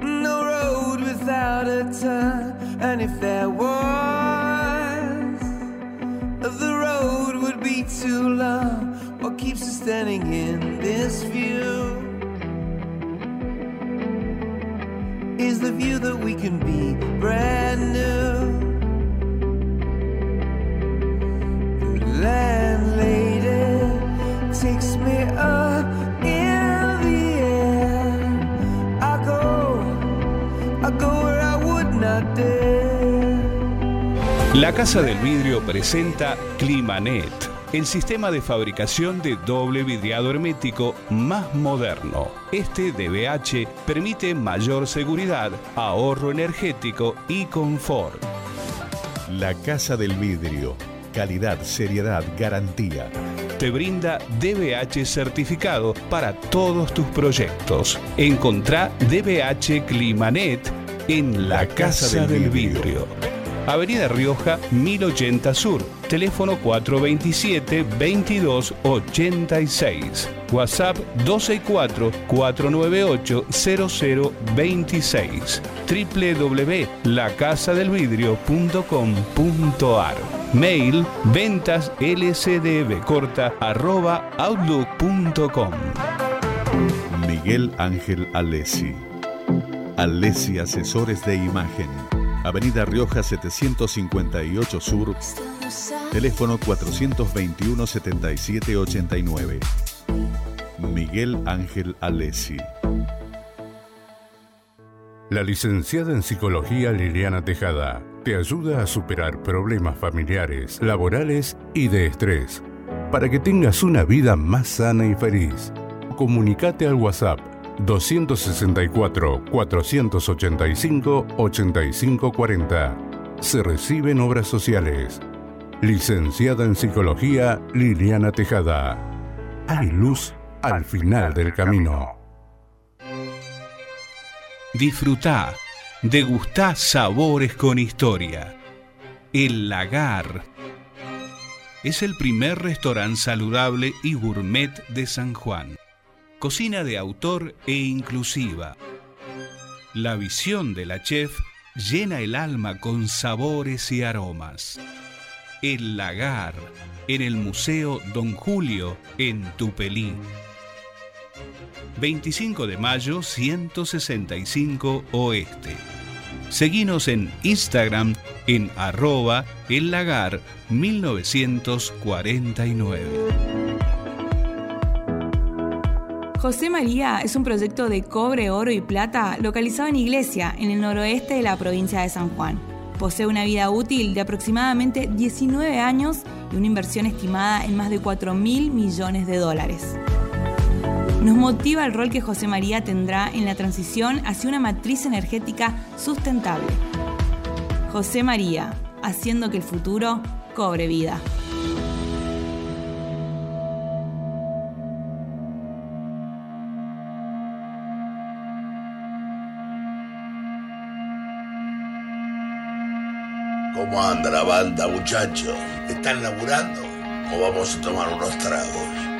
No road without a turn, and if there was, the road would be too long. What keeps us standing in this view is the view that we can be brand new. The landlady takes me up in the air. I go, I go where I would not dare. La Casa del Vidrio presenta Climanet, el sistema de fabricación de doble vidriado hermético más moderno. Este DBH permite mayor seguridad, ahorro energético y confort. La Casa del Vidrio. Calidad, seriedad, garantía. Te brinda DBH certificado para todos tus proyectos. Encontrá DBH Climanet en la, Casa, del, vidrio. Avenida Rioja 1080 Sur, teléfono 427-2286. WhatsApp 264-498-0026. www.lacasadelvidrio.com.ar Mail ventas lcdb corta arroba outlook.com Miguel Ángel Alessi. Alessi Asesores de Imagen. Avenida Rioja 758 Sur. Teléfono 421-7789. Miguel Ángel Alessi. La licenciada en psicología Liliana Tejada te ayuda a superar problemas familiares, laborales y de estrés para que tengas una vida más sana y feliz. Comunicate al WhatsApp 264 485 8540. Se reciben obras sociales. Licenciada en psicología Liliana Tejada. hay luz al final del camino. Disfrutá, degustá sabores con historia. El Lagar es el primer restaurante saludable y gourmet de San Juan. Cocina de autor e inclusiva. La visión de la chef llena el alma con sabores y aromas. El Lagar, en el Museo Don Julio, en Tupelí. 25 de mayo 165 Oeste. Seguinos en Instagram en arroba el lagar 1949. José María es un proyecto de cobre, oro y plata localizado en Iglesia, en el noroeste de la provincia de San Juan. Posee una vida útil de aproximadamente 19 años y una inversión estimada en más de 4 mil millones de dólares. Nos motiva el rol que José María tendrá en la transición hacia una matriz energética sustentable. José María, haciendo que el futuro cobre vida. ¿Cómo anda la banda, muchachos? ¿Están laburando? ¿O vamos a tomar unos tragos?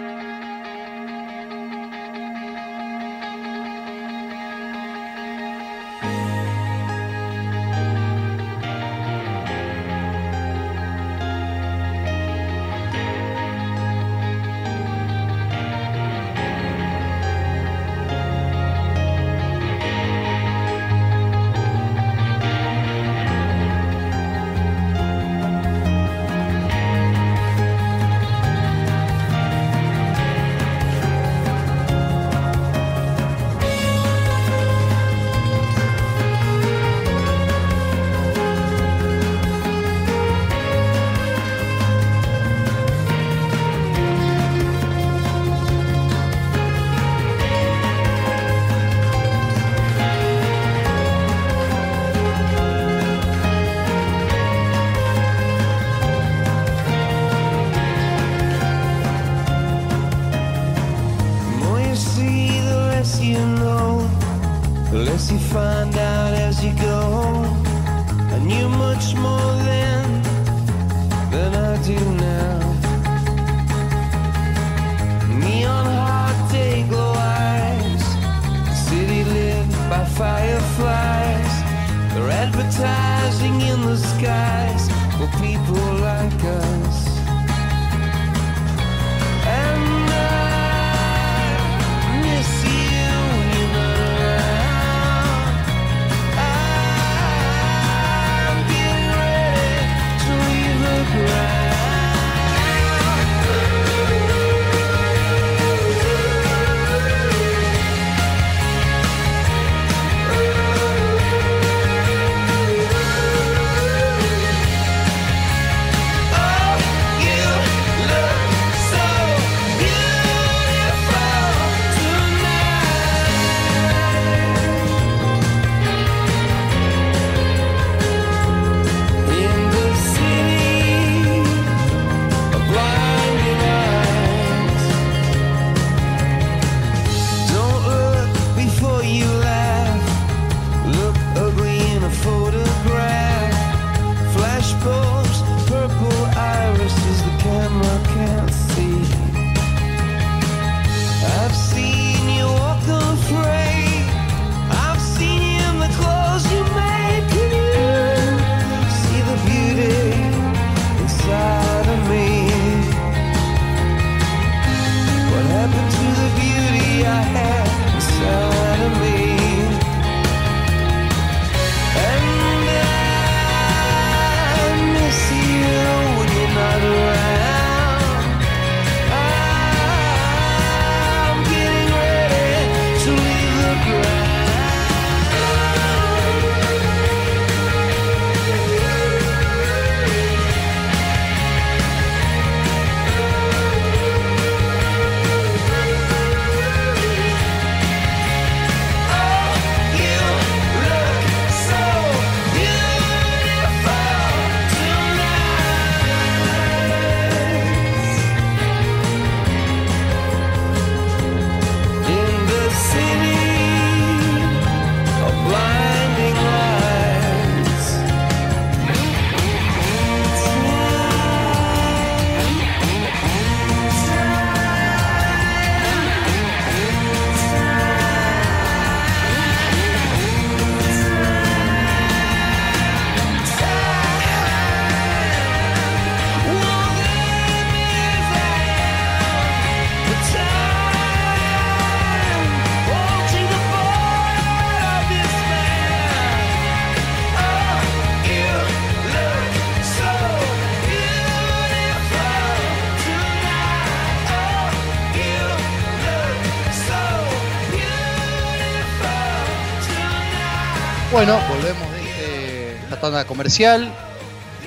Tanda comercial.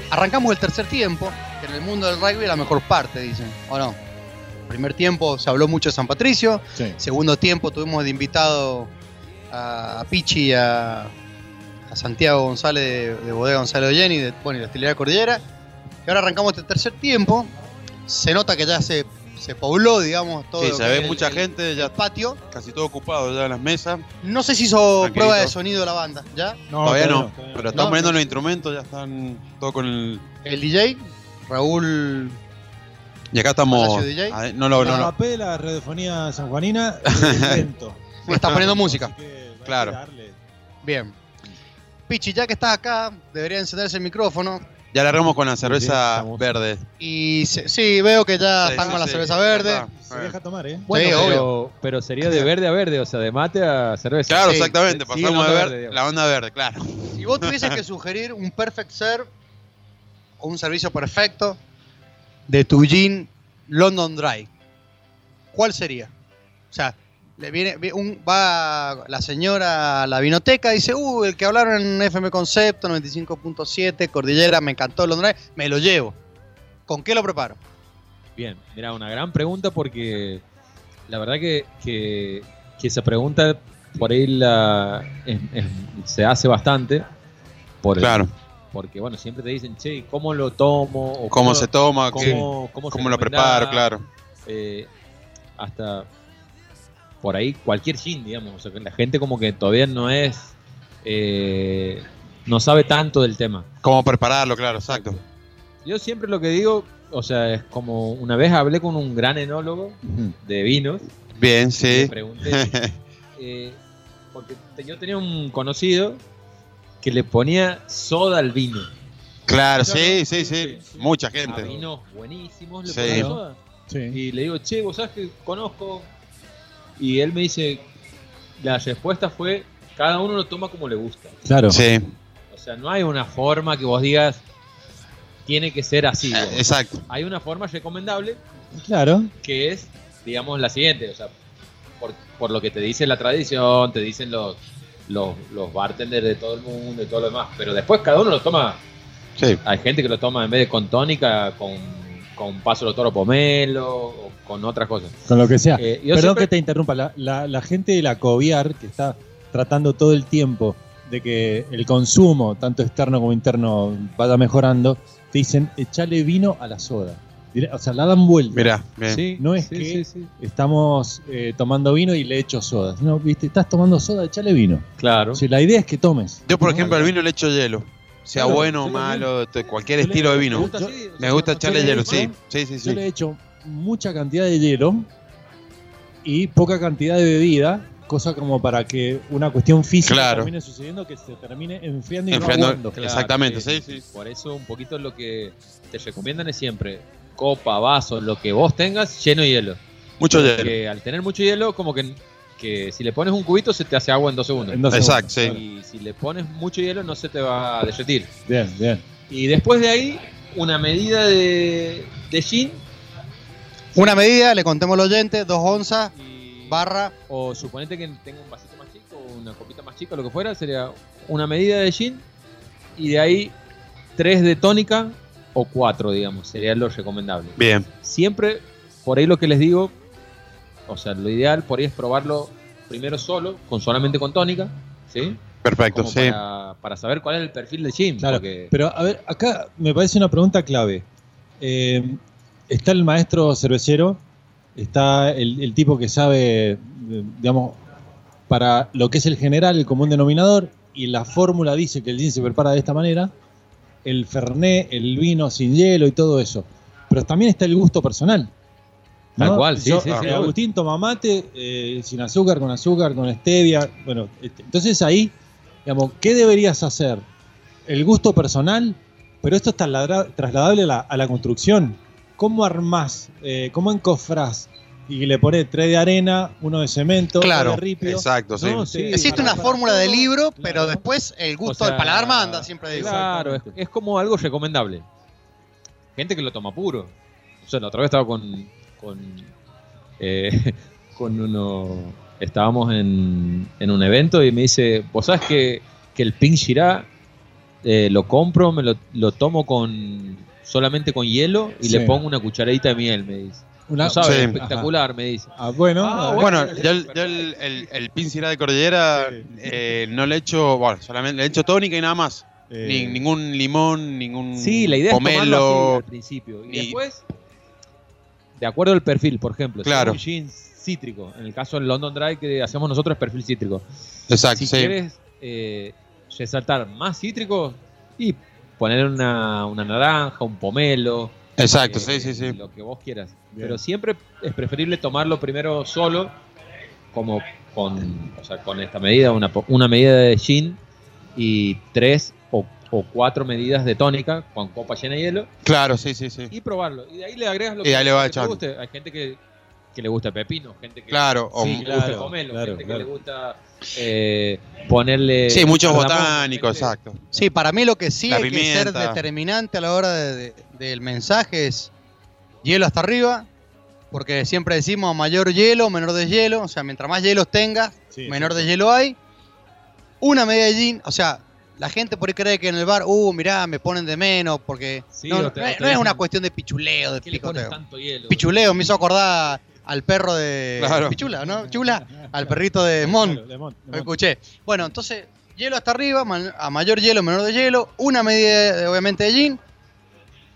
Arrancamos el tercer tiempo, que en el mundo del rugby es la mejor parte, dicen. ¿O no? Primer tiempo se habló mucho de San Patricio. Sí. Segundo tiempo tuvimos de invitado a, Pichi y a, a Santiago González de, de Bodega González de Jenny, de, bueno, y la Destilería Cordillera. Y ahora arrancamos este tercer tiempo. Se nota que ya se, se pobló, digamos, todo Sí, se ve mucha el- gente, ya el patio. casi todo ocupado ya en las mesas. No sé si hizo Tranquilito. prueba de sonido de la banda, ¿ya? todavía no, pero están No, poniendo no. los instrumentos, ya están todo con el... El DJ, Raúl Y acá estamos... DJ. Ah, No lo... la No, no. rapé, la radiofonía sanjuanina, lento. está poniendo música. Claro. Bien. Pichi, ya que estás acá, debería encenderse el micrófono. Ya largamos con la cerveza verde. Y se- sí, veo que ya Sí, están sí, con la sí. cerveza verde. Se deja tomar, ¿eh? Bueno, Sí, pero, obvio. pero sería de verde a verde, o sea, de mate a cerveza. Claro, Sí. exactamente. Pasamos la de onda ver digamos. la onda verde, claro. Si vos tuvieses que sugerir un perfect serve o un servicio perfecto de tu gin London Dry, ¿cuál sería? O sea, le viene, un, va la señora a la vinoteca y dice, uh, el que hablaron en FM Concepto 95.7, Cordillera, me encantó Dry, me lo llevo. ¿Con qué lo preparo? Bien, mira, una gran pregunta porque la verdad que, que, que esa pregunta por ahí la, es- es- se hace bastante. Por Claro. Porque, bueno, siempre te dicen, che, ¿cómo lo tomo? O ¿Cómo se toma? ¿Cómo, ¿Qué- cómo, se cómo lo preparo? Claro. Eh, hasta por ahí cualquier gin, digamos. O sea, que la gente como que todavía no es... eh, no sabe tanto del tema. ¿Cómo prepararlo? Claro, exacto. Yo siempre lo que digo, o sea, es como una vez hablé con un gran enólogo de vinos. Bien, y sí. Le pregunté, eh, porque yo tenía un conocido que le ponía soda al vino. Claro, sí, sí, sí. Mucha A gente. vinos buenísimos le Sí. ponía soda. Y le digo, che, vos sabés que conozco. Y él me dice, la respuesta fue, cada uno lo toma como le gusta. Claro. Sí, O sea, no hay una forma que vos digas, tiene que ser así. digamos. exacto. Hay una forma recomendable Claro. que es, digamos, la siguiente. O sea, por, por lo que te dice la tradición, te dicen los, los, los bartenders de todo el mundo y todo lo demás. Pero después cada uno lo toma. Sí. Hay gente que lo toma en vez de con tónica, con, con paso de toro pomelo o con otras cosas. Con lo que sea. Eh, Perdón siempre- que te interrumpa. La, la- la gente de la COVIAR que está tratando todo el tiempo de que el consumo, tanto externo como interno, vaya mejorando, te dicen echale vino a la soda. O sea, la dan vuelta. Mirá, bien. Sí, No es sí, que sí, sí. estamos eh, tomando vino y le echo soda. No, viste, estás tomando soda, echale vino. Claro. O sea, la idea es que tomes. Yo, por ejemplo, al vino le echo hielo. Sea Claro, bueno o malo, cualquier estilo de vino. Me gusta echarle le hielo, echo- sí. Sí, sí, Yo sí. le he hecho mucha cantidad de hielo y poca cantidad de bebida, cosa como para que una cuestión física Claro. termine sucediendo que se termine enfriando y Enfriando, no. Claro, Exactamente, sí, sí. Por eso un poquito lo que te recomiendan es siempre copa, vaso, lo que vos tengas, lleno de hielo. Mucho hielo. Porque al tener mucho hielo, como que, que si le pones un cubito se te hace agua en dos segundos. En dos Exacto, segundos, sí. Y si le pones mucho hielo no se te va a derretir. Bien, bien. Y después de ahí, una medida de, de gin Una medida, le contemos al oyente, dos onzas, barra, o suponete que tenga un vasito más chico una copita más chica, lo que fuera, sería una medida de gin y de ahí tres de tónica o cuatro, digamos, sería lo recomendable. Bien. Siempre, por ahí lo que les digo, o sea, lo ideal por ahí es probarlo primero solo, con solamente con tónica, ¿sí? Perfecto, Como sí. para, para saber cuál es el perfil de gin. Claro, porque- pero a ver, acá me parece una pregunta clave. Eh, está el maestro cervecero, está el, el tipo que sabe, eh, digamos, para lo que es el general, el común denominador, y la fórmula dice que el gin se prepara de esta manera, el fernet, el vino sin hielo y todo eso. Pero también está el gusto personal. ¿no? Tal cual, sí, Yo, sí, sí, eh. Agustín toma mate, eh, sin azúcar, con azúcar, con stevia. Bueno, este, entonces ahí, digamos, ¿qué deberías hacer? El gusto personal, pero esto es trasladable a la, a la construcción. ¿Cómo armás? eh, ¿Cómo encofrás? Y le pones tres de arena, uno de cemento, Claro, de ripio. Exacto, sí. No, sí, existe una para- fórmula de libro, Claro. pero después el gusto O sea, del paladar manda, siempre digo. Claro, es, es como algo recomendable. Gente que lo toma puro. O sea, la otra vez estaba con. con, eh, con uno. Estábamos en, en un evento y me dice: Vos sabes que que el Pink Shirá eh, lo compro, me lo, lo tomo con solamente con hielo y Sí. le pongo una cucharadita de miel, me dice. Una- no sabe, Sí. espectacular, me dice. Ah, bueno, Ah, Bueno, bueno, yo, el- yo el, el, el pincirá de cordillera eh, no le echo, bueno, solamente le echo tónica y nada más. Eh. Ni, ningún limón, ningún Sí, la idea es tomarlo así pomelo. al principio. Y ni- después, de acuerdo al perfil, por ejemplo, si Claro. es un gin cítrico, en el caso del London Dry que hacemos nosotros es perfil cítrico. Exacto, si sí. quieres eh, resaltar más cítrico y poner una, una naranja, un pomelo. Exacto, eh, sí, sí, sí. Lo que vos quieras. Bien. Pero siempre es preferible tomarlo primero solo, como con, o sea, con esta medida, una, una medida de gin y tres o, o cuatro medidas de tónica con copa llena de hielo Claro, sí, sí, sí. y probarlo. Y de ahí le agregas lo Y que, ahí le va que te guste. Hay gente que, que le gusta pepino, gente que, Claro, o- sí, que le claro, gusta pomelo, claro, gente claro. que le gusta eh, ponerle... Sí, muchos botánicos, gente- exacto. Sí, para mí lo que sí La hay que ser determinante a la hora de- de- del mensaje es hielo hasta arriba, porque siempre decimos mayor hielo, menor deshielo, o sea, mientras más hielos tengas, Sí, menor sí. deshielo hay. Una media de gin, o sea, la gente por ahí cree que en el bar, uh, mirá, me ponen de menos, porque Sí, no, o no te- es, te una cuestión de pichuleo, de ¿Qué le pones picoteo. tanto hielo? Pichuleo me hizo acordar al perro de Claro. Pichula, ¿no? Chula, al perrito de Mon. Claro, Lo lemón. escuché. Bueno, entonces, hielo hasta arriba, a mayor hielo, menor de hielo, una medida obviamente de gin,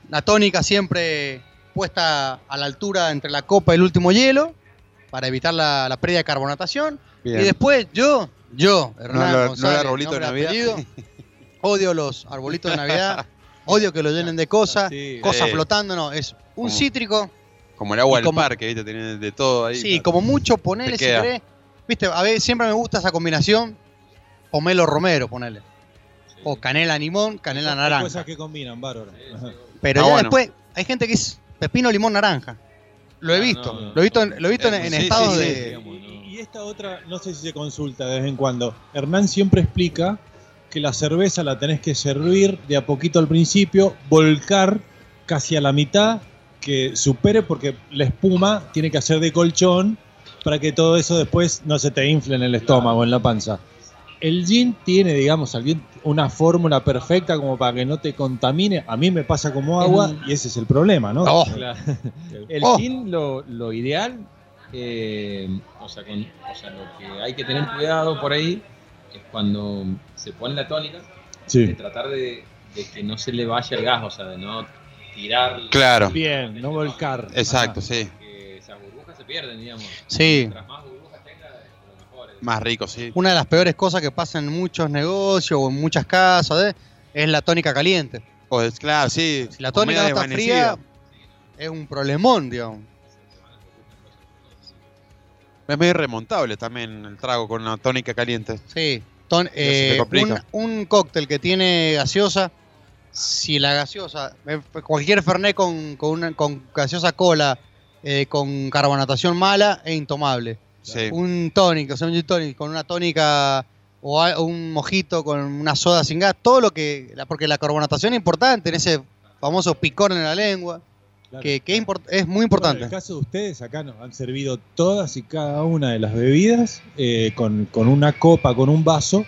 la tónica siempre puesta a la altura entre la copa y el último hielo, para evitar la, la pérdida de carbonatación. Bien. Y después yo, yo, Hernán No, González, el arbolito de Navidad. apellido, odio los arbolitos de Navidad, odio que lo llenen de cosas, Sí. cosas flotando, no, es un Como- cítrico, Como el agua Y del como- parque, ¿viste? Tiene de todo ahí. Sí, como mucho ponerle Te si queda. querés. Viste, a ver, siempre me gusta esa combinación. Pomelo romero, ponele. O canela limón, canela Hay naranja. Cosas que combinan, bárbaro. Pero Ah, ya bueno. después hay gente que es pepino limón naranja. Lo he Ah, visto. no, no. Lo he visto, en- lo he visto en, Eh, en sí, estados de. digamos, ¿no? Y esta otra, no sé si se consulta de vez en cuando. Hernán siempre explica que la cerveza la tenés que servir de a poquito al principio, volcar casi a la mitad, que supere porque la espuma tiene que hacer de colchón para que todo eso después no se te infle en el estómago, en la panza. El gin tiene, digamos, una fórmula perfecta como para que no te contamine. A mí me pasa como agua y ese es el problema, ¿no? Oh. El Oh. gin, lo, lo ideal, eh, o, sea, con- o sea, lo que hay que tener cuidado por ahí es cuando se pone la tónica, de tratar de, de que no se le vaya el gas, o sea, de no tirar. Claro. Bien, no volcar. Exacto, sí. Que esas burbujas se pierden, digamos. sí. Mientras más burbujas tenga, lo mejor. es. Más rico, sí. Una de las peores cosas que pasa en muchos negocios o en muchas casas ¿eh? es la tónica caliente. Pues claro, sí. Si la tónica no está fría, es un problemón, digamos. Es medio remontable también el trago con una tónica caliente. Sí. Ton- eh, un, un cóctel que tiene gaseosa, si la gaseosa, eh, cualquier Fernet con, con, una- con gaseosa cola, eh, con carbonatación mala, es intomable. Sí. Un tónico, o sea, un gin tonic con una tónica o a- un mojito con una soda sin gas, todo lo que. la- Porque la carbonatación es importante en ese famoso picor en la lengua, Claro. que, que es, es muy Bueno, importante. en el caso de ustedes, acá nos han servido todas y cada una de las bebidas eh, con, con una copa, con un vaso,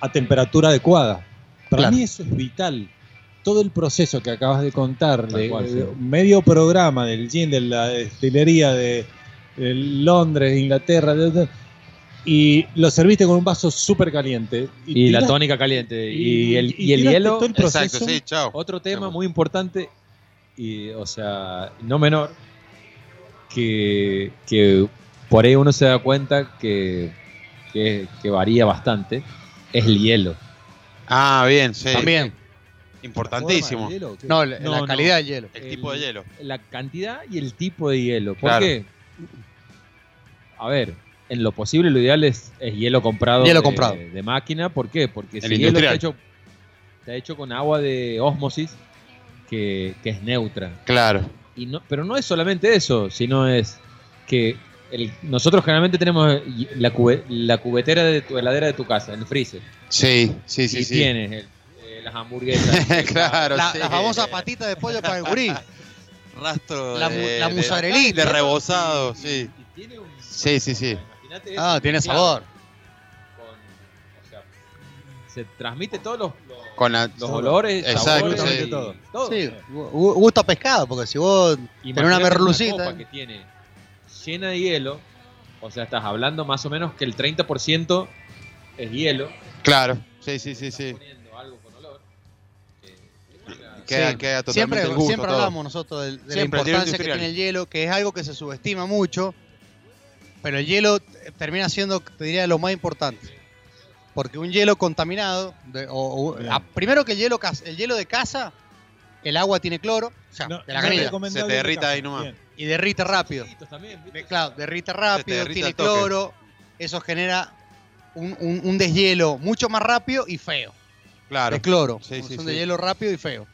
a temperatura adecuada. Para Claro. mí eso es vital. Todo el proceso que acabas de contar, Tal de, cual, sí. de medio programa del gin, de la destilería de, de Londres, de Inglaterra, de- de- y lo serviste con un vaso súper caliente. Y la tiras- tónica caliente. Y, y- el, y y el tiraste hielo. todo el proceso. Exacto, sí, chao. Otro tema muy importante, y, o sea, no menor, que, que por ahí uno se da cuenta que, que, que varía bastante, es el hielo. Ah, bien, sí. También. Importantísimo. No, la, No, la no. calidad del hielo. El tipo de hielo. La cantidad y el tipo de hielo. ¿Por Claro. qué? A ver, en lo posible lo ideal es, es hielo comprado, Hielo de, comprado. de máquina. ¿Por qué? Porque El si el hielo está industrial. hecho, está hecho con agua de osmosis, que, que es neutra. Claro. Y no, pero no es solamente eso, sino es que el- nosotros generalmente tenemos la, cube- la cubetera de tu heladera de tu casa, en el freezer. Sí, sí, sí, y sí. tienes el- eh, las hamburguesas. claro, La, sí. la famosa patita de pollo para el gurí. Rastro La de, la de- mozzarellita. De rebozado, sí. y tiene un- Sí, sí, sí. Imagínate eso Ah, tiene sabor. con- o sea, se transmite todos los, Con la- los olores, Exacto, sabores, sí. y todo. Sí, gu- gusto a pescado, porque si vos tenés una Imagínate merlucita. copa que tiene llena de hielo, o sea, estás hablando más o menos que el 30% es hielo. Claro, sí, sí, sí, sí. Queda, Sí. queda totalmente siempre, el gusto, siempre todo. hablamos nosotros de, de la importancia que tiene el hielo, que es algo que se subestima mucho, pero el hielo termina siendo, te diría, lo más importante. Porque un hielo contaminado, de- o- o- Bien. a- primero que el hielo, el hielo de casa, el agua tiene cloro, o sea, de la canilla. Se te derrita de ahí nomás. Bien. Y derrite rápido. De- claro, derrite rápido, tiene cloro, eso genera un, un- un deshielo mucho más rápido y feo Claro. de cloro. Sí, sí, son sí. de hielo rápido y feo.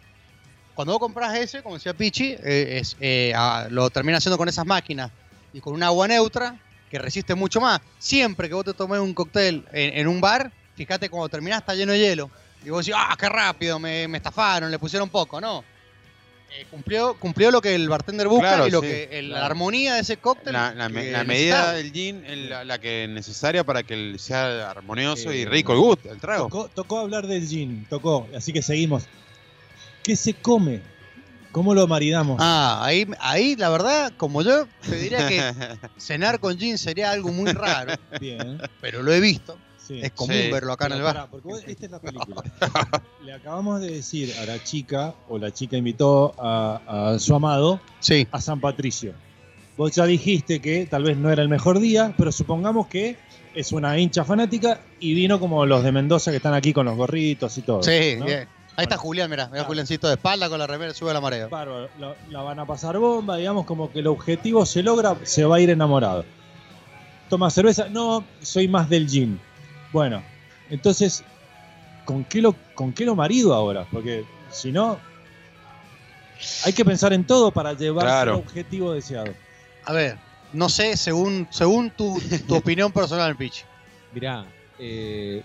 Cuando vos compras ese, como decía Pichi, eh, es, eh, ah, lo terminas haciendo con esas máquinas y con un agua neutra que resiste mucho más. Siempre que vos te tomes un cóctel en, en un bar, fíjate cuando terminás está lleno de hielo. Y vos decís, ah, qué rápido, me, me estafaron, le pusieron poco. No. Eh, cumplió, cumplió lo que el bartender busca Claro, y lo sí, que el- claro. la armonía de ese cóctel. La, la me- que la necesitaba. medida del gin es la, la que es necesaria para que el- sea armonioso y rico el gusto, el trago. Tocó, tocó hablar del gin, tocó, así que seguimos. ¿Qué se come? ¿Cómo lo maridamos? Ah, ahí, ahí la verdad, como yo, te diría que cenar con gin sería algo muy raro. Bien. Pero lo he visto. Sí. Es común Sí. verlo acá en el Pero bar. pará, porque vos- esta es la película. Le acabamos de decir a la chica, o la chica invitó a, a su amado a San Patricio. Vos ya dijiste que tal vez no era el mejor día, pero supongamos que es una hincha fanática y vino como los de Mendoza que están aquí con los gorritos y todo. Sí, ¿no? bien. Ahí está Julián, mirá, mirá Juliancito de espalda con la remera, sube la marea. Bárbaro, la, la van a pasar bomba, digamos como que el objetivo se logra, se va a ir enamorado. Toma cerveza, no, soy más del gin. Bueno, entonces, ¿con qué lo, con qué lo marido ahora? Porque si no, hay que pensar en todo para llevar Claro. al objetivo deseado. A ver, no sé, según, según tu, tu opinión personal, Pitch. Mirá, eh,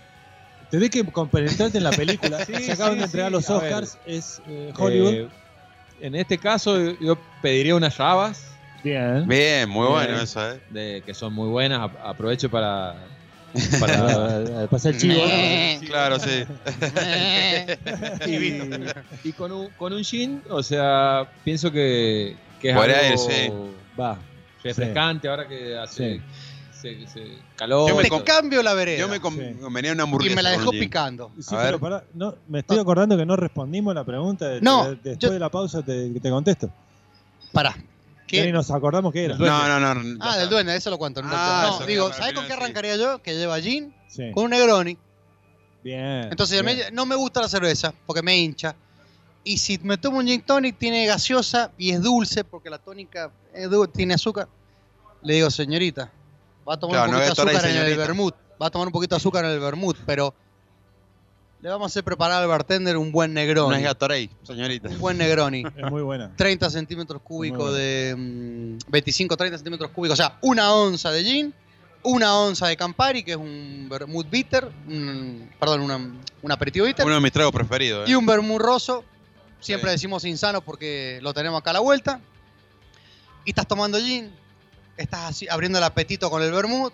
Tenés que compenetrarte en la película. Sí, se acaban sí, de entregar sí, los. Oscars, es eh, Hollywood. Eh, en este caso, yo pediría unas rabas. Bien. Bien, muy bueno eso, ¿eh? De, que son muy buenas. Aprovecho para. Para pasar el chivo. Claro, sí. y, y con, un, con un gin, o sea, pienso que, que es Podría algo ir, sí. Va. refrescante ahora que hace Sí. Se- se- calor. Yo me todo. Cambio la vereda. Yo me com- Sí. convenía una hamburguesa. Y me la dejó picando. Sí, A pero ver. pará, no, me estoy acordando que no respondimos la pregunta. de- No, de- después yo- de la pausa te, te contesto. Pará. Ya ni nos acordamos qué era. No, no, no. Ah, del duende, eso lo cuento. en un Ah, eso no, digo, ¿sabes con qué sí. arrancaría yo? Que lleva gin Sí. con un Negroni. Bien. Entonces, bien. me- no me gusta la cerveza porque me hincha. Y si me tomo un gin tonic, tiene gaseosa y es dulce porque la tónica es tiene azúcar. Le digo, señorita, va a tomar Claro, un poquito de azúcar en el vermut. Va a tomar un poquito de azúcar en el vermut, pero le vamos a hacer preparar al bartender un buen Negroni. No es Gatorade, señorita. un buen Negroni. Es muy buena. 30 centímetros cúbicos de. mm, 25, 30 centímetros cúbicos. O sea, una onza de gin, una onza de Campari, que es un vermouth bitter, un- perdón, una- un aperitivo bitter, Uno de mis tragos preferidos. y ¿eh? un vermouth roso. Siempre Sí. decimos insano porque lo tenemos acá a la vuelta. Y estás tomando gin, estás así abriendo el apetito con el vermouth.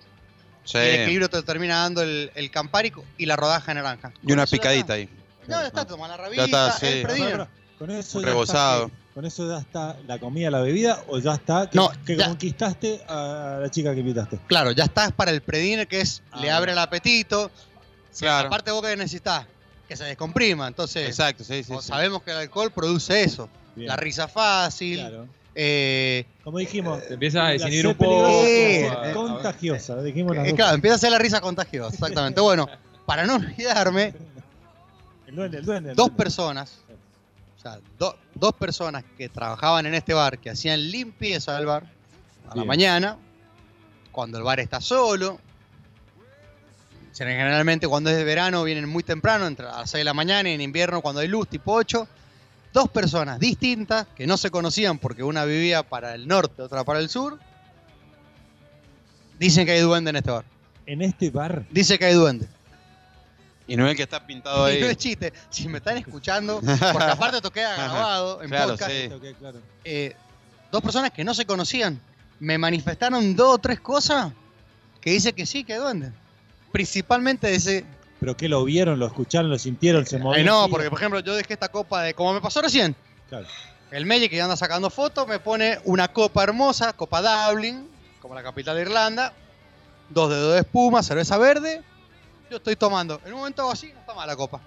Sí. Y el equilibrio te termina dando el, el Campari y la rodaja de naranja. Y una ya picadita ahí. está. No, ya está, toma la Ya rabita, está, sí. el. Con eso Un ya rebozado. está, con eso ya está la comida, la bebida, o ya está que, No, que ya. conquistaste a la chica que invitaste. Claro, ya estás para el prediner que es, Ah, le abre el apetito. Claro. Aparte vos que necesitas, que se descomprima. Entonces, Exacto, sí, sí. sabemos que el alcohol produce eso. Bien. La risa fácil. Claro. Eh, Como dijimos, Te empiezas a desinhibir un poco. Eh, contagiosa, dijimos las eh, claro, empieza a ser la risa contagiosa, exactamente. bueno, para no olvidarme, El duende, el duende. el dos duende. personas, o sea, do- dos personas que trabajaban en este bar, que hacían limpieza del bar a la mañana, cuando el bar está solo. Generalmente cuando es de verano vienen muy temprano, entre las 6 de la mañana y en invierno cuando hay luz, tipo 8. Dos personas distintas que no se conocían porque una vivía para el norte, otra para el sur. Dicen que hay duende en este bar. En este bar, Dice que hay duende. Y no es el que está pintado Y ahí. no es chiste. Si me están escuchando, porque aparte queda grabado en Claro, podcast. sí. claro. eh, dos personas que no se conocían me manifestaron dos o tres cosas que dice que sí, que hay duende. Principalmente de ese ¿Pero qué lo vieron, lo escucharon, lo sintieron, se Eh, movieron? no, porque por ejemplo yo dejé esta copa de, como me pasó recién, Claro. el Meyer que anda sacando fotos me pone una copa hermosa, copa Dublin, como la capital de Irlanda, dos dedos de espuma, cerveza verde, yo estoy tomando. En un momento hago así, no está mala la copa.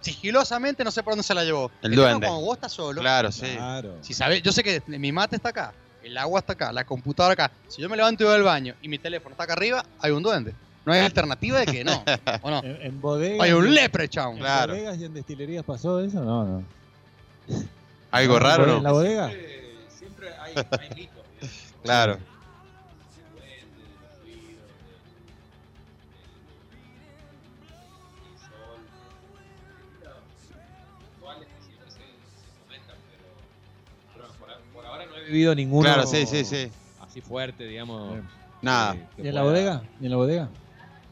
Sigilosamente no sé por dónde se la llevó. El duende. Cuando vos estás solo. Claro, sí. Si sabés, yo sé que mi mate está acá, el agua está acá, la computadora acá. Si yo me levanto y voy al baño y mi teléfono está acá arriba, hay un duende. No hay alternativa de que no. ¿O no? En, en bodegas. Hay un leprechaun. ¿En bodegas y en destilerías pasó eso? No, no. ¿Algo raro, no? ¿En la bodega? Siempre hay, hay mitos. Claro. Por ahora no he vivido ninguno. Claro, sí, sí, sí. Así fuerte, digamos. Nada. que ¿Y en la bodega? ¿Y en la bodega?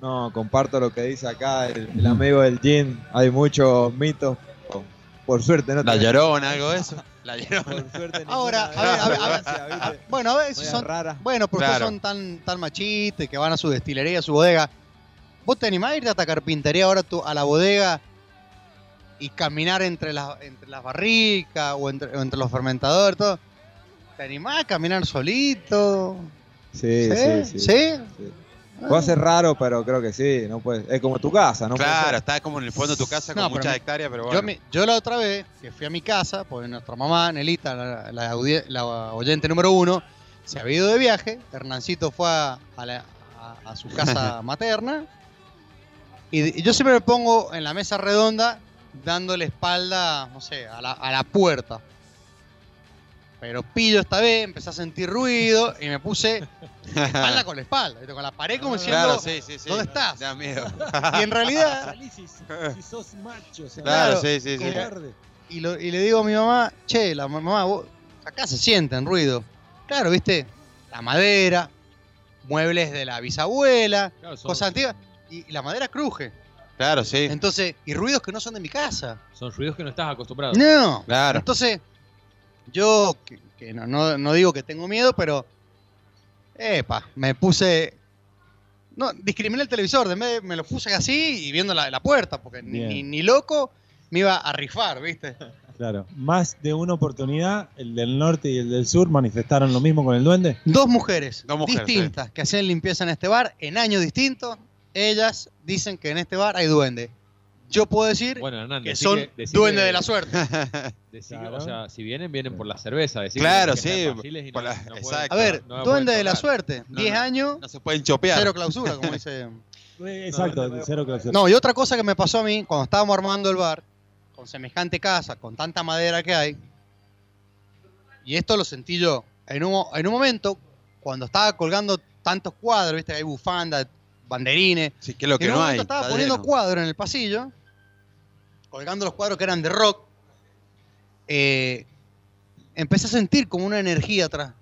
No, comparto lo que dice acá el, el amigo del Jin. Hay muchos mitos. Por suerte, ¿no? La llorona, algo de eso. La llorona. Por suerte, Ahora, a ver, a ver, a ver, a- bueno, a ver, si son, rara. bueno, porque Claro. son tan, tan machistas que van a su destilería, a su bodega. ¿Vos te animás a irte a esta carpintería ahora tú, a la bodega y caminar entre las, entre las barricas o entre, o entre los fermentadores, todo? ¿Te animás a caminar solito? Sí, sí, sí. ¿Sí? Puede ser raro, pero creo que sí. No puede, es como tu casa, ¿no? Claro, está como en el fondo de tu casa con No, muchas hectáreas, pero bueno. Yo, mi- yo la otra vez que fui a mi casa, porque nuestra mamá, Nelita, la, la la oyente número uno, se había ido de viaje. Hernancito fue a, a la- a- a su casa materna. Y, y yo siempre me pongo en la mesa redonda dándole espalda, no sé, a la, a la puerta. Pero pillo esta vez, empecé a sentir ruido y me puse espalda con la espalda, con la pared como diciendo, Claro, sí, sí, sí. ¿dónde estás? Da miedo. Y en realidad, Salí si, si sos macho. o sea, Claro, sí, sí, y, lo- y le digo a mi mamá, che, la mamá, vos- acá se sienten ruido. Claro, viste, la madera, muebles de la bisabuela, Claro, son- cosas antiguas, y, y la madera cruje. Claro, sí. Entonces, y ruidos que no son de mi casa. Son ruidos que no estás acostumbrado. No. Claro. Entonces, yo, que, que no, no- no digo que tengo miedo, pero, epa, me puse... No, discriminé el televisor, de vez de- me lo puse así y viendo la, la puerta, porque ni- ni loco me iba a rifar, ¿viste? Claro. Más de una oportunidad, el del norte y el del sur manifestaron lo mismo con el duende. Dos mujeres, Dos mujeres, distintas que hacían limpieza en este bar en años distintos. Ellas dicen que en este bar hay duende. Yo puedo decir Bueno, Hernán, que decí son que- decí duendes que- de la suerte. Decí que, O sea, si vienen, vienen por la cerveza. Claro, sí, por no- la- no pueden- exacto. A ver, no me duende pueden de la suerte. No, 10 no. años, No se pueden chopear. cero clausura, como dice. Exacto, cero clausura. No, y otra cosa que me pasó a mí cuando estábamos armando el bar, con semejante casa, con tanta madera que hay, y esto lo sentí yo, en un, en un momento, cuando estaba colgando tantos cuadros, viste, que hay bufandas, banderines, Sí, que es lo que en un no hay. estaba poniendo cuadros en el pasillo, colgando los cuadros que eran de rock. eh, empecé a sentir como una energía atrás.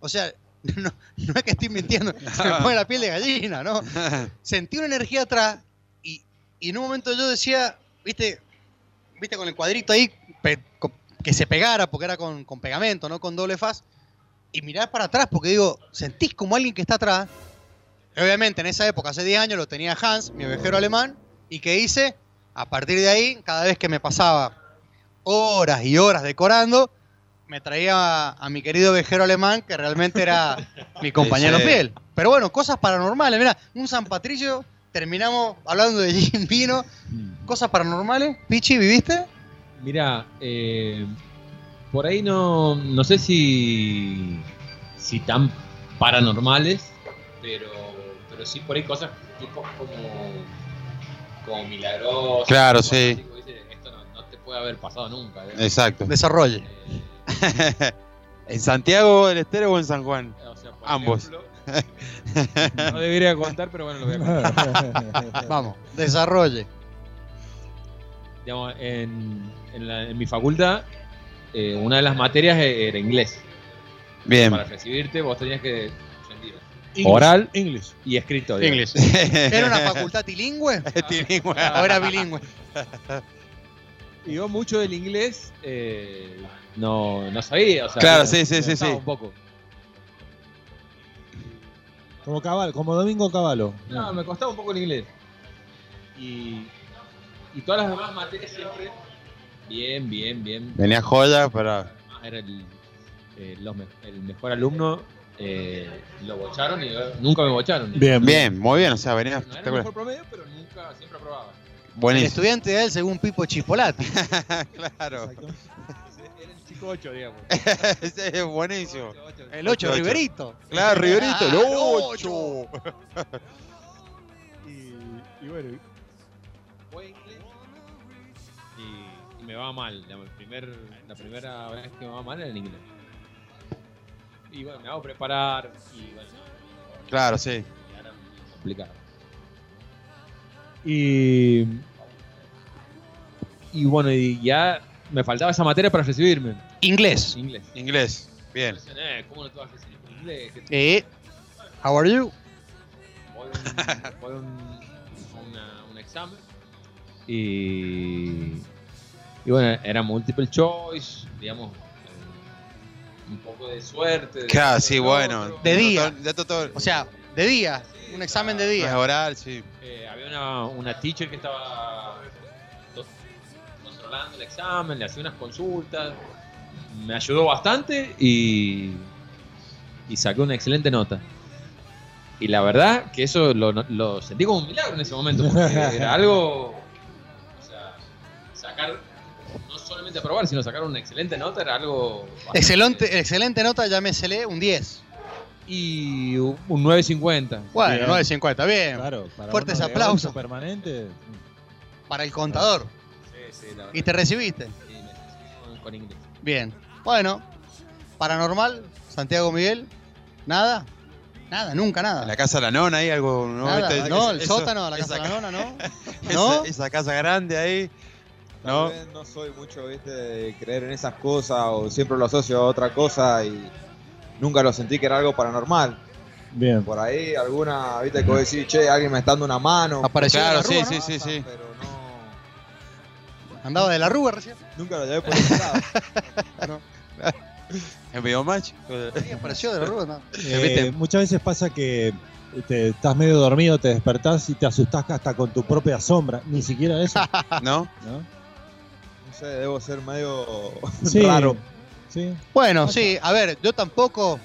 O sea, no, no es que estoy mintiendo, se me pone la piel de gallina, ¿no? Sentí una energía atrás y, y en un momento yo decía, viste, viste con el cuadrito ahí, pe- que se pegara porque era con, con pegamento, no con doble faz, y mirar para atrás porque digo, sentís como alguien que está atrás. Obviamente en esa época, hace 10 años, lo tenía Hans, mi ovejero alemán, y que hice, a partir de ahí, cada vez que me pasaba horas y horas decorando, me traía a, a mi querido ovejero alemán, que realmente era mi compañero Sí. fiel. Pero bueno, cosas paranormales, mira, un San Patricio, terminamos hablando de Jim Vino, cosas paranormales. Pichi, ¿viviste? Mira, eh, por ahí no, no sé si, si tan paranormales, pero, pero sí por ahí cosas tipo como, como milagrosas. Claro, sí. dice, Esto no, no te puede haber pasado nunca. Exacto. Desarrolle. ¿En Santiago del Estero o en San Juan? O sea, por Ambos. ejemplo, no debería contar, pero bueno, lo voy a contar. Vamos, desarrolle. Digamos, en, en la- en mi facultad, eh, una de las materias era inglés. Bien. Para recibirte, vos tenías que English, oral English. y escrito. digamos. ¿Era una facultad tilingüe? Tilingüe. ¿O era bilingüe? Y yo mucho del inglés eh, no, no sabía. O sea, Claro, me- sí, sí, me sí, costaba sí. Un poco. Como Caballo, como Domingo Caballo. No, me costaba un poco el inglés. Y, y todas las demás materias siempre bien, bien, bien. Venía joya, pero. Era el, eh, los el mejor alumno. Eh, lo bocharon y nunca me bocharon. Bien, bien, muy bien. O sea, venía No era el espectacular. mejor promedio, pero nunca, siempre aprobaba. El estudiante de él, según Pipo Chispolati. claro. Era el chico 8, digamos. Ese es buenísimo. El 8, Riverito. Claro, Riverito, el Ah, el 8. Y, y bueno, inglés y, y me va mal. La, primer, la primera vez que me va mal era en inglés. Y bueno, me hago preparar y bueno. Claro, sí. complicado. y Y bueno, y ya me faltaba esa materia para recibirme. Inglés. Inglés. Inglés. Bien. Eh, ¿Cómo no te vas a recibir en inglés? ¿Qué- Eh, how are you? voy a un, voy a un, a una- un examen y, y bueno, era multiple choice, digamos, un poco de suerte. de Claro, sí, bueno. otro. De día. De todo- todo- O sea, de día. Un examen de día. oral, sí. Eh, había una, una teacher que estaba do- controlando el examen, le hacía unas consultas, me ayudó bastante y, y saqué una excelente nota. Y la verdad que eso lo, lo sentí como un milagro en ese momento, porque era algo, o sea, sacar, solamente aprobar, sino sacar una excelente nota era algo... Excelente, excelente nota, llamésele un 10. Y un 9.50. Bueno, Bien. 9.50, bien. claro, para Fuertes aplausos. permanente. Para el contador. Sí, sí, la verdad. ¿Y te recibiste? Sí, me con- inglés. Bien. Bueno, paranormal, Santiago Miguel, nada. Nada, nunca En nada. la casa de la nona ahí, algo. ¿no? No, el eso- sótano, la casa de la nona, ¿no? esa- ¿No? Esa casa grande ahí. No. no soy mucho ¿viste, de creer en esas cosas o siempre lo asocio a otra cosa y nunca lo sentí que era algo paranormal. Bien. Por ahí alguna, viste, que vos decís, che, alguien me está dando una mano. Apareció Claro, de la Rúa, sí, ¿no? sí, sí, sí. Pero no, Andaba de la rúa recién. nunca lo llevé por ese lado. En video match. Sí, apareció de la rúa, ¿no? Eh, muchas veces pasa que te, estás medio dormido, te despertás y te asustás hasta con tu propia sombra. Ni siquiera eso. ¿No? ¿no? Sé, debo ser medio Sí, raro. Sí. Bueno, sí, a ver, yo tampoco.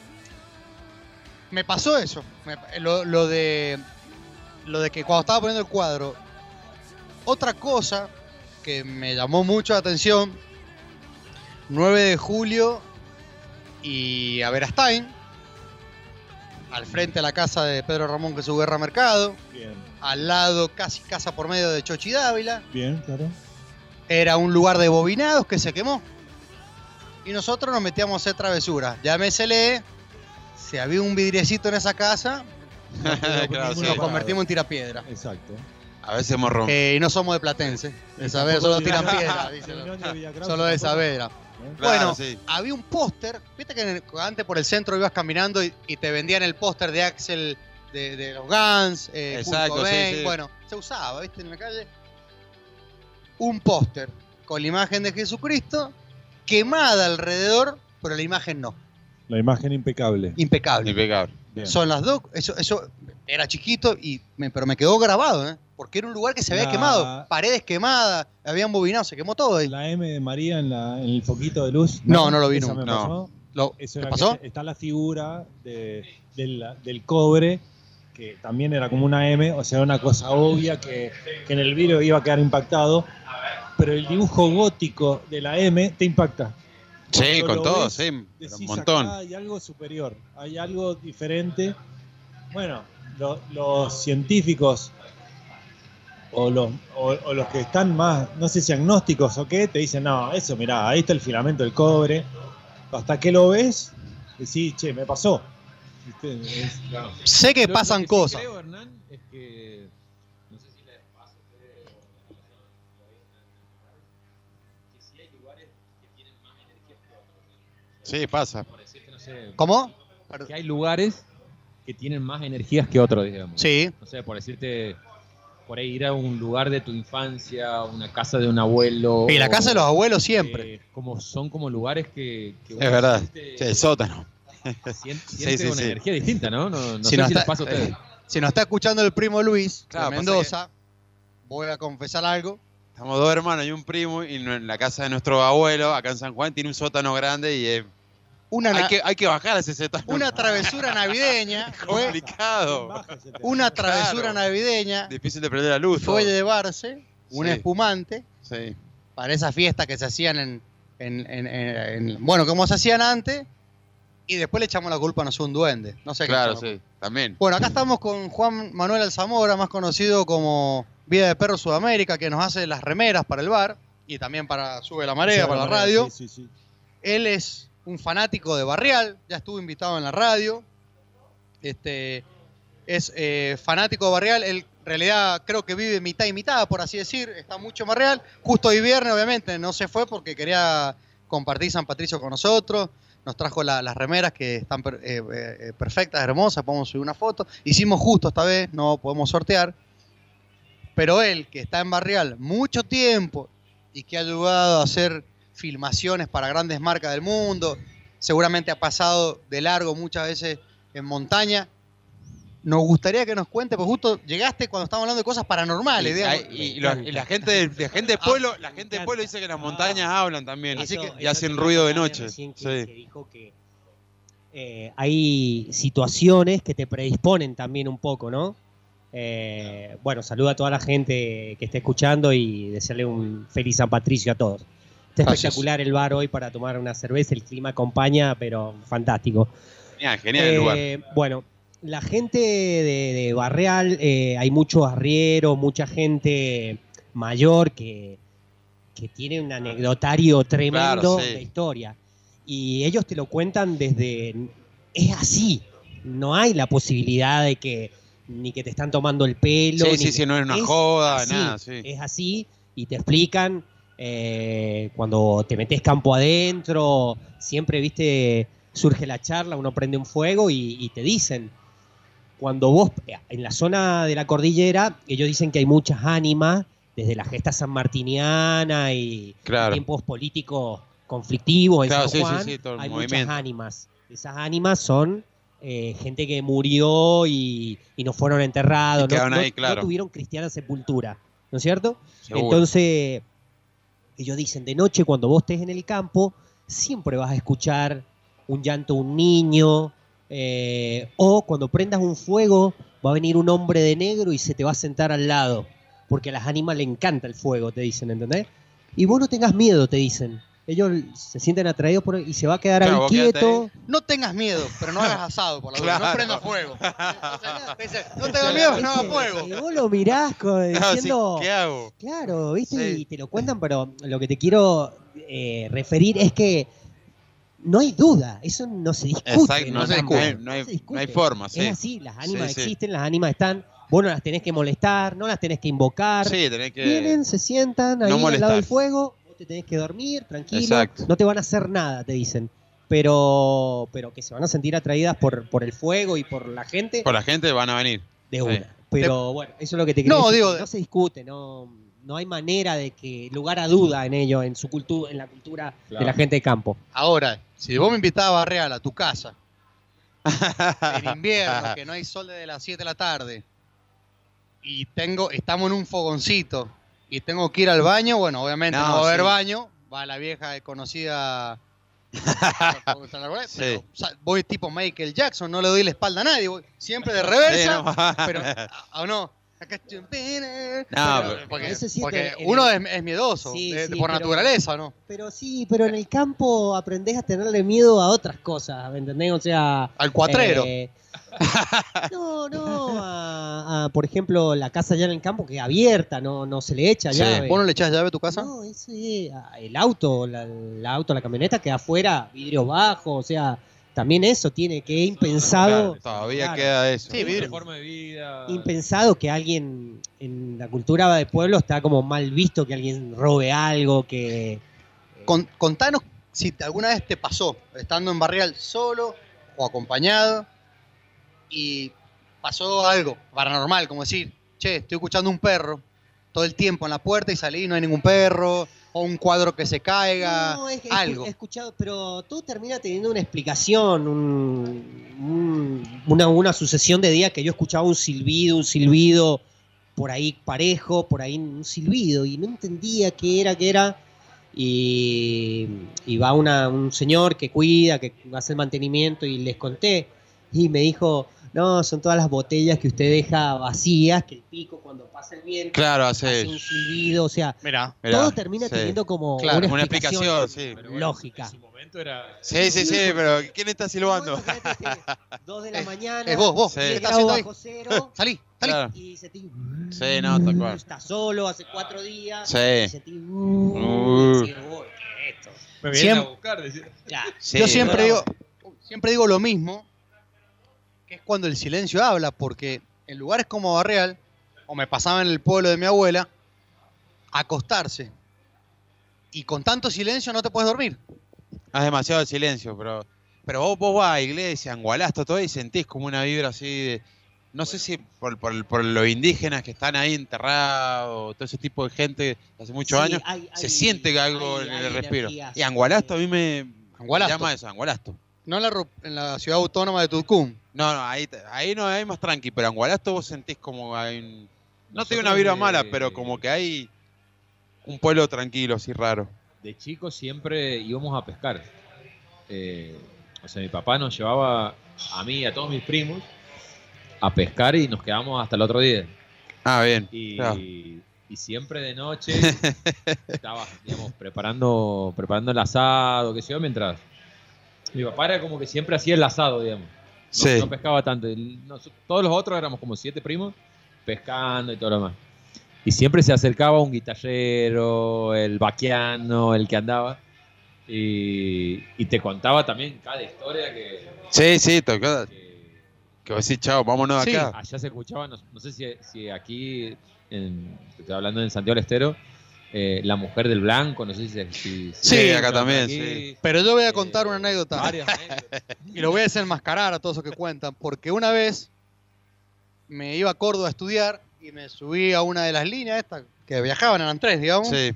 Me pasó eso. Me- lo, lo de. Lo de que cuando estaba poniendo el cuadro. Otra cosa que me llamó mucho la atención. 9 de julio y Averastain. Al frente de la casa de Pedro Ramón Jesús Guerra Mercado. Bien, Al lado, casi casa por medio de Chochi Dávila. bien, claro. Era un lugar de bobinados que se quemó. Y nosotros nos metíamos a hacer travesuras. Llámesele, si había un vidriecito en esa casa, Claro, sí. nos convertimos en tirapiedra. Exacto. A veces hemos rompido. Eh, y no somos de Platense. De Saavedra solo tiran piedra, dicen. Solo de Saavedra. Bueno, sí. había un póster. Viste que el- antes por el centro ibas caminando y, y te vendían el póster de Axel de, de los Guns, eh, Kurt Exacto, sí. Bueno, se usaba, ¿viste? En la calle. Un póster con la imagen de Jesucristo quemada alrededor, pero la imagen no. La imagen impecable. Impecable. Impecable. Bien. Son las dos. Eso, eso era chiquito, y me- pero me quedó grabado, ¿eh? Porque era un lugar que se había La- quemado. Paredes quemadas, habían bobinado, se quemó todo ahí. La M de María en, la- en el foquito de luz. No, no lo vi nunca. No. Lo- Eso ¿Te era pasó? está la figura de- del, del cobre, que también era como una M, o sea, una cosa obvia que, que en el vídeo iba a quedar impactado, pero el dibujo gótico de la M te impacta. Sí, Cuando con todo, ves, sí. Decís, Un montón. acá hay algo superior, hay algo diferente. Bueno, lo- los científicos o los, o, o los que están más, no sé si agnósticos o qué, te dicen, no, eso, mirá, ahí está el filamento del cobre. Hasta que lo ves, decís, che, me pasó. Sé que Lo- pasan lo sí cosas. creo, Hernán, es que. No sé si les pasa a ustedes o lo ven que sí hay lugares que tienen más energía que otros. Sí, pasa. Por decirte, no sé. ¿Cómo? Que hay lugares que tienen más energías que otros, digamos. Sí. No sé, por decirte. Por ahí ir a un lugar de tu infancia, una casa de un abuelo. Y la o- casa de los abuelos siempre. eh, como son como lugares que. que Es verdad. siente- Sí, el sótano. Siente, Sí, siente sí, una sí. energía distinta, ¿no? No, no Si sé nos si les está- pasa a ustedes. Si nos está escuchando el primo Luis Claro, de Mendoza, voy a confesar algo. Estamos dos hermanos y un primo y en la casa de nuestro abuelo, acá en San Juan, tiene un sótano grande y eh, Una, hay, que, hay que bajar a ese una travesura navideña. fue complicado. una travesura Claro. navideña Difícil de prender la luz. fue todo. llevarse un Sí. espumante Sí. para esa fiesta que se hacían en, en- en- en- en- bueno, como se hacían antes, y después le echamos la culpa a no sé, un duende. No sé qué Claro, sí, también. Bueno, acá estamos con Juan Manuel Alzamora, más conocido como Vida de Perro Sudamérica, que nos hace las remeras para el bar y también para Sube la Marea, para la radio. Sí, sí, sí. Él es un fanático de Barrial, ya estuvo invitado en la radio. Este, es eh, fanático de Barrial, él en realidad creo que vive mitad y mitad, por así decir, está mucho en Barrial. Justo hoy viernes, obviamente, no se fue porque quería compartir San Patricio con nosotros. Nos trajo la- las remeras que están eh, eh, perfectas, hermosas, podemos subir una foto. Hicimos justo esta vez, no podemos sortear. Pero él, que está en Barrial mucho tiempo y que ha ayudado a hacer filmaciones para grandes marcas del mundo, seguramente ha pasado de largo muchas veces en montaña. Nos gustaría que nos cuente, porque justo llegaste cuando estábamos hablando de cosas paranormales. Y, hay- y la gente del la gente del pueblo, la gente del pueblo dice que las montañas hablan también, así que y hacen ruido de noche. recién que- Sí. que dijo que eh, hay situaciones que te predisponen también un poco, ¿no? Eh, bueno, saluda a toda la gente que esté escuchando y desearle un feliz San Patricio a todos. Está Gracias. espectacular el bar hoy para tomar una cerveza, el clima acompaña, pero fantástico. Genial, genial el lugar. Eh, Bueno, la gente de, de Barreal, eh, hay mucho arriero, mucha gente mayor que, que tiene un anecdotario tremendo Claro, sí. de historia. Y ellos te lo cuentan desde... Es así. No hay la posibilidad de que ni que te están tomando el pelo. Sí, ni sí, que- sí, no es una joda, así, nada, sí. Es así y te explican eh, cuando te metes campo adentro, siempre, viste, surge la charla, uno prende un fuego y, y te dicen, cuando vos, eh, en la zona de la cordillera, ellos dicen que hay muchas ánimas, desde la gesta sanmartiniana y Claro. tiempos políticos conflictivos en Claro, San sí, sí, sí, hay movimiento. muchas ánimas. Esas ánimas son eh, gente que murió y, y no fueron enterrados, Y no, quedaron no- ahí, no claro. tuvieron cristiana sepultura, ¿no es cierto? Seguro. Entonces, ellos dicen, de noche cuando vos estés en el campo, siempre vas a escuchar un llanto de un niño, eh, o cuando prendas un fuego, va a venir un hombre de negro y se te va a sentar al lado, porque a las ánimas le encanta el fuego, te dicen, ¿entendés? Y vos no tengas miedo, te dicen. Ellos se sienten atraídos por y se va a quedar Claro, ahí quieto. No tengas miedo, pero no hagas asado por la duda, Claro. no prendas fuego. No tengas miedo, pero no hagas fuego. Y vos lo mirás co- Claro, sí, diciendo, ¿Qué hago? Claro, ¿viste? Y te lo cuentan, pero lo que te quiero eh, referir es que no hay duda, eso no se discute. Exacto, no se discute, no hay- se discute. no hay forma, sí. Es así, las ánimas Sí, sí. existen, las ánimas están, vos no las tenés que molestar, no las tenés que invocar. Sí, tenés que- Vienen, se sientan ahí no al lado del fuego, te tenés que dormir, tranquilo, Exacto. no te van a hacer nada, te dicen. Pero, pero que se van a sentir atraídas por, por el fuego y por la gente Por la gente van a venir. de Sí. una. Pero bueno, eso es lo que te quería No, decir, digo- no se discute, no, no hay manera de que lugar a duda en ello, en su cultura, en la cultura de la gente de campo. Ahora, si vos me invitabas a Barreal a tu casa, en invierno, que no hay sol desde las 7 de la tarde, y tengo, estamos en un fogoncito, y tengo que ir al baño, bueno, obviamente no, No, va a haber sí. baño, va la vieja conocida... Sí. o sea, voy tipo Michael Jackson, no le doy la espalda a nadie, voy siempre de reversa, pero ¿o no? Acá estoy- No, Pero- porque, Eso sí porque te- en uno el- es, es miedoso, Sí, de- sí, por pero- naturaleza, ¿no? Pero sí, pero en el campo aprendés a tenerle miedo a otras cosas, ¿me entendés? O sea... Al cuatrero. eh, no, no, a, a, por ejemplo, la casa allá en el campo que es abierta, no, no se le echa Sí. llave. ¿Vos no le echás llave a tu casa? No, ese, el auto, la, el auto, la camioneta que afuera, vidrios bajos, o sea, también eso tiene que impensado. Claro, todavía Claro. queda eso. Sí, vidrio. forma de vida. Impensado que alguien en la cultura de pueblo está como mal visto que alguien robe algo, que Con- contanos si alguna vez te pasó, estando en Barrial solo o acompañado, y pasó algo paranormal, como decir, che, estoy escuchando un perro todo el tiempo en la puerta y salí y no hay ningún perro, o un cuadro que se caiga, No, es algo. he escuchado, pero todo termina teniendo una explicación, un- un- una, una sucesión de días que yo escuchaba un silbido, un silbido, por ahí parejo, por ahí un silbido, y no entendía qué era, qué era. Y, y va una- un señor que cuida, que hace el mantenimiento, y les conté. Y me dijo, no, son todas las botellas que usted deja vacías, que el pico cuando pasa el viento Claro, hace- un silbido, o sea, Mirá. todo termina sí. teniendo como Claro, una una explicación, explicación, sí. lógica. Sí, sí, sí, pero ¿quién está silbando? Dos de la mañana, Es vos, vos. Sí. ¿Qué 10 estás grados haciendo ahí? bajo cero, Salí, salí. Claro. y sentí, Sí, no, tal cual. está solo hace cuatro días, Sí. y sentí, uh, Uh. sí, uy, ¿qué es esto? Me vienen a buscar. Ya. Sí, Yo siempre digo, siempre digo lo mismo, que es cuando el silencio habla, porque en lugares como Barreal, o me pasaba en el pueblo de mi abuela, acostarse y con tanto silencio no te puedes dormir. Haz demasiado silencio, pero pero vos, vos vas a iglesia, en Gualasto, todo y sentís como una vibra así de. No sé si por, por, por los indígenas que están ahí enterrados, todo ese tipo de gente hace muchos Sí, años, hay- se hay- siente que algo hay- en el respiro. energías, Y Angualasto a mí me, me Angualasto. llama eso, Angualasto. No en la, en la ciudad autónoma de Tulcum. No, no, ahí, te- ahí no hay más tranqui, pero en Angualasto vos sentís como hay un- No te digo una vibra de- mala, pero como que hay un pueblo tranquilo, así raro. De chicos siempre íbamos a pescar. Eh, o sea, mi papá nos llevaba a mí y a todos mis primos a pescar y nos quedamos hasta el otro día. Ah, bien. Y, claro. y siempre de noche estaba, digamos, preparando, preparando el asado, qué sé yo, mientras mi papá era como que siempre hacía el asado, digamos. No, Sí. no pescaba tanto. Nos- todos los otros éramos como siete primos pescando y todo lo demás. Y siempre se acercaba un guitarrero, el vaquiano, el que andaba. Y, y te contaba también cada historia que, Sí, sí, tocó. Que vos decís, chao, vámonos Sí, acá. allá se escuchaba, no, no sé si, si aquí, en, estoy hablando en Santiago del Estero, eh, la mujer del blanco, no sé si... si- si- Sí, acá también, aquí, sí. Pero yo voy a contar una anécdota. varias anécdotas. y lo voy a desenmascarar a todos los que cuentan, porque una vez me iba a Córdoba a estudiar y me subí a una de las líneas estas que viajaban, eran tres, digamos. Sí.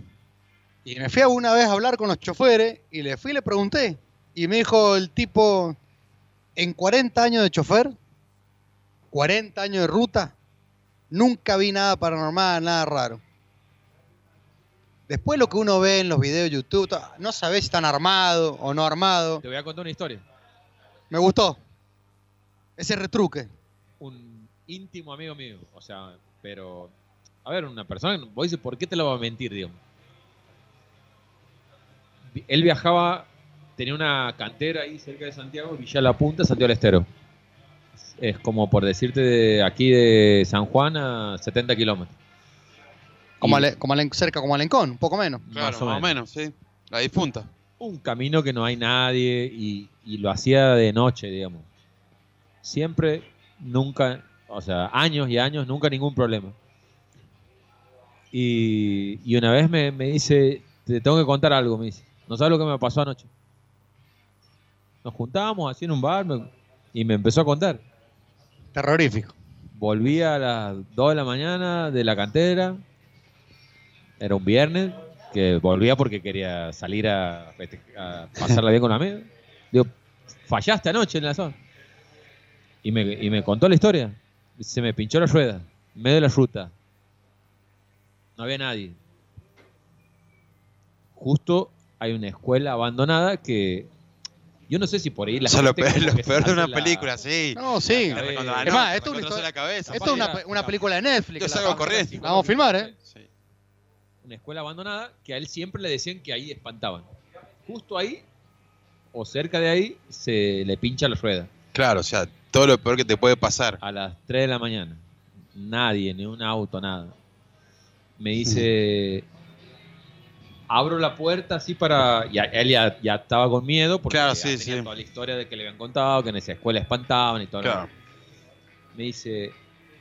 Y me fui a una vez a hablar con los choferes y le fui y le pregunté. Y me dijo el tipo, en 40 años de chofer, 40 años de ruta, nunca vi nada paranormal, nada raro. Después lo que uno ve en los videos de YouTube, no sabés si están armados o no armados. Te voy a contar una historia. Me gustó. Ese retruque. Un íntimo amigo mío, o sea, pero... A ver, una persona, vos dices, ¿por qué te lo va a mentir, digamos? Él viajaba, tenía una cantera ahí cerca de Santiago, Villa La Punta, Santiago del Estero. Es como por decirte de aquí de San Juan a 70 kilómetros. Como, Y- Ale- como Alen- cerca como Alencón, un poco menos. Claro, más o menos, sí. La difunta. un camino que no hay nadie y, y lo hacía de noche, digamos. Siempre, nunca, o sea, años y años, nunca ningún problema. Y, y una vez me, me dice, te tengo que contar algo, me dice. No sabes lo que me pasó anoche. Nos juntábamos así en un bar me- y me empezó a contar. Terrorífico. Volví a las 2 de la mañana de la cantera. Era un viernes que volvía porque quería salir a, a pasarla bien con la amiga. Digo, fallaste anoche en la zona. Y me, y me contó la historia. Se me pinchó la rueda, en medio de la ruta. No había nadie. Justo hay una escuela abandonada que yo no sé si por ahí la es lo peor, lo de una la- película, sí. No, sí. La Es no, más, esto es una, una, pe- una película de Netflix. Yo salgo vamos- corriendo. La vamos a filmar, ¿eh? Una escuela abandonada que a él siempre le decían que ahí espantaban. Justo ahí, o cerca de ahí, se le pincha la rueda. Claro, o sea, todo lo peor que te puede pasar. A las 3 de la mañana. Nadie, ni un auto, nada. Me dice, abro la puerta así para... Ya, él ya, ya estaba con miedo porque Claro, ya sí, tenía sí. toda la historia de que le habían contado, que en esa escuela espantaban y todo. lo Claro. demás. Me dice,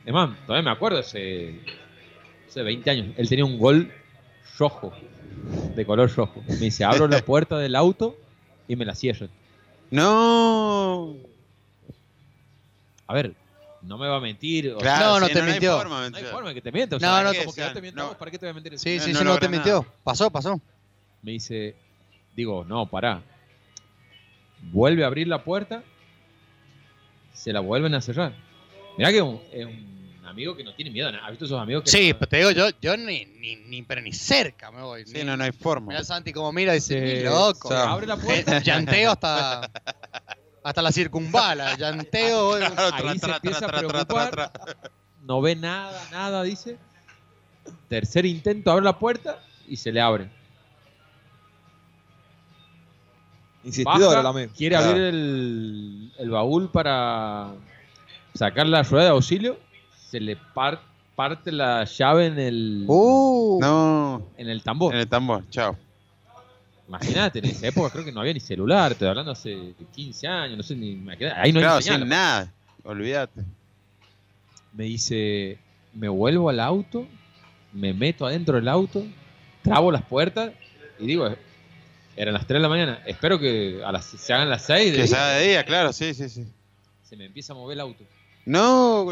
más, todavía me acuerdo, hace, hace 20 años, él tenía un gol rojo, de color rojo. Me dice, abro la puerta del auto y me la cierran. No. A ver, no me va a mentir. o Claro, sea, No, no te no hay mintió. forma no hay forma de que te mienta. O No, sea, no, como te- que no te mientamos, no. ¿para qué te voy a mentir? Sí, No, sí, no sí, no te nada. mintió. Pasó, pasó. Me dice, digo, no, pará. Vuelve a abrir la puerta, se la vuelven a cerrar. Mirá que es un- es amigos que no tienen miedo a nada. ¿Has visto esos amigos que Sí, no- pero te digo, yo, yo ni, ni, ni, pero ni cerca me voy. Sí, no, no hay forma. Mira Santi como mira y dice, Se- "Ni loco. abre la puerta. Eh, Llanteo hasta, hasta la circunvala. Llanteo. voy- Ahí se empieza a preocupar. No ve nada, nada, dice. Tercer intento, abre la puerta y se le abre. Insistidor Baja, el amigo. Quiere Claro. abrir el, el baúl para sacar la rueda de auxilio. Se le par- parte la llave en el, No. en el tambor. En el tambor, chao. Imagínate, en esa época creo que no había ni celular. Estoy hablando hace 15 años, no sé ni. imagínate, Ahí no hay claro, señal. sin nada. Olvídate. me dice, me vuelvo al auto, me meto adentro del auto, trabo las puertas y digo, eran las 3 de la mañana, espero que a las, se hagan las 6 de Que día. sea de día, claro, sí, sí, sí. Se me empieza a mover el auto. No.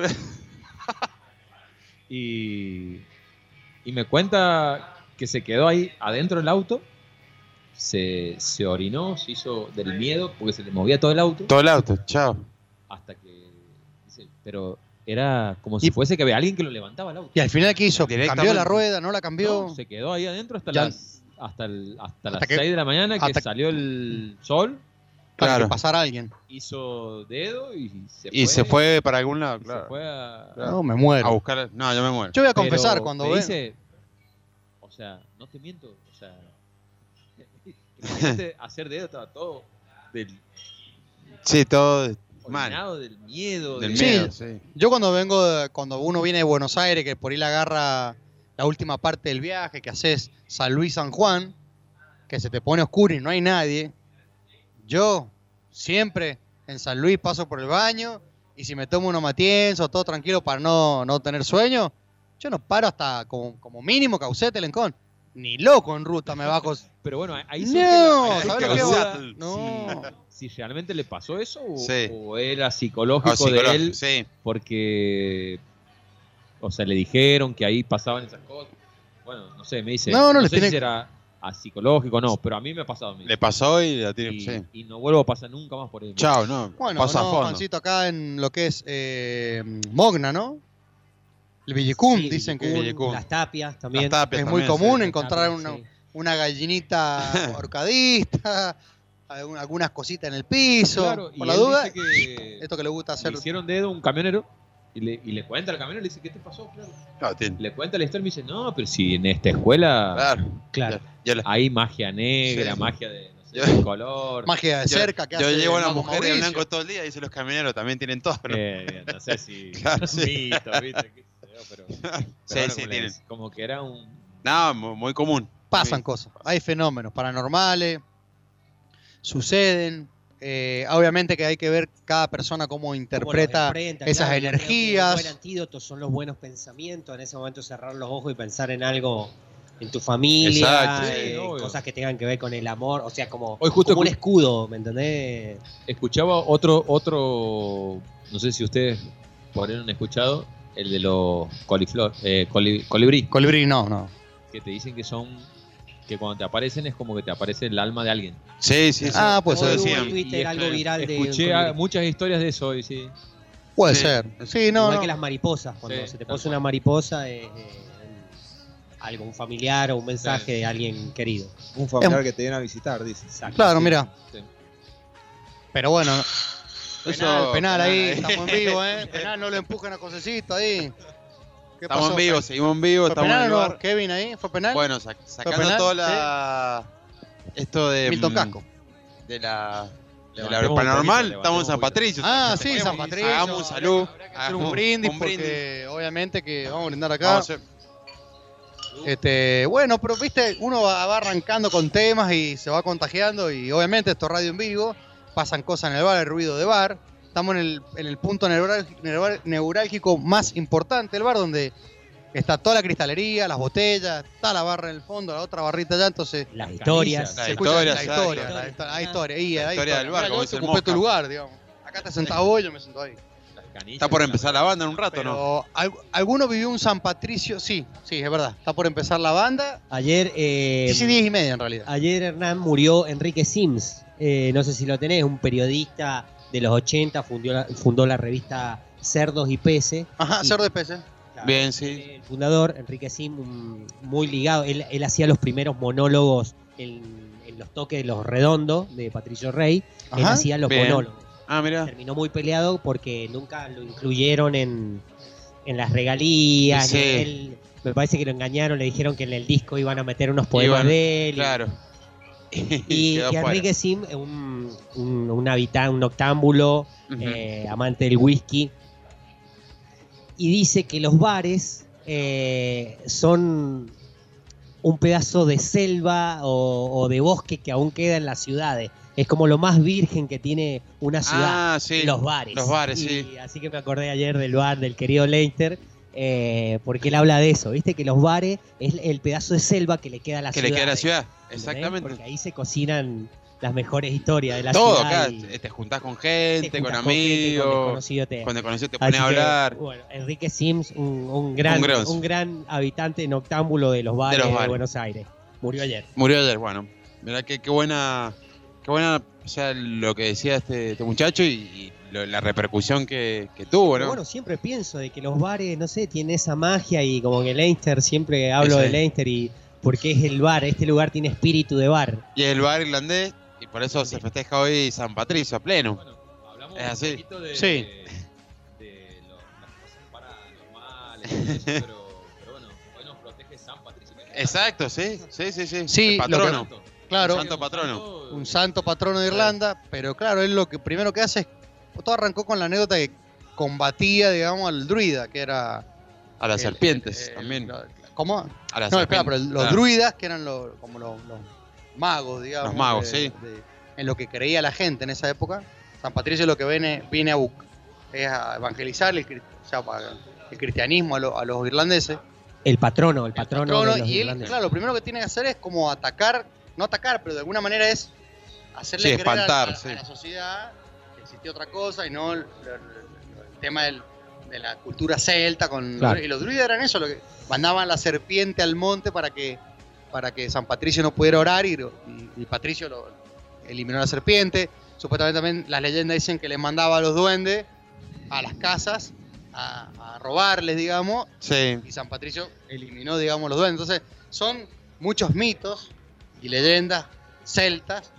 Y, y me cuenta que se quedó ahí adentro del auto, se, se orinó, se hizo del miedo porque se le movía todo el auto. Todo el auto, chao. Hasta que, dice, pero era como si fuese que había alguien que lo levantaba el auto. Y al final, ¿qué hizo? ¿Cambió Directamente. la rueda? ¿No la cambió? No, se quedó ahí adentro hasta Ya- las hasta, el- hasta, las que- 6 de la mañana que hasta- salió el sol. Para Claro. que pasara alguien. Hizo dedo y se Y fue. se fue para algún lado, se claro. fue a- No, me muero. A buscar. No, yo me muero. Yo voy a Pero confesar cuando me dice, o sea, no te miento, o sea, hacer dedo estaba todo del Sí, todo mal. del miedo, Del de- miedo, Sí. Yo cuando vengo, de- cuando uno viene de Buenos Aires, que por ahí le agarra la última parte del viaje, que haces San Luis San Juan, que se te pone oscuro y no hay nadie, yo siempre en San Luis paso por el baño y si me tomo uno matienzo, todo tranquilo para no, no tener sueño, yo no paro hasta como, como mínimo Caucete Lencón. Ni loco en ruta me bajo. Pero bueno, ahí No, surge la- ahí ¿sabes surge lo que va? No. Si, si realmente le pasó eso o, Sí. o era psicológico, Ah, psicológico, de él sí. porque o sea, le dijeron que ahí pasaban esas cosas. Bueno, no sé, me dice, No, no, le sé tiene- si era a psicológico no, pero a mí me ha pasado. me Le pasó y la tiene. y, sí. y no vuelvo a pasar nunca más por él. Chao, no. Bueno, pasa a no, fondo. Juancito, acá en lo que es eh, Mogna, ¿no? El Villicún, Sí, dicen que Las tapias también. es muy también, común sí. encontrar tapias, una, una gallinita horcadista, algunas cositas en el piso. Claro, y Por la duda, que esto que le gusta hacer. le hicieron dedo un camionero y le, y le cuenta al camionero, le dice, ¿qué te pasó? Claro. Le cuenta la historia y me dice, no, pero si en esta escuela Claro. Claro. Yo, hay magia negra, Sí. magia de, no sé, Yo- de color. Magia de cerca que yo hace llevo a una Mago mujer de blanco todo el día y dice los camioneros también tienen todo. ¿no? Eh, no sé si Claro, un sí. mito, ¿viste? Qué sé yo, pero, pero Sí, bueno, sí, como, tienen. les- como que era un... No, mu- muy común. Pasan Sí. cosas. Hay fenómenos paranormales, suceden. Eh, obviamente que hay que ver cada persona cómo interpreta enfrenta, esas claro, energías. Un buen antídoto son los buenos pensamientos. En ese momento cerrar los ojos y pensar en algo en tu familia, Exacto. Eh, cosas que tengan que ver con el amor, o sea, como, Hoy justo como un escu- escudo, ¿me entendés? Escuchaba otro, otro, no sé si ustedes por ahí han escuchado, el de los coliflor, eh, coli- colibrí, Colibrí, no, no. que te dicen que son, que cuando te aparecen es como que te aparece el alma de alguien. Sí, sí, sí. Ah, pues Eso decían. Twitter algo viral de Escuché a- muchas historias de eso hoy, sí. Puede Sí. ser. Sí, no, Igual no. que las mariposas, cuando Sí, se te cual. una mariposa es eh, algo, un familiar o un mensaje Sí. de alguien querido. Un familiar que te viene a visitar, dice. Claro, mira. Sí. Pero bueno, Eso- penal, penal ahí, penal. estamos en vivo, ¿eh? Penal, no lo empujen a Cosecito ahí. ¿Qué Estamos pasó? en vivo, seguimos en vivo, ¿Fue estamos en penal el o no? lugar. Kevin ahí, ¿fue penal? Bueno, sac- sacando penal? toda la. Esto de. Milton mm, De la. De la paranormal, poquito, estamos en San Patricio. Ah, sí, San Patricio. Hagamos un salud. hacer un brindis porque obviamente que vamos a brindar acá. Vamos a hacer- Este, bueno, pero viste, uno va, va arrancando con temas y se va contagiando y obviamente esto es radio en vivo, pasan cosas en el bar, el ruido de bar. Estamos en el, en el punto neurálgico más importante del bar donde está toda la cristalería, las botellas, está la barra en el fondo, la otra barrita allá, entonces Las historias. La historia, la historia, la la historia, hay historia, ahí, hay historia del bar, como ocupé tu lugar, digamos. Acá te sentás vos, yo me siento ahí. Las canillas, Está por empezar la banda en un rato, ¿no? Pero, ¿al- ¿alguno vivió un San Patricio? Sí, sí, es verdad. Está por empezar la banda. Ayer, eh, Sí, sí, 10 y media en realidad. ayer Hernán murió Enrique Sims. Eh, no sé si lo tenés, un periodista de los 80, fundó la, fundó la revista Cerdos y Peces. Ajá, Y- cerdo de peces. Bien, sí. el fundador, Enrique Sim, muy ligado. Él, él hacía los primeros monólogos en, en los toques de los redondos de Patricio Rey. él hacía los bien. monólogos. Ah, mira. Terminó muy peleado porque nunca lo incluyeron en, en las regalías. Sí. Él- me parece que lo engañaron, le dijeron que en el disco iban a meter unos poemas Iban- de él. y- Claro. Y, Y fuera. Enrique Sim, un, un, un habita- un octámbulo, eh, amante del whisky, y dice que los bares eh, son un pedazo de selva o, o de bosque que aún queda en las ciudades. Es como lo más virgen que tiene una ciudad, Ah, sí. los bares. Los bares, Y sí. Así que me acordé ayer del bar del querido Leicester, eh, porque él habla de eso, ¿viste? Que los bares es el pedazo de selva que le queda a la Que ciudad. le queda a la ciudad. Exactamente. Porque ahí se cocinan las mejores historias de la Todo ciudad. Te juntás con gente, te con juntás con gente, con amigos. te- Con desconocidos te Así pones a que, hablar. Bueno, Enrique Sims, un, un gran, Un gran habitante noctámbulo de los bares de, los bares. Buenos Aires. Murió ayer. Murió ayer, bueno. Mirá que qué buena, qué buena, o sea, lo que decía este, este muchacho y, y lo- la repercusión que, que tuvo, ¿no? bueno, siempre pienso de que los bares, no sé, tienen esa magia y como que Leinster, siempre hablo Ese. de Leinster y porque es el bar, este lugar tiene espíritu de bar. Y el bar irlandés, y por eso se festeja hoy San Patricio a pleno. es así. Sí. pero, pero bueno, hoy nos protege San Patricio. Exacto, sí, sí, sí, sí. Sí, el patrono. lo que- claro. El santo patrono. Un santo patrono de Irlanda, pero claro, él lo que primero que hace es. Todo arrancó con la anécdota que combatía, digamos, al druida, que era. A las el- serpientes el- también. ¿Cómo? A las no, espera, pero serpientes, los claro. druidas, que eran los, como los, los magos, digamos. Los magos, de- sí. de- en lo que creía la gente en esa época. San Patricio lo que viene, viene a, es a evangelizar el, o sea, para el cristianismo a, lo- a los irlandeses. El patrono, el patrono, Trono, de los y él, irlandeses. claro, lo primero que tiene que hacer es como atacar, no atacar, pero de alguna manera es hacerle Sí, creer a- espantar, a, sí. a la sociedad que otra cosa y no el, tema del- de la cultura celta con Claro. y los druidas eran eso, lo que mandaban la serpiente al monte para que para que San Patricio no pudiera orar y, y- Patricio lo eliminó la serpiente. Supuestamente también las leyendas dicen que le mandaba a los duendes a las casas a, a robarles, digamos, Sí. y San Patricio eliminó, digamos, los duendes. Entonces, son muchos mitos y leyendas celtas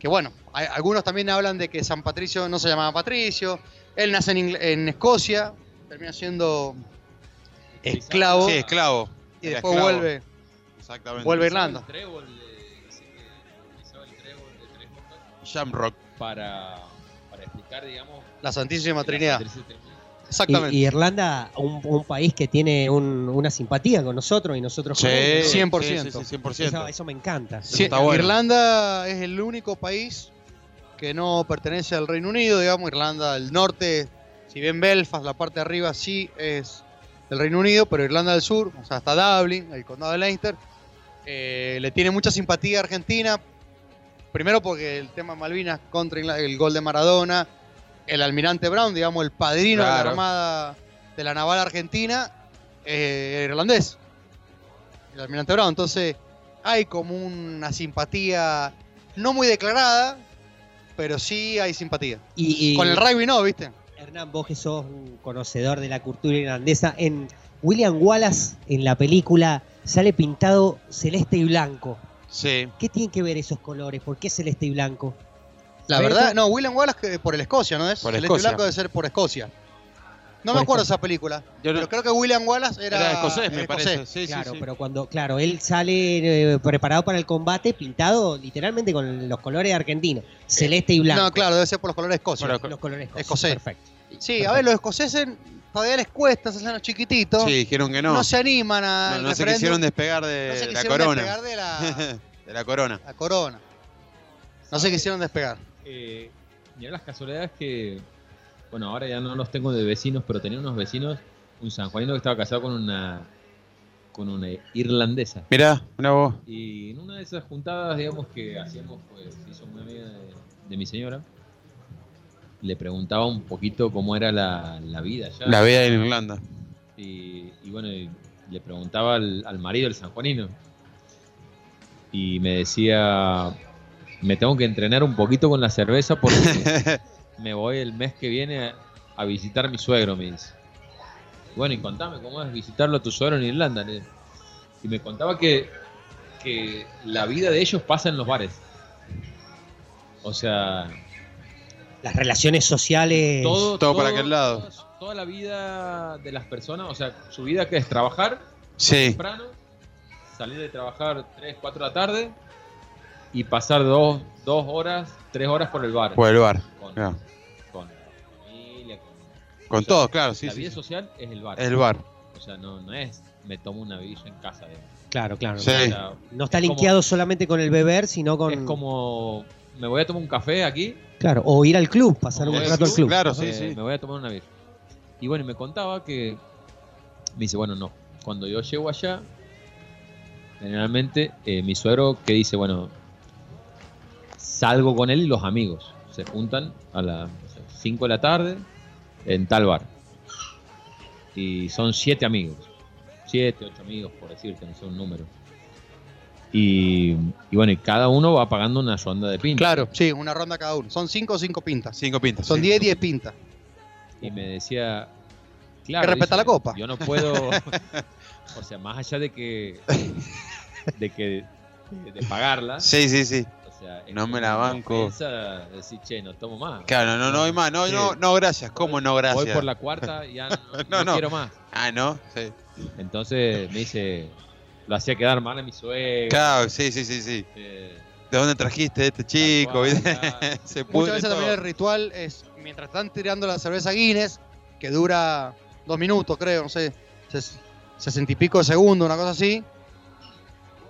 que, bueno, hay- algunos también hablan de que San Patricio no se llamaba Patricio, él nace en, Ingl- en Escocia, termina siendo esclavo Sí, esclavo. y Era después esclavo. vuelve, Exactamente. vuelve a Irlanda. Shamrock. Para, para explicar, digamos. La Santísima la Trinidad. Santísima Trinidad. Exactamente. Y, y Irlanda, un, un país que tiene un- una simpatía con nosotros y nosotros Sí, con ellos. 100%. Sí, sí, sí, 100%. Eso, eso me encanta. Sí, está bueno. Irlanda es el único país que no pertenece al Reino Unido, digamos, Irlanda del Norte, si bien Belfast, la parte de arriba sí es del Reino Unido, pero Irlanda del Sur, o sea, hasta Dublin, el condado de Leinster, eh, le tiene mucha simpatía a Argentina, primero porque el tema Malvinas contra el gol de Maradona, el almirante Brown, digamos, el padrino de la Armada de la Naval Argentina, eh, irlandés, el almirante Brown, entonces hay como una simpatía no muy declarada, pero sí hay simpatía. Y, y- Con el rugby no, ¿viste? Hernán, vos que sos un conocedor de la cultura irlandesa, en William Wallace, en la película, sale pintado celeste y blanco. Sí. ¿Qué tienen que ver esos colores? ¿Por qué celeste y blanco? La ¿Sabés verdad, no, William Wallace que por el Escocia, ¿no es? Por el Escocia. blanco debe ser por Escocia. No Por me acuerdo Escocia. esa película, Yo no- pero creo que William Wallace era, Era escocés, me era parece. escocés. Sí, claro, sí, sí. pero cuando, claro, él sale eh, preparado para el combate, pintado literalmente con los colores de Argentina, celeste y blanco. No, claro, debe ser por los colores. Por los colores escoceses, Escocés. Perfecto. Sí, a ver, los escoceses todavía les cuesta, se hacen los chiquititos. Sí, dijeron que no. No se animan a. No, no se quisieron despegar de No se la corona. despegar de la, de la corona. la corona. No se quisieron despegar. Eh, mirá las casualidades que. Bueno, ahora ya no los tengo de vecinos, pero tenía unos vecinos, un sanjuanino que estaba casado con una con una irlandesa. Mirá, mirá vos. Y en una de esas juntadas, digamos, que hacíamos, pues, se hizo muy amiga de, de mi señora, le preguntaba un poquito cómo era la, la vida allá. La vida en Irlanda. Y, y bueno, y le preguntaba al, al marido, el sanjuanino, y me decía, me tengo que entrenar un poquito con la cerveza porque me voy el mes que viene a, a visitar a mi suegro, me dice. Bueno, y contame cómo es visitarlo a tu suegro en Irlanda. Y me contaba que, que la vida de ellos pasa en los bares. O sea, Las relaciones sociales. todo, Todo para aquel lado. Toda la vida de las personas, o sea, su vida que es trabajar Sí. temprano, salir de trabajar 3, 4 de la tarde y pasar dos, dos horas, tres horas por el bar. Por el bar. Con, Claro. con la familia, con, Con sea, todo, claro, sí, La sí, vida sí. social es el bar. El bar. O sea, no, no es me tomo una birra en casa. digamos. Claro, claro. Sí. O sea, No está es como- linkeado solamente con el beber, sino con. Es como, me voy a tomar un café aquí. Claro, o ir al club, pasar un rato al club. Claro, eh, sí, sí. Me voy a tomar una birra. Y bueno, y me contaba que. Me dice, bueno, no. Cuando yo llego allá, generalmente eh, mi suegro que dice, bueno, salgo con él y los amigos. Se juntan a las 5 de la tarde en tal bar. Y son siete amigos. Siete, ocho amigos, por decirte, no sé un número. Y, y bueno, y cada uno va pagando una ronda de pinta. Claro, sí, una ronda cada uno. Son 5 o 5 pintas. Cinco pintas. Son sí. 10, 10 pintas. y me decía claro Que respeta dice, la copa. yo no puedo o sea más allá de que de que de, de pagarla Sí, sí, sí. Sea No me la banco. ofensa decir che no tomo más Claro, no, no hay más. No, Sí. no, no, gracias. ¿Cómo no, gracias? voy por la cuarta y ya no, No, no no. quiero más Ah, no. Sí. entonces me dice lo hacía quedar mal a mi suegra Claro, sí, sí, sí, sí. eh, ¿De dónde trajiste a este chico? Muchas veces todo. también el ritual es, mientras están tirando la cerveza Guinness, que dura dos minutos, creo, no sé, ses- sesenta y pico de segundos, una cosa así.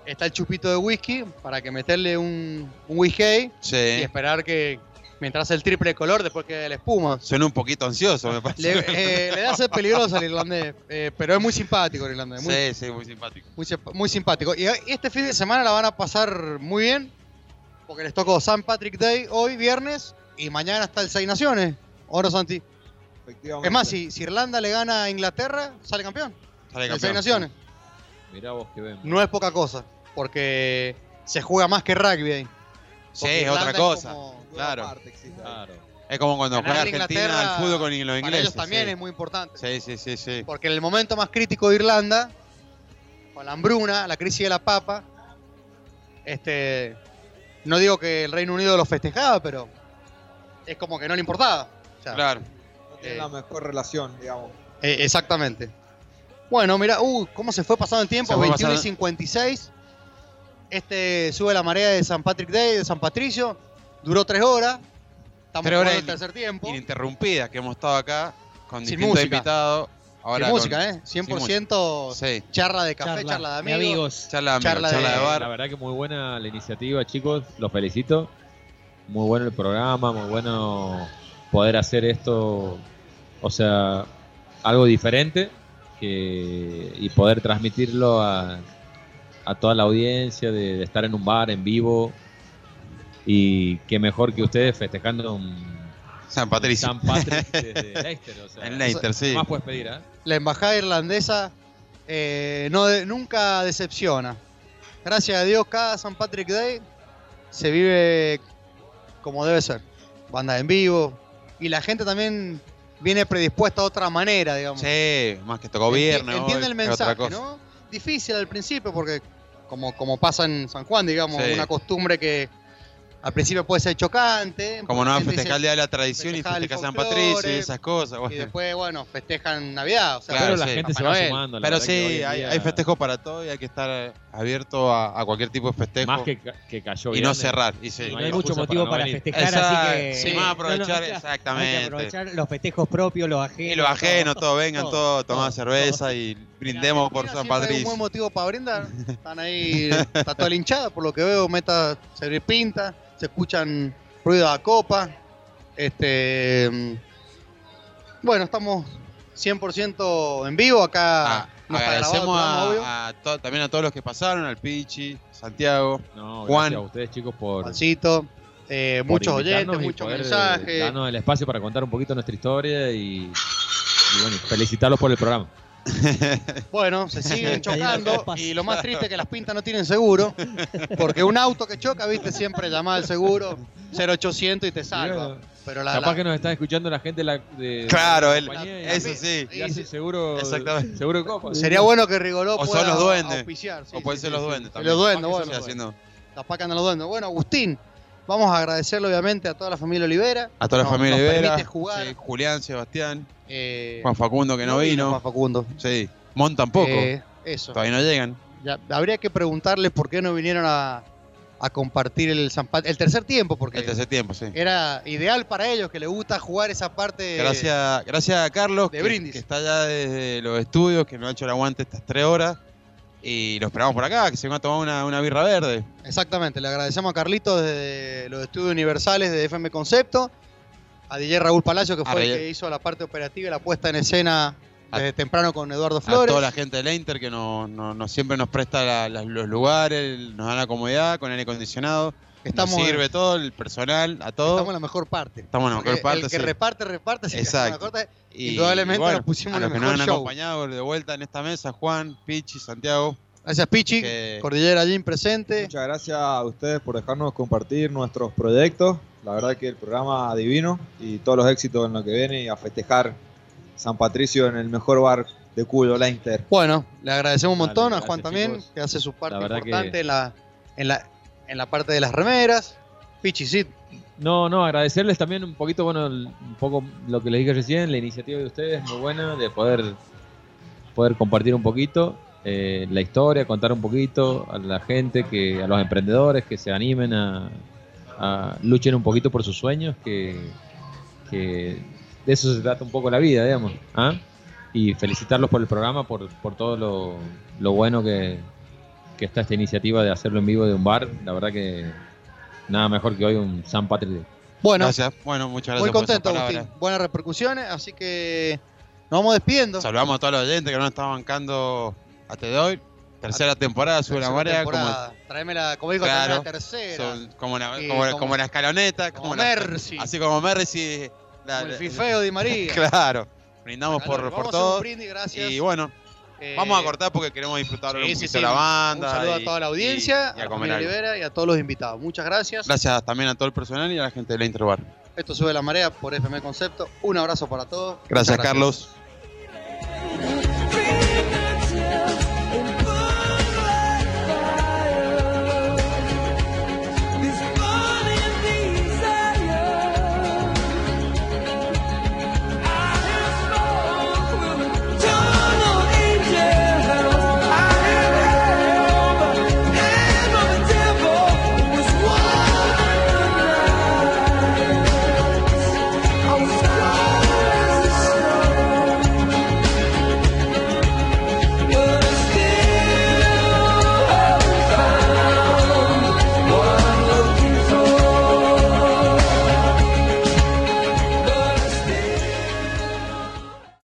Está el chupito de whisky para que meterle un, un whisky y Sí. esperar que mientras hace el triple de color, después que la espuma. Suena un poquito ansioso, me parece. Le, eh, le da ser peligroso al irlandés, eh, pero es muy simpático el irlandés. Muy, Sí, sí, muy simpático. muy, simp- muy simpático. Y este fin de semana la van a pasar muy bien, porque les tocó San Patrick Day hoy, viernes, y mañana está el Seis Naciones. ¿O no, Santi? Efectivamente. Es más, si, si Irlanda le gana a Inglaterra, sale campeón. Sale El Seis campeón. Naciones. Mirá vos que vemos No es poca cosa, porque se juega más que rugby ahí. Sí, es otra cosa. como- Claro. Es como cuando juega Ganarle a Argentina Inglaterra, al fútbol con los Para ingleses. ellos también sí. es muy importante. Sí, sí, sí, sí. Porque en el momento más crítico de Irlanda, con la hambruna, la crisis de la papa, este, no digo que el Reino Unido lo festejaba, pero es como que no le importaba. O sea, Claro. No tiene Eh. la mejor relación, digamos. eh, exactamente. Bueno, mira, uh, cómo se fue pasando el tiempo, Se fue 21 y pasando- 56. Este sube la marea de San Patrick Day, de San Patricio. Duró tres horas. Estamos Tres horas el tercer tiempo. Ininterrumpida, que hemos estado acá con Sin distintos música. invitados. Ahora Sin con- música, ¿eh? 100% Sí. charla de café, Charla, charla, de de amigos. amigos. Charla de amigos, Charla charla de- de bar. la verdad que muy buena la iniciativa chicos los felicito muy bueno el programa muy bueno poder hacer esto o sea algo diferente que, y poder transmitirlo a, a toda la audiencia de, de estar en un bar en vivo y qué mejor que ustedes festejando un San Patricio. San Patrick desde Leicester o sea, En Leicester, sí. ¿qué más puedes pedir ¿eh? La embajada irlandesa eh, no de- nunca decepciona. Gracias a Dios, cada San Patrick Day se vive como debe ser. Banda en vivo. Y la gente también viene predispuesta a otra manera, digamos. Sí, más que este gobierno. Entiende el mensaje. ¿no? Difícil al principio porque, como, como pasa en San Juan, digamos, Sí. una costumbre que al principio puede ser chocante. Como no va a Gente festejar el Día de la Tradición y festejar San Patricio y esas cosas. Y bueno. después, bueno, festejan Navidad. O sea, Claro, pero la sí. gente se va Noel. sumando la Pero sí, hay, día, hay festejo para todo y hay que estar abierto a, a cualquier tipo de festejo. más que, que cayó y no cerrar. Y sí. No hay hay mucho motivo para no para, festejar, Exacto. así que. Sí, más aprovechar, exactamente. Hay que aprovechar los festejos propios, los ajenos. Y los ajenos, todo. todos vengan, todo, todos, tomar todo, cerveza y brindemos por San siempre hay un Patricio. buen motivo para brindar. Están ahí, está toda la hinchada, por lo que veo, meta servir pinta, se escuchan ruido a copa. Este, mm, bueno, estamos 100% en vivo acá. Ah, grabado agradecemos a, a to- también a todos los que pasaron, al Pichi, Santiago, No, Juan. a ustedes chicos por, Juancito, eh, por muchos oyentes, muchos eh, mensajes. Darnos el espacio para contar un poquito nuestra historia y, y bueno, felicitarlos por el programa. Bueno, se siguen chocando y lo más triste es que las pintas no tienen seguro, porque un auto que choca, viste, siempre llama al seguro 0800 y te salva. Pero la, Capaz la- que nos está escuchando la gente de la, de, Claro, de la y- eso sí. y hace seguro, Exactamente. seguro copa. sería bueno que Rigoló O pueda son los duendes. auspiciar. sí, o pueden sí, ser sí, los duendes Sí, también. Los duendes, bueno. siga siendo- Capaz que andan los duendes. Bueno, Agustín, vamos a agradecerle obviamente a toda la familia Olivera. A toda la Nos- familia nos Olivera, jugar. sí, Julián, Sebastián, eh, Juan Facundo que no, no vino. Juan Facundo. Sí, Mon tampoco. Eh, eso. Todavía no llegan. Ya, habría que preguntarles por qué no vinieron a, a compartir el, el tercer tiempo, porque El tercer tiempo, sí. era ideal para ellos, que les gusta jugar esa parte. Gracias, gracias a Carlos, de que, brindis. que está allá desde los estudios, que nos ha hecho el aguante estas tres horas. Y lo esperamos por acá, que se va a tomar una, una birra verde. Exactamente, le agradecemos a Carlitos desde los estudios universales de FM Concepto, a DJ Raúl Palacio, que A fue el que hizo la parte operativa y la puesta en escena desde temprano con Eduardo A Flores. toda la gente del Inter que nos- nos- siempre nos presta la- la- los lugares, nos da la comodidad con aire acondicionado. Estamos nos en- sirve todo, el personal, a todo. Estamos en la mejor parte. Estamos en la Porque mejor parte, El que sí. reparte, reparte. Exacto. corta. Y, Indudablemente bueno, nos pusimos a en los el que nos mejor han show. acompañado de vuelta en esta mesa, Juan, Pichi, Santiago. Gracias, Pichi. Que- Cordillera Jim presente. Muchas gracias a ustedes por dejarnos compartir nuestros proyectos. La verdad que el programa divino y todos los éxitos en lo que viene y a festejar San Patricio en el mejor bar de culo, la Inter. Bueno, le agradecemos un Dale, montón a gracias, Juan también, chicos. que hace su parte La importante que- en, la, en, la, en la parte de las remeras. Pichi, sí. No, no, agradecerles también un poquito, bueno, un poco lo que les dije recién, la iniciativa de ustedes, muy buena, de poder, poder compartir un poquito eh, la historia, contar un poquito a la gente, que a los emprendedores que se animen a, a luchen un poquito por sus sueños, que, que de eso se trata un poco la vida, digamos. ¿ah? Y felicitarlos por el programa, por, por todo lo, lo bueno que, que está esta iniciativa de hacerlo en vivo de un bar. La verdad que nada mejor que hoy un San Patrick. Bueno, Gracias. Bueno, muchas gracias muy contento. Agustín. Buenas repercusiones, así que nos vamos despidiendo. Saludamos a todos los oyentes que nos están bancando hasta de hoy. Tercera temporada, sube la marea. Como, Tráeme la, como digo, Claro. la tercera. son- como, la, como, como- como la escaloneta. Como, como la- Mercy. así como Mercy. la- Como el fifeo de María. claro. Brindamos por, Vamos por a hacer un brindis, gracias. Y bueno, eh, Vamos a cortar porque queremos disfrutar sí, un sí, sí. la banda. Un saludo a toda la audiencia, a, a Rivera y a todos los invitados. Muchas gracias. Gracias también a todo el personal y a la gente de la Interbar. Esto sube la marea por FM Concepto. Un abrazo para todos. Gracias. Carlos.